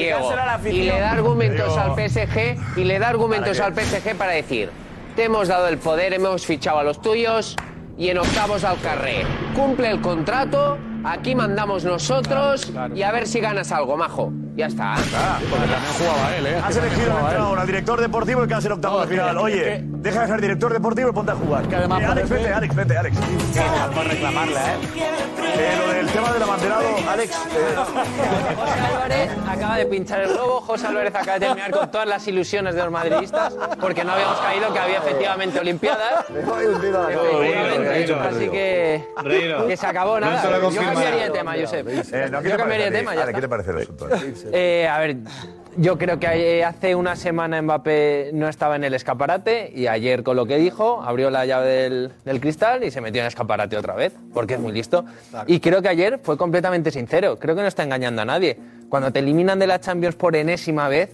y le da argumentos al PSG, y le da argumentos al PSG para decir, te hemos dado el poder, hemos fichado a los tuyos y en octavos al carré. Cumple el contrato Aquí mandamos nosotros y a ver si ganas algo, majo. Ya está. Ah, claro, jugaba él, ¿eh? Has elegido un entrenador, al director deportivo y que va a ser octavo de final. Oye, deja de ser director deportivo y ponte a jugar. Que además eh, Alex, vete, Alex, vete, Alex. Por reclamarla, ¿eh? eh lo del tema del abanderado, Alex. Eh. José Álvarez acaba de pinchar el globo. José Álvarez acaba de terminar con todas las ilusiones de los madridistas porque no habíamos caído que había efectivamente Olimpiadas. Así que, que se acabó nada. Eh, cambiaría de tema, Josep. Yo cambiaría de tema, ¿qué te parece el asunto? Eh, a ver, yo creo que hace una semana Mbappé no estaba en el escaparate y ayer con lo que dijo abrió la llave del, del cristal y se metió en el escaparate otra vez, porque es muy listo. Y creo que ayer fue completamente sincero, creo que no está engañando a nadie. Cuando te eliminan de la Champions por enésima vez,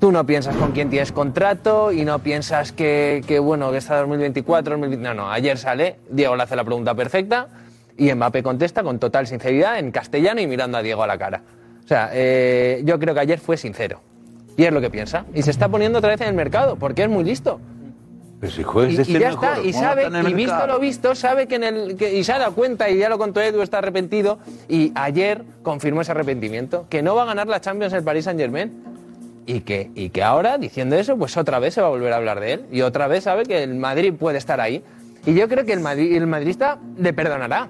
tú no piensas con quién tienes contrato y no piensas que, que bueno, que está 2024, No, no, ayer sale, Diego le hace la pregunta perfecta y Mbappé contesta con total sinceridad en castellano y mirando a Diego a la cara. O sea, eh, yo creo que ayer fue sincero. Y es lo que piensa. Y se está poniendo otra vez en el mercado, porque es muy listo. Pues hijo, es y, ya mejor, está, y sabe, y visto lo visto, sabe que en el. Y se ha dado cuenta, y ya lo contó Edu, está arrepentido. Y ayer confirmó ese arrepentimiento, que no va a ganar la Champions el Paris Saint Germain. Y que, y que ahora, diciendo eso, pues otra vez se va a volver a hablar de él. Y otra vez sabe que el Madrid puede estar ahí. Y yo creo que el, Madrid, el madridista le perdonará.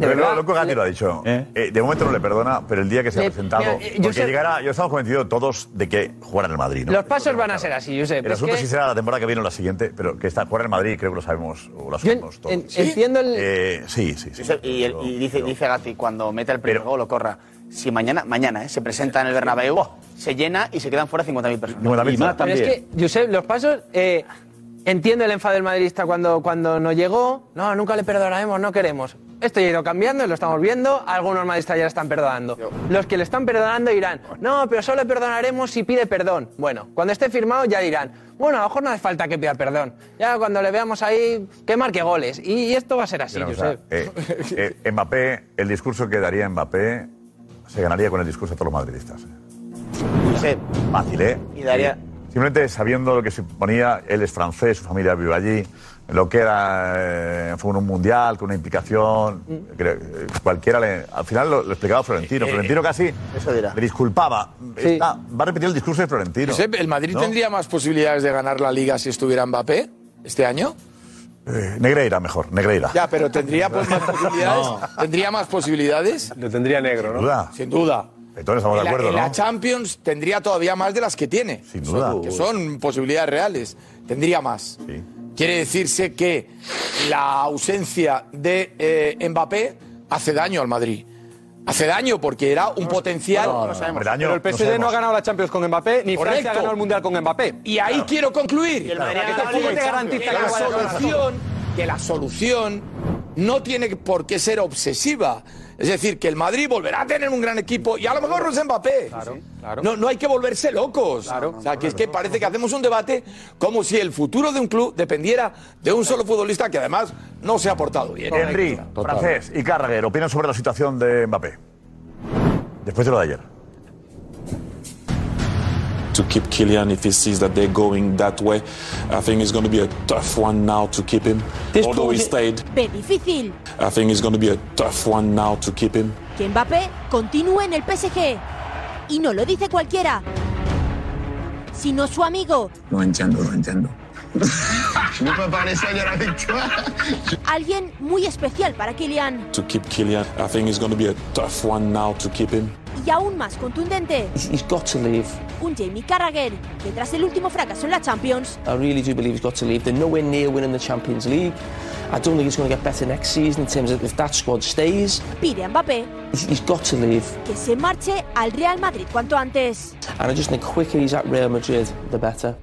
¿De pero verdad? Loco Gatti lo ha dicho. ¿Eh? Eh, de momento no le perdona, pero el día que se ha presentado. Eh, porque llegará, yo estamos convencidos todos de que jugará en el Madrid. ¿no? Los pasos van a ser así, yo sé. El asunto es que... si será la temporada que viene o la siguiente, pero que está jugar en el Madrid, creo que lo sabemos o lo sabemos yo todos. En, ¿Sí? Entiendo el. Eh, sí, sí. sí y, el, y, dice, pero... dice Gatti, cuando meta el primer gol o corra, si mañana, mañana ¿eh? se presenta en el Bernabéu, se llena y se quedan fuera 50.000 personas. 50 y más también. Pero es que, Josep, los pasos. Eh, entiendo el enfado del madridista cuando, cuando no llegó. No, nunca le perdonaremos, no queremos. Esto ya ha ido cambiando, lo estamos viendo. Algunos madridistas ya le están perdonando. Los que le están perdonando dirán, no, pero solo perdonaremos si pide perdón. Bueno, cuando esté firmado ya dirán, bueno, a lo mejor no hace falta que pida perdón. Ya cuando le veamos ahí, que marque goles. Y, esto va a ser así, eh, eh, Mbappé, el discurso que daría Mbappé se ganaría con el discurso de todos los madridistas. Eh. Sí. Fácil, ¿eh? Y daría... Simplemente sabiendo lo que suponía, él es francés, su familia vive allí, lo que era, eh, fue un mundial con una implicación, creo, eh, cualquiera le, al final lo, lo explicaba Florentino. Eh, Florentino casi le disculpaba. Sí. Está- va a repetir el discurso de Florentino. Josep, ¿el Madrid ¿no? tendría más posibilidades de ganar la Liga si estuviera Mbappé este año? Eh, Negreira mejor, Negreira. Ya, pero tendría pues, más posibilidades. ¿Tendría más posibilidades? Lo tendría negro, ¿no? Sin duda. Sin duda. Entonces estamos en de la, acuerdo, en la ¿no? Champions tendría todavía más de las que tiene. Sin duda. Que son posibilidades reales. Tendría más. Quiere decirse que la ausencia de eh, Mbappé hace daño al Madrid. Hace daño porque era un potencial. Pero el PSG no, ha ganado la Champions con Mbappé, ni Francia Correcto. ha ganado el Mundial con Mbappé. Y ahí quiero concluir. Y el Madrid Que te garantiza la solución, que la solución no tiene por qué ser obsesiva. Es decir, que el Madrid volverá a tener un gran equipo y a lo mejor no es Mbappé. No, no hay que volverse locos. O sea, que es que parece que hacemos un debate como si el futuro de un club dependiera de un solo futbolista que además no se ha portado bien. Henry, francés y Carragher, opinan sobre la situación de Mbappé. Después de lo de ayer. To keep Kylian if he sees that they're going that way. I think it's going to be a tough one now to keep him. Although he stayed, Ve difícil I think it's going to be a tough one now to keep him. que Mbappé continúe en el PSG. Y no lo dice cualquiera, sino su amigo, Lo entiendo, lo entiendo. Me parece alguien muy especial para Kylian To keep Kylian, I think it's going to be a tough one now to keep him. Y aún más contundente, He's got to leave. un Jamie Carragher que tras el último fracaso en la Champions I really do believe he's got to leave. They're nowhere near winning the Champions League. I don't think it's going to get better next season in terms of if that squad stays. pide a Mbappé He's, he's got to leave. que se marche al Real Madrid cuanto antes. And I just think quicker he's at Real Madrid, the better.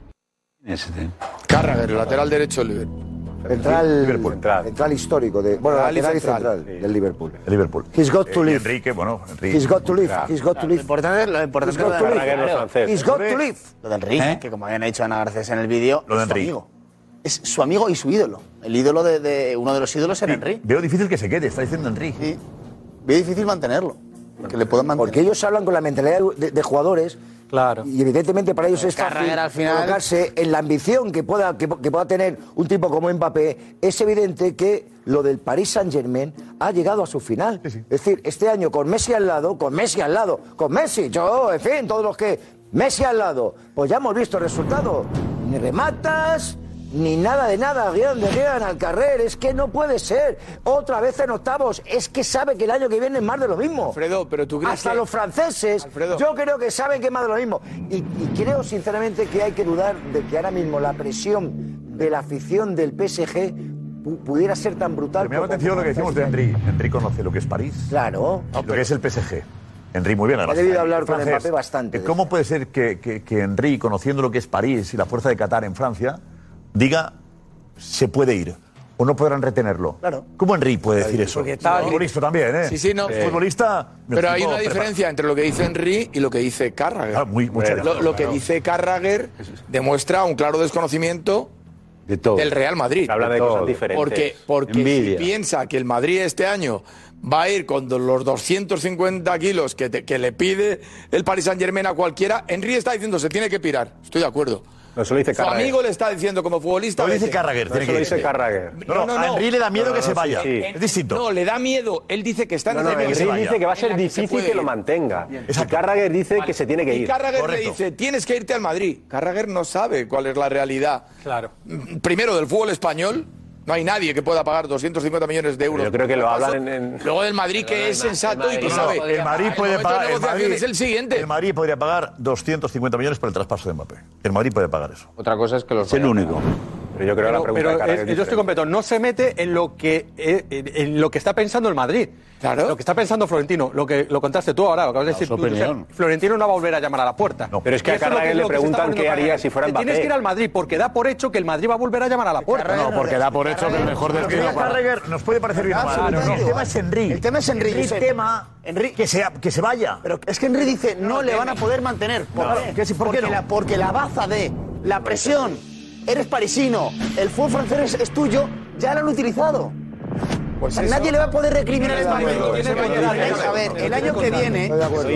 Carragher, lateral derecho del Liverpool. Central, central. histórico de bueno, Central lateral y central. central del Liverpool. El Liverpool. He's got to Eh, live. Enrique, bueno, Enrique. He's got to live. He's got to live. Lo importante, lo importante He's got es to lo de live. He's got to live. Lo de Enrique, ¿Eh? que como habían dicho Ana Garcés en el vídeo, Lo de es su Enrique. amigo. Es su amigo y su ídolo. El ídolo de, de- uno de los ídolos era Enrique. Veo difícil que se quede, está diciendo Enrique. Sí. Veo difícil mantenerlo. Que le puedan mantener. Porque ellos hablan con la mentalidad de, de jugadores. Claro. Y evidentemente para ellos es fácil al final- colocarse en la ambición que pueda, que, que pueda tener un tipo como Mbappé. Es evidente que lo del Paris Saint Germain ha llegado a su final. Es decir, este año con Messi al lado, con Messi al lado, con Messi, yo, en fin, todos los que. Messi al lado, pues ya hemos visto el resultado. Ni rematas, ni nada de nada, guion de guion al carrer. Es que no puede ser. Otra vez en octavos. Es que sabe que el año que viene es más de lo mismo. Alfredo, pero tú crees Hasta que- los franceses, Alfredo. yo creo que saben que es más de lo mismo. Y, y creo sinceramente que hay que dudar de que ahora mismo la presión de la afición del PSG pu- pudiera ser tan brutal. Pero me llama como- atención lo que decimos de Henry. Henry conoce lo que es París. Claro. Lo que es el PSG. Henry muy bien, además. He debido hablar con. Mbappé bastante ¿Cómo puede ser que, que, que Henry, conociendo lo que es París y la fuerza de Qatar en Francia, diga se puede ir? ¿O no podrán retenerlo? Claro. ¿Cómo Henry puede decir eso? Porque estaba- futbolista también, ¿eh? Sí, sí, no. Futbolista. Pero hay una prepara- diferencia entre lo que dice Henry y lo que dice Carragher. Ah, muy- mucha lo, lo que dice Carragher demuestra un claro desconocimiento del Real Madrid. Habla de cosas diferentes. Porque, porque Envidia. si piensa que el Madrid este año va a ir con los 250 kilos que, te- que le pide el Paris Saint Germain a cualquiera, Henry está diciendo se tiene que pirar. Estoy de acuerdo. No, eso lo dice Su Carragher. amigo le está diciendo como futbolista. Lo dice. Carragher, No, tiene eso que lo dice Carragher. No, no, a Henry le da miedo que se vaya. sí. Es distinto. No, le da miedo. Él dice que está en No, no, el Henry dice que va a ser difícil puede que lo mantenga. Y Carragher dice que se tiene que Y ir. Carragher Correcto. le dice, tienes que irte al Madrid. Carragher no sabe cuál es la realidad. Claro. Primero, del fútbol español. No hay nadie que pueda pagar 250 millones de euros. Yo creo que lo hablan en- en- Luego del Madrid, que es sensato y que No, sabe. el Madrid puede pagar. El Madrid, es el siguiente. el Madrid podría pagar 250 millones por el traspaso de Mbappé. El Madrid puede pagar eso. Otra cosa es que los. Es el único. Pero yo creo que la Pero, pregunta pero de es- es yo estoy completo. No se mete en lo que eh, en, en lo que está pensando el Madrid. Claro. Lo que está pensando Florentino. Lo que lo contaste tú ahora. Lo acabas de decir tú, opinión. Florentino no va a volver a llamar a la puerta. Pero es que a Carragher le preguntan qué haría si fuera Te Tienes Mbappé. que ir al Madrid porque da por hecho que el Madrid va a volver a llamar a la puerta. No, porque da por hecho que el mejor destino nos puede parecer bien. El tema es Henry. El tema es Henry, El tema Henry- que, se, que se vaya. Pero es que Henry dice, no le van a poder mantener. ¿Por No. qué? ¿Qué sí, por qué porque, no? la, porque la baza de la presión, eres parisino, el fútbol francés es, tuyo, ya lo han utilizado. Sea, nadie le va a poder recriminar quedar Vamos a ver, el año que viene,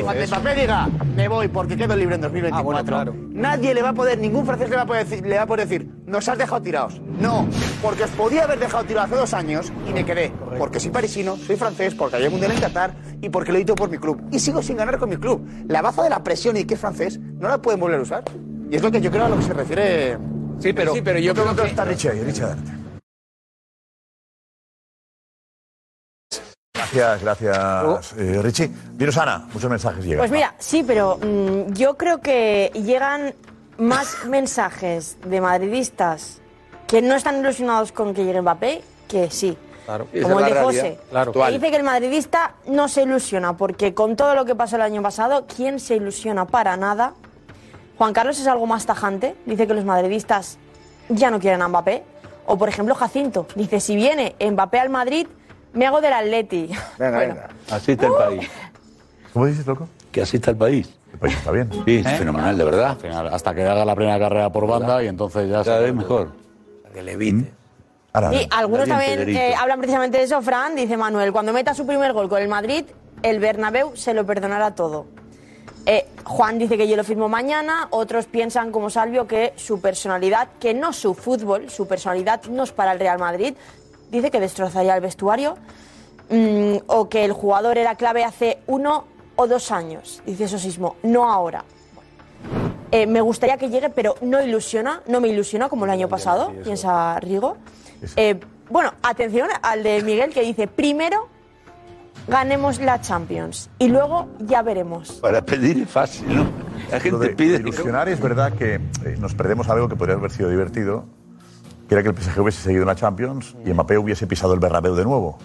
cuando Mbappé diga, me voy porque quedo libre en 2024, nadie le va a poder, ningún francés le va a poder decir, le va a poder decir, nos has dejado tirados. No, porque os podía haber dejado tirados hace dos años y me quedé. Porque soy parisino, soy francés, porque hay un mundial en Qatar y porque lo he hecho por mi club. Y sigo sin ganar con mi club. La baza de la presión y que es francés no la pueden volver a usar. Y es lo que yo creo a lo que se refiere. Sí, pero, sí, pero yo creo que está Richie ahí, Richie, adelante. Gracias, gracias, eh, Richie. Dinos, Ana, muchos mensajes llegan. Pues mira, sí, pero mm, yo creo que llegan más mensajes de madridistas que no están ilusionados con que llegue Mbappé que sí. Claro. Como el de José. que dice que el madridista no se ilusiona porque con todo lo que pasó el año pasado, ¿quién se ilusiona para nada? Juan Carlos es algo más tajante, dice que los madridistas ya no quieren a Mbappé. O por ejemplo Jacinto, dice si viene Mbappé al Madrid, me hago del Atleti. Venga, Bueno. venga. Así está el país. ¿Cómo dices, loco? Que así está el país. El país está bien. Sí, es fenomenal, de verdad. Hasta que haga la primera carrera por banda y entonces ya Cada se- vez mejor. Que le evite. Y algunos también eh, hablan precisamente de eso, Fran, dice Manuel, cuando meta su primer gol con el Madrid, el Bernabéu se lo perdonará todo. Eh, Juan dice que yo lo firmo mañana, otros piensan como Salvio que su personalidad, que no su fútbol, su personalidad no es para el Real Madrid, dice que destrozaría el vestuario, mm, o que el jugador era clave hace uno o dos años, dice Sosismo, no ahora. Eh, me gustaría que llegue, pero no ilusiona, no me ilusiona como el año pasado, piensa Rigo. Eh, bueno, atención al de Miguel que dice, primero ganemos la Champions y luego ya veremos. Para pedir es fácil, ¿no? La Lo gente de pide. ilusionar es verdad que eh, nos perdemos algo que podría haber sido divertido, que era que el PSG hubiese seguido en la Champions y Mbappé hubiese pisado el Bernabéu de nuevo.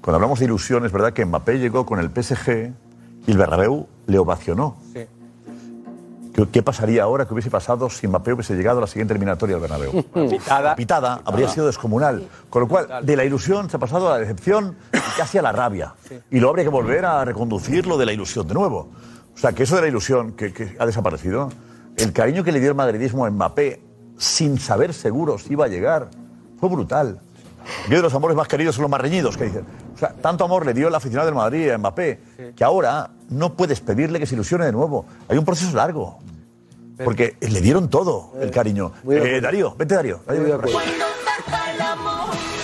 Cuando hablamos de ilusión, es verdad que Mbappé llegó con el PSG y el Bernabéu le ovacionó. Sí. ¿Qué, qué pasaría ahora que hubiese pasado si Mbappé hubiese llegado a la siguiente eliminatoria al Bernabéu? Pitada. Pitada habría sido descomunal. Con lo cual, de la ilusión se ha pasado a la decepción y casi a la rabia. Y luego habría que volver a reconducir lo de la ilusión de nuevo. O sea, que eso de la ilusión que, que ha desaparecido, el cariño que le dio el madridismo a Mbappé sin saber seguro si iba a llegar, fue brutal. Que de los amores más queridos son los más reñidos, que dicen. O sea, tanto amor le dio el aficionado del Madrid a Mbappé, que ahora no puedes pedirle que se ilusione de nuevo. Hay un proceso largo. Porque le dieron todo el cariño. muy de Eh. Darío, vete Darío. Darío.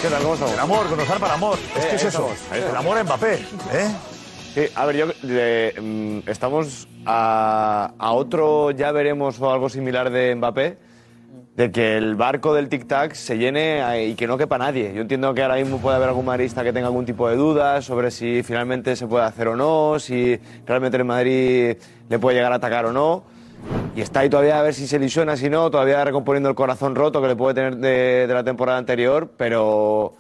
¿Qué tal? ¿Cómo estamos? El amor, conocer para amor. Es que es eso. El amor a Mbappé. ¿eh? Sí, a ver, yo le- mm, estamos a, a otro ya veremos o algo similar de Mbappé, de que el barco del tic-tac se llene eh, y que no quepa nadie. Yo entiendo que ahora mismo puede haber algún madridista que tenga algún tipo de dudas sobre si finalmente se puede hacer o no, si realmente el Madrid le puede llegar a atacar o no. Y está ahí todavía a ver si se lesiona, si no, todavía recomponiendo el corazón roto que le puede tener de, de la temporada anterior, pero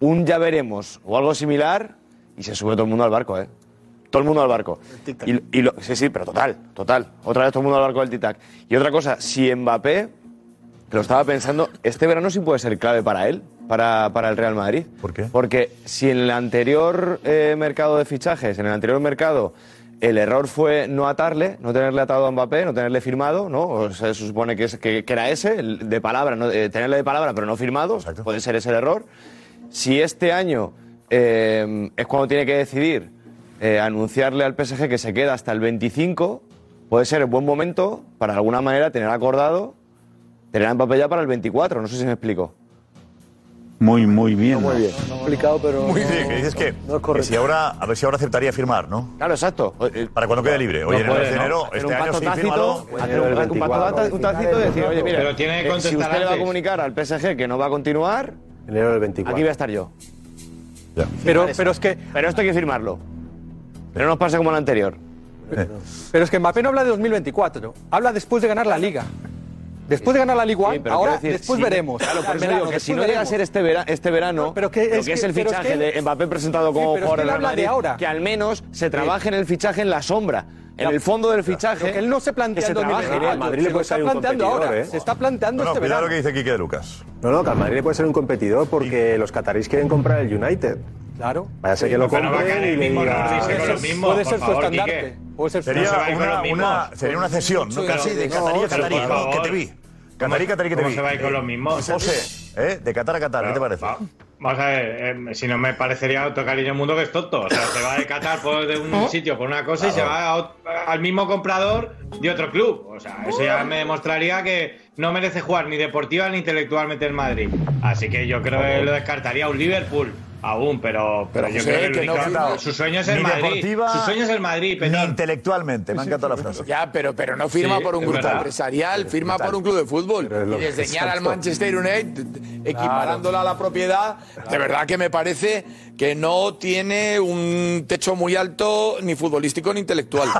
un ya veremos o algo similar y se sube todo el mundo al barco, ¿eh? Todo el mundo al barco. Y, y lo- sí, sí, pero total, total. Otra vez todo el mundo al barco del tic-tac. Y otra cosa, si Mbappé, lo estaba pensando, este verano sí puede ser clave para él, para, para el Real Madrid. ¿Por qué? Porque si en el anterior eh, mercado de fichajes, en el anterior mercado, el error fue no atarle, no tenerle atado a Mbappé, no tenerle firmado, ¿no? O sea, se supone que, es- que, que era ese, el de palabra, ¿no? Eh, tenerle de palabra pero no firmado, puede ser ese el error. Si este año eh, es cuando tiene que decidir eh, anunciarle al PSG que se queda hasta el 25, puede ser el buen momento para de alguna manera tener acordado tener a Mbappé ya para el 24, no sé si me explico. Muy, muy bien. Muy bien. Complicado, pero. Muy bien, que dices que, que si ahora, a ver si ahora aceptaría firmar, ¿no? Claro, exacto. Para cuando quede libre. Oye, en el mes de enero, este un año pacto sí, tácito, fírmalo. hacer un, un pacto un tácito y decir, oye, mira, Pero tiene que eh, si usted le va a comunicar al PSG que no va a continuar, enero del 24. aquí voy a estar yo. Pero, pero es que. Pero esto hay que firmarlo. Pero no nos pase como el anterior. Pero es que Mbappé no habla de 2024, habla después de ganar la Liga. Después de ganar la Liga One, Sí, ahora decir, después si- veremos. Claro, por eso digo que si no llega a ser este, vera- este verano, pero que lo es que es que- el pero es fichaje que- de Mbappé presentado como Sí, jugador del de Madrid, ahora. que al menos se trabaje en el fichaje en la sombra, en el fondo del fichaje. Que él no se plantea que se en 2024, trabaje. Al Madrid le puede salir un competidor, ¿eh? Se está planteando No, no, este verano. lo que dice Quique de Lucas. No, no, que al Madrid le puede ser un competidor porque los catarís quieren comprar el United. Claro. Vaya a ser que lo compren y el le Puede ser su estandarte. Sería No una, una, sería una cesión, ¿no? Casi de Catarí a pero Catarí, que te vi. Catarí, Catarí, que te ¿Cómo vi. se va a ir con los mismos? José, ¿eh? de Qatar a Qatar, ¿qué te parece? Vamos a ver, eh, si no me parecería otro cariño mundo que es tonto. O sea, se va de Qatar por de un ¿Eh? sitio por una cosa y se Claro. va a ot- al mismo comprador de otro club. O sea, eso ya me demostraría que no merece jugar ni deportiva ni intelectualmente en Madrid. Así que yo creo que lo descartaría un Liverpool. Aún, pero, pero, Pero, yo José, creo que, que no firma- su sueño es el ni Madrid. su sueño es el Madrid, Petón. intelectualmente, me ha encantado la frase. Ya, pero, pero no firma Sí, por un grupo verdad. empresarial, firma por un club de fútbol. Pero Y desdeñar al. Manchester United, equiparándola a la propiedad, de verdad que me parece que no tiene un techo muy alto ni futbolístico ni intelectual.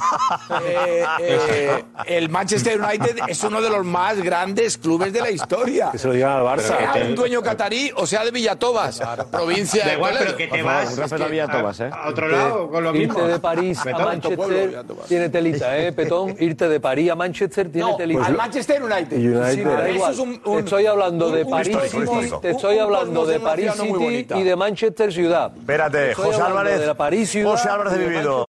Eh, eh, el Manchester United es uno de los más grandes clubes de la historia. Que se lo digan al Barça. Sea un dueño catarí o sea de Villatobas, provincia de igual, pero que te favor, vas un ¿eh? a otro lado con lo mismo. Irte de París a Manchester tiene telita, ¿eh, Petón? Irte de París a Manchester tiene No, telita. al Manchester United. United. Sí, me da Eso igual. es un- un- te estoy hablando de París City, te estoy hablando de París City y de Manchester ciudad. Te Espérate, José Álvarez. de la París ciudad José Álvarez de Vivido.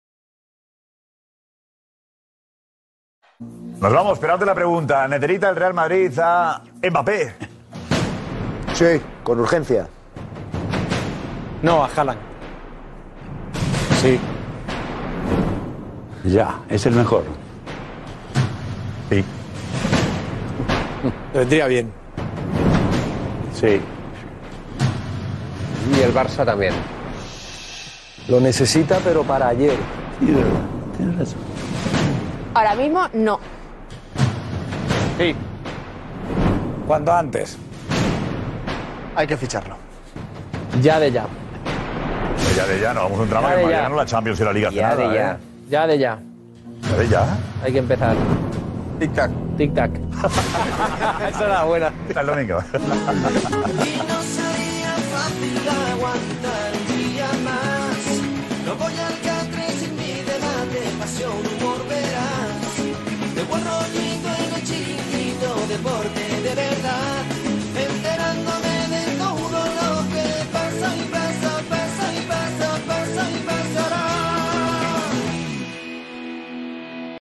Nos vamos, esperando la pregunta. ¿Necesita el Real Madrid a Mbappé? Sí, con urgencia. No, a Haaland. Sí. Ya, es el mejor. Sí. Vendría bien. Sí. Y el Barça también. Lo necesita, pero para ayer. Sí, de verdad. Tienes razón. Ahora mismo no. Sí. Cuanto antes. Hay que ficharlo. Ya de ya. Ya de ya, no vamos a entrar más en mañana la Champions y la Liga. Ya de ya. ¿eh? Ya de ya. Ya de ya. Hay que empezar. Tic tac. Tic tac. Esa era buena. Hasta el domingo. Deporte de verdad.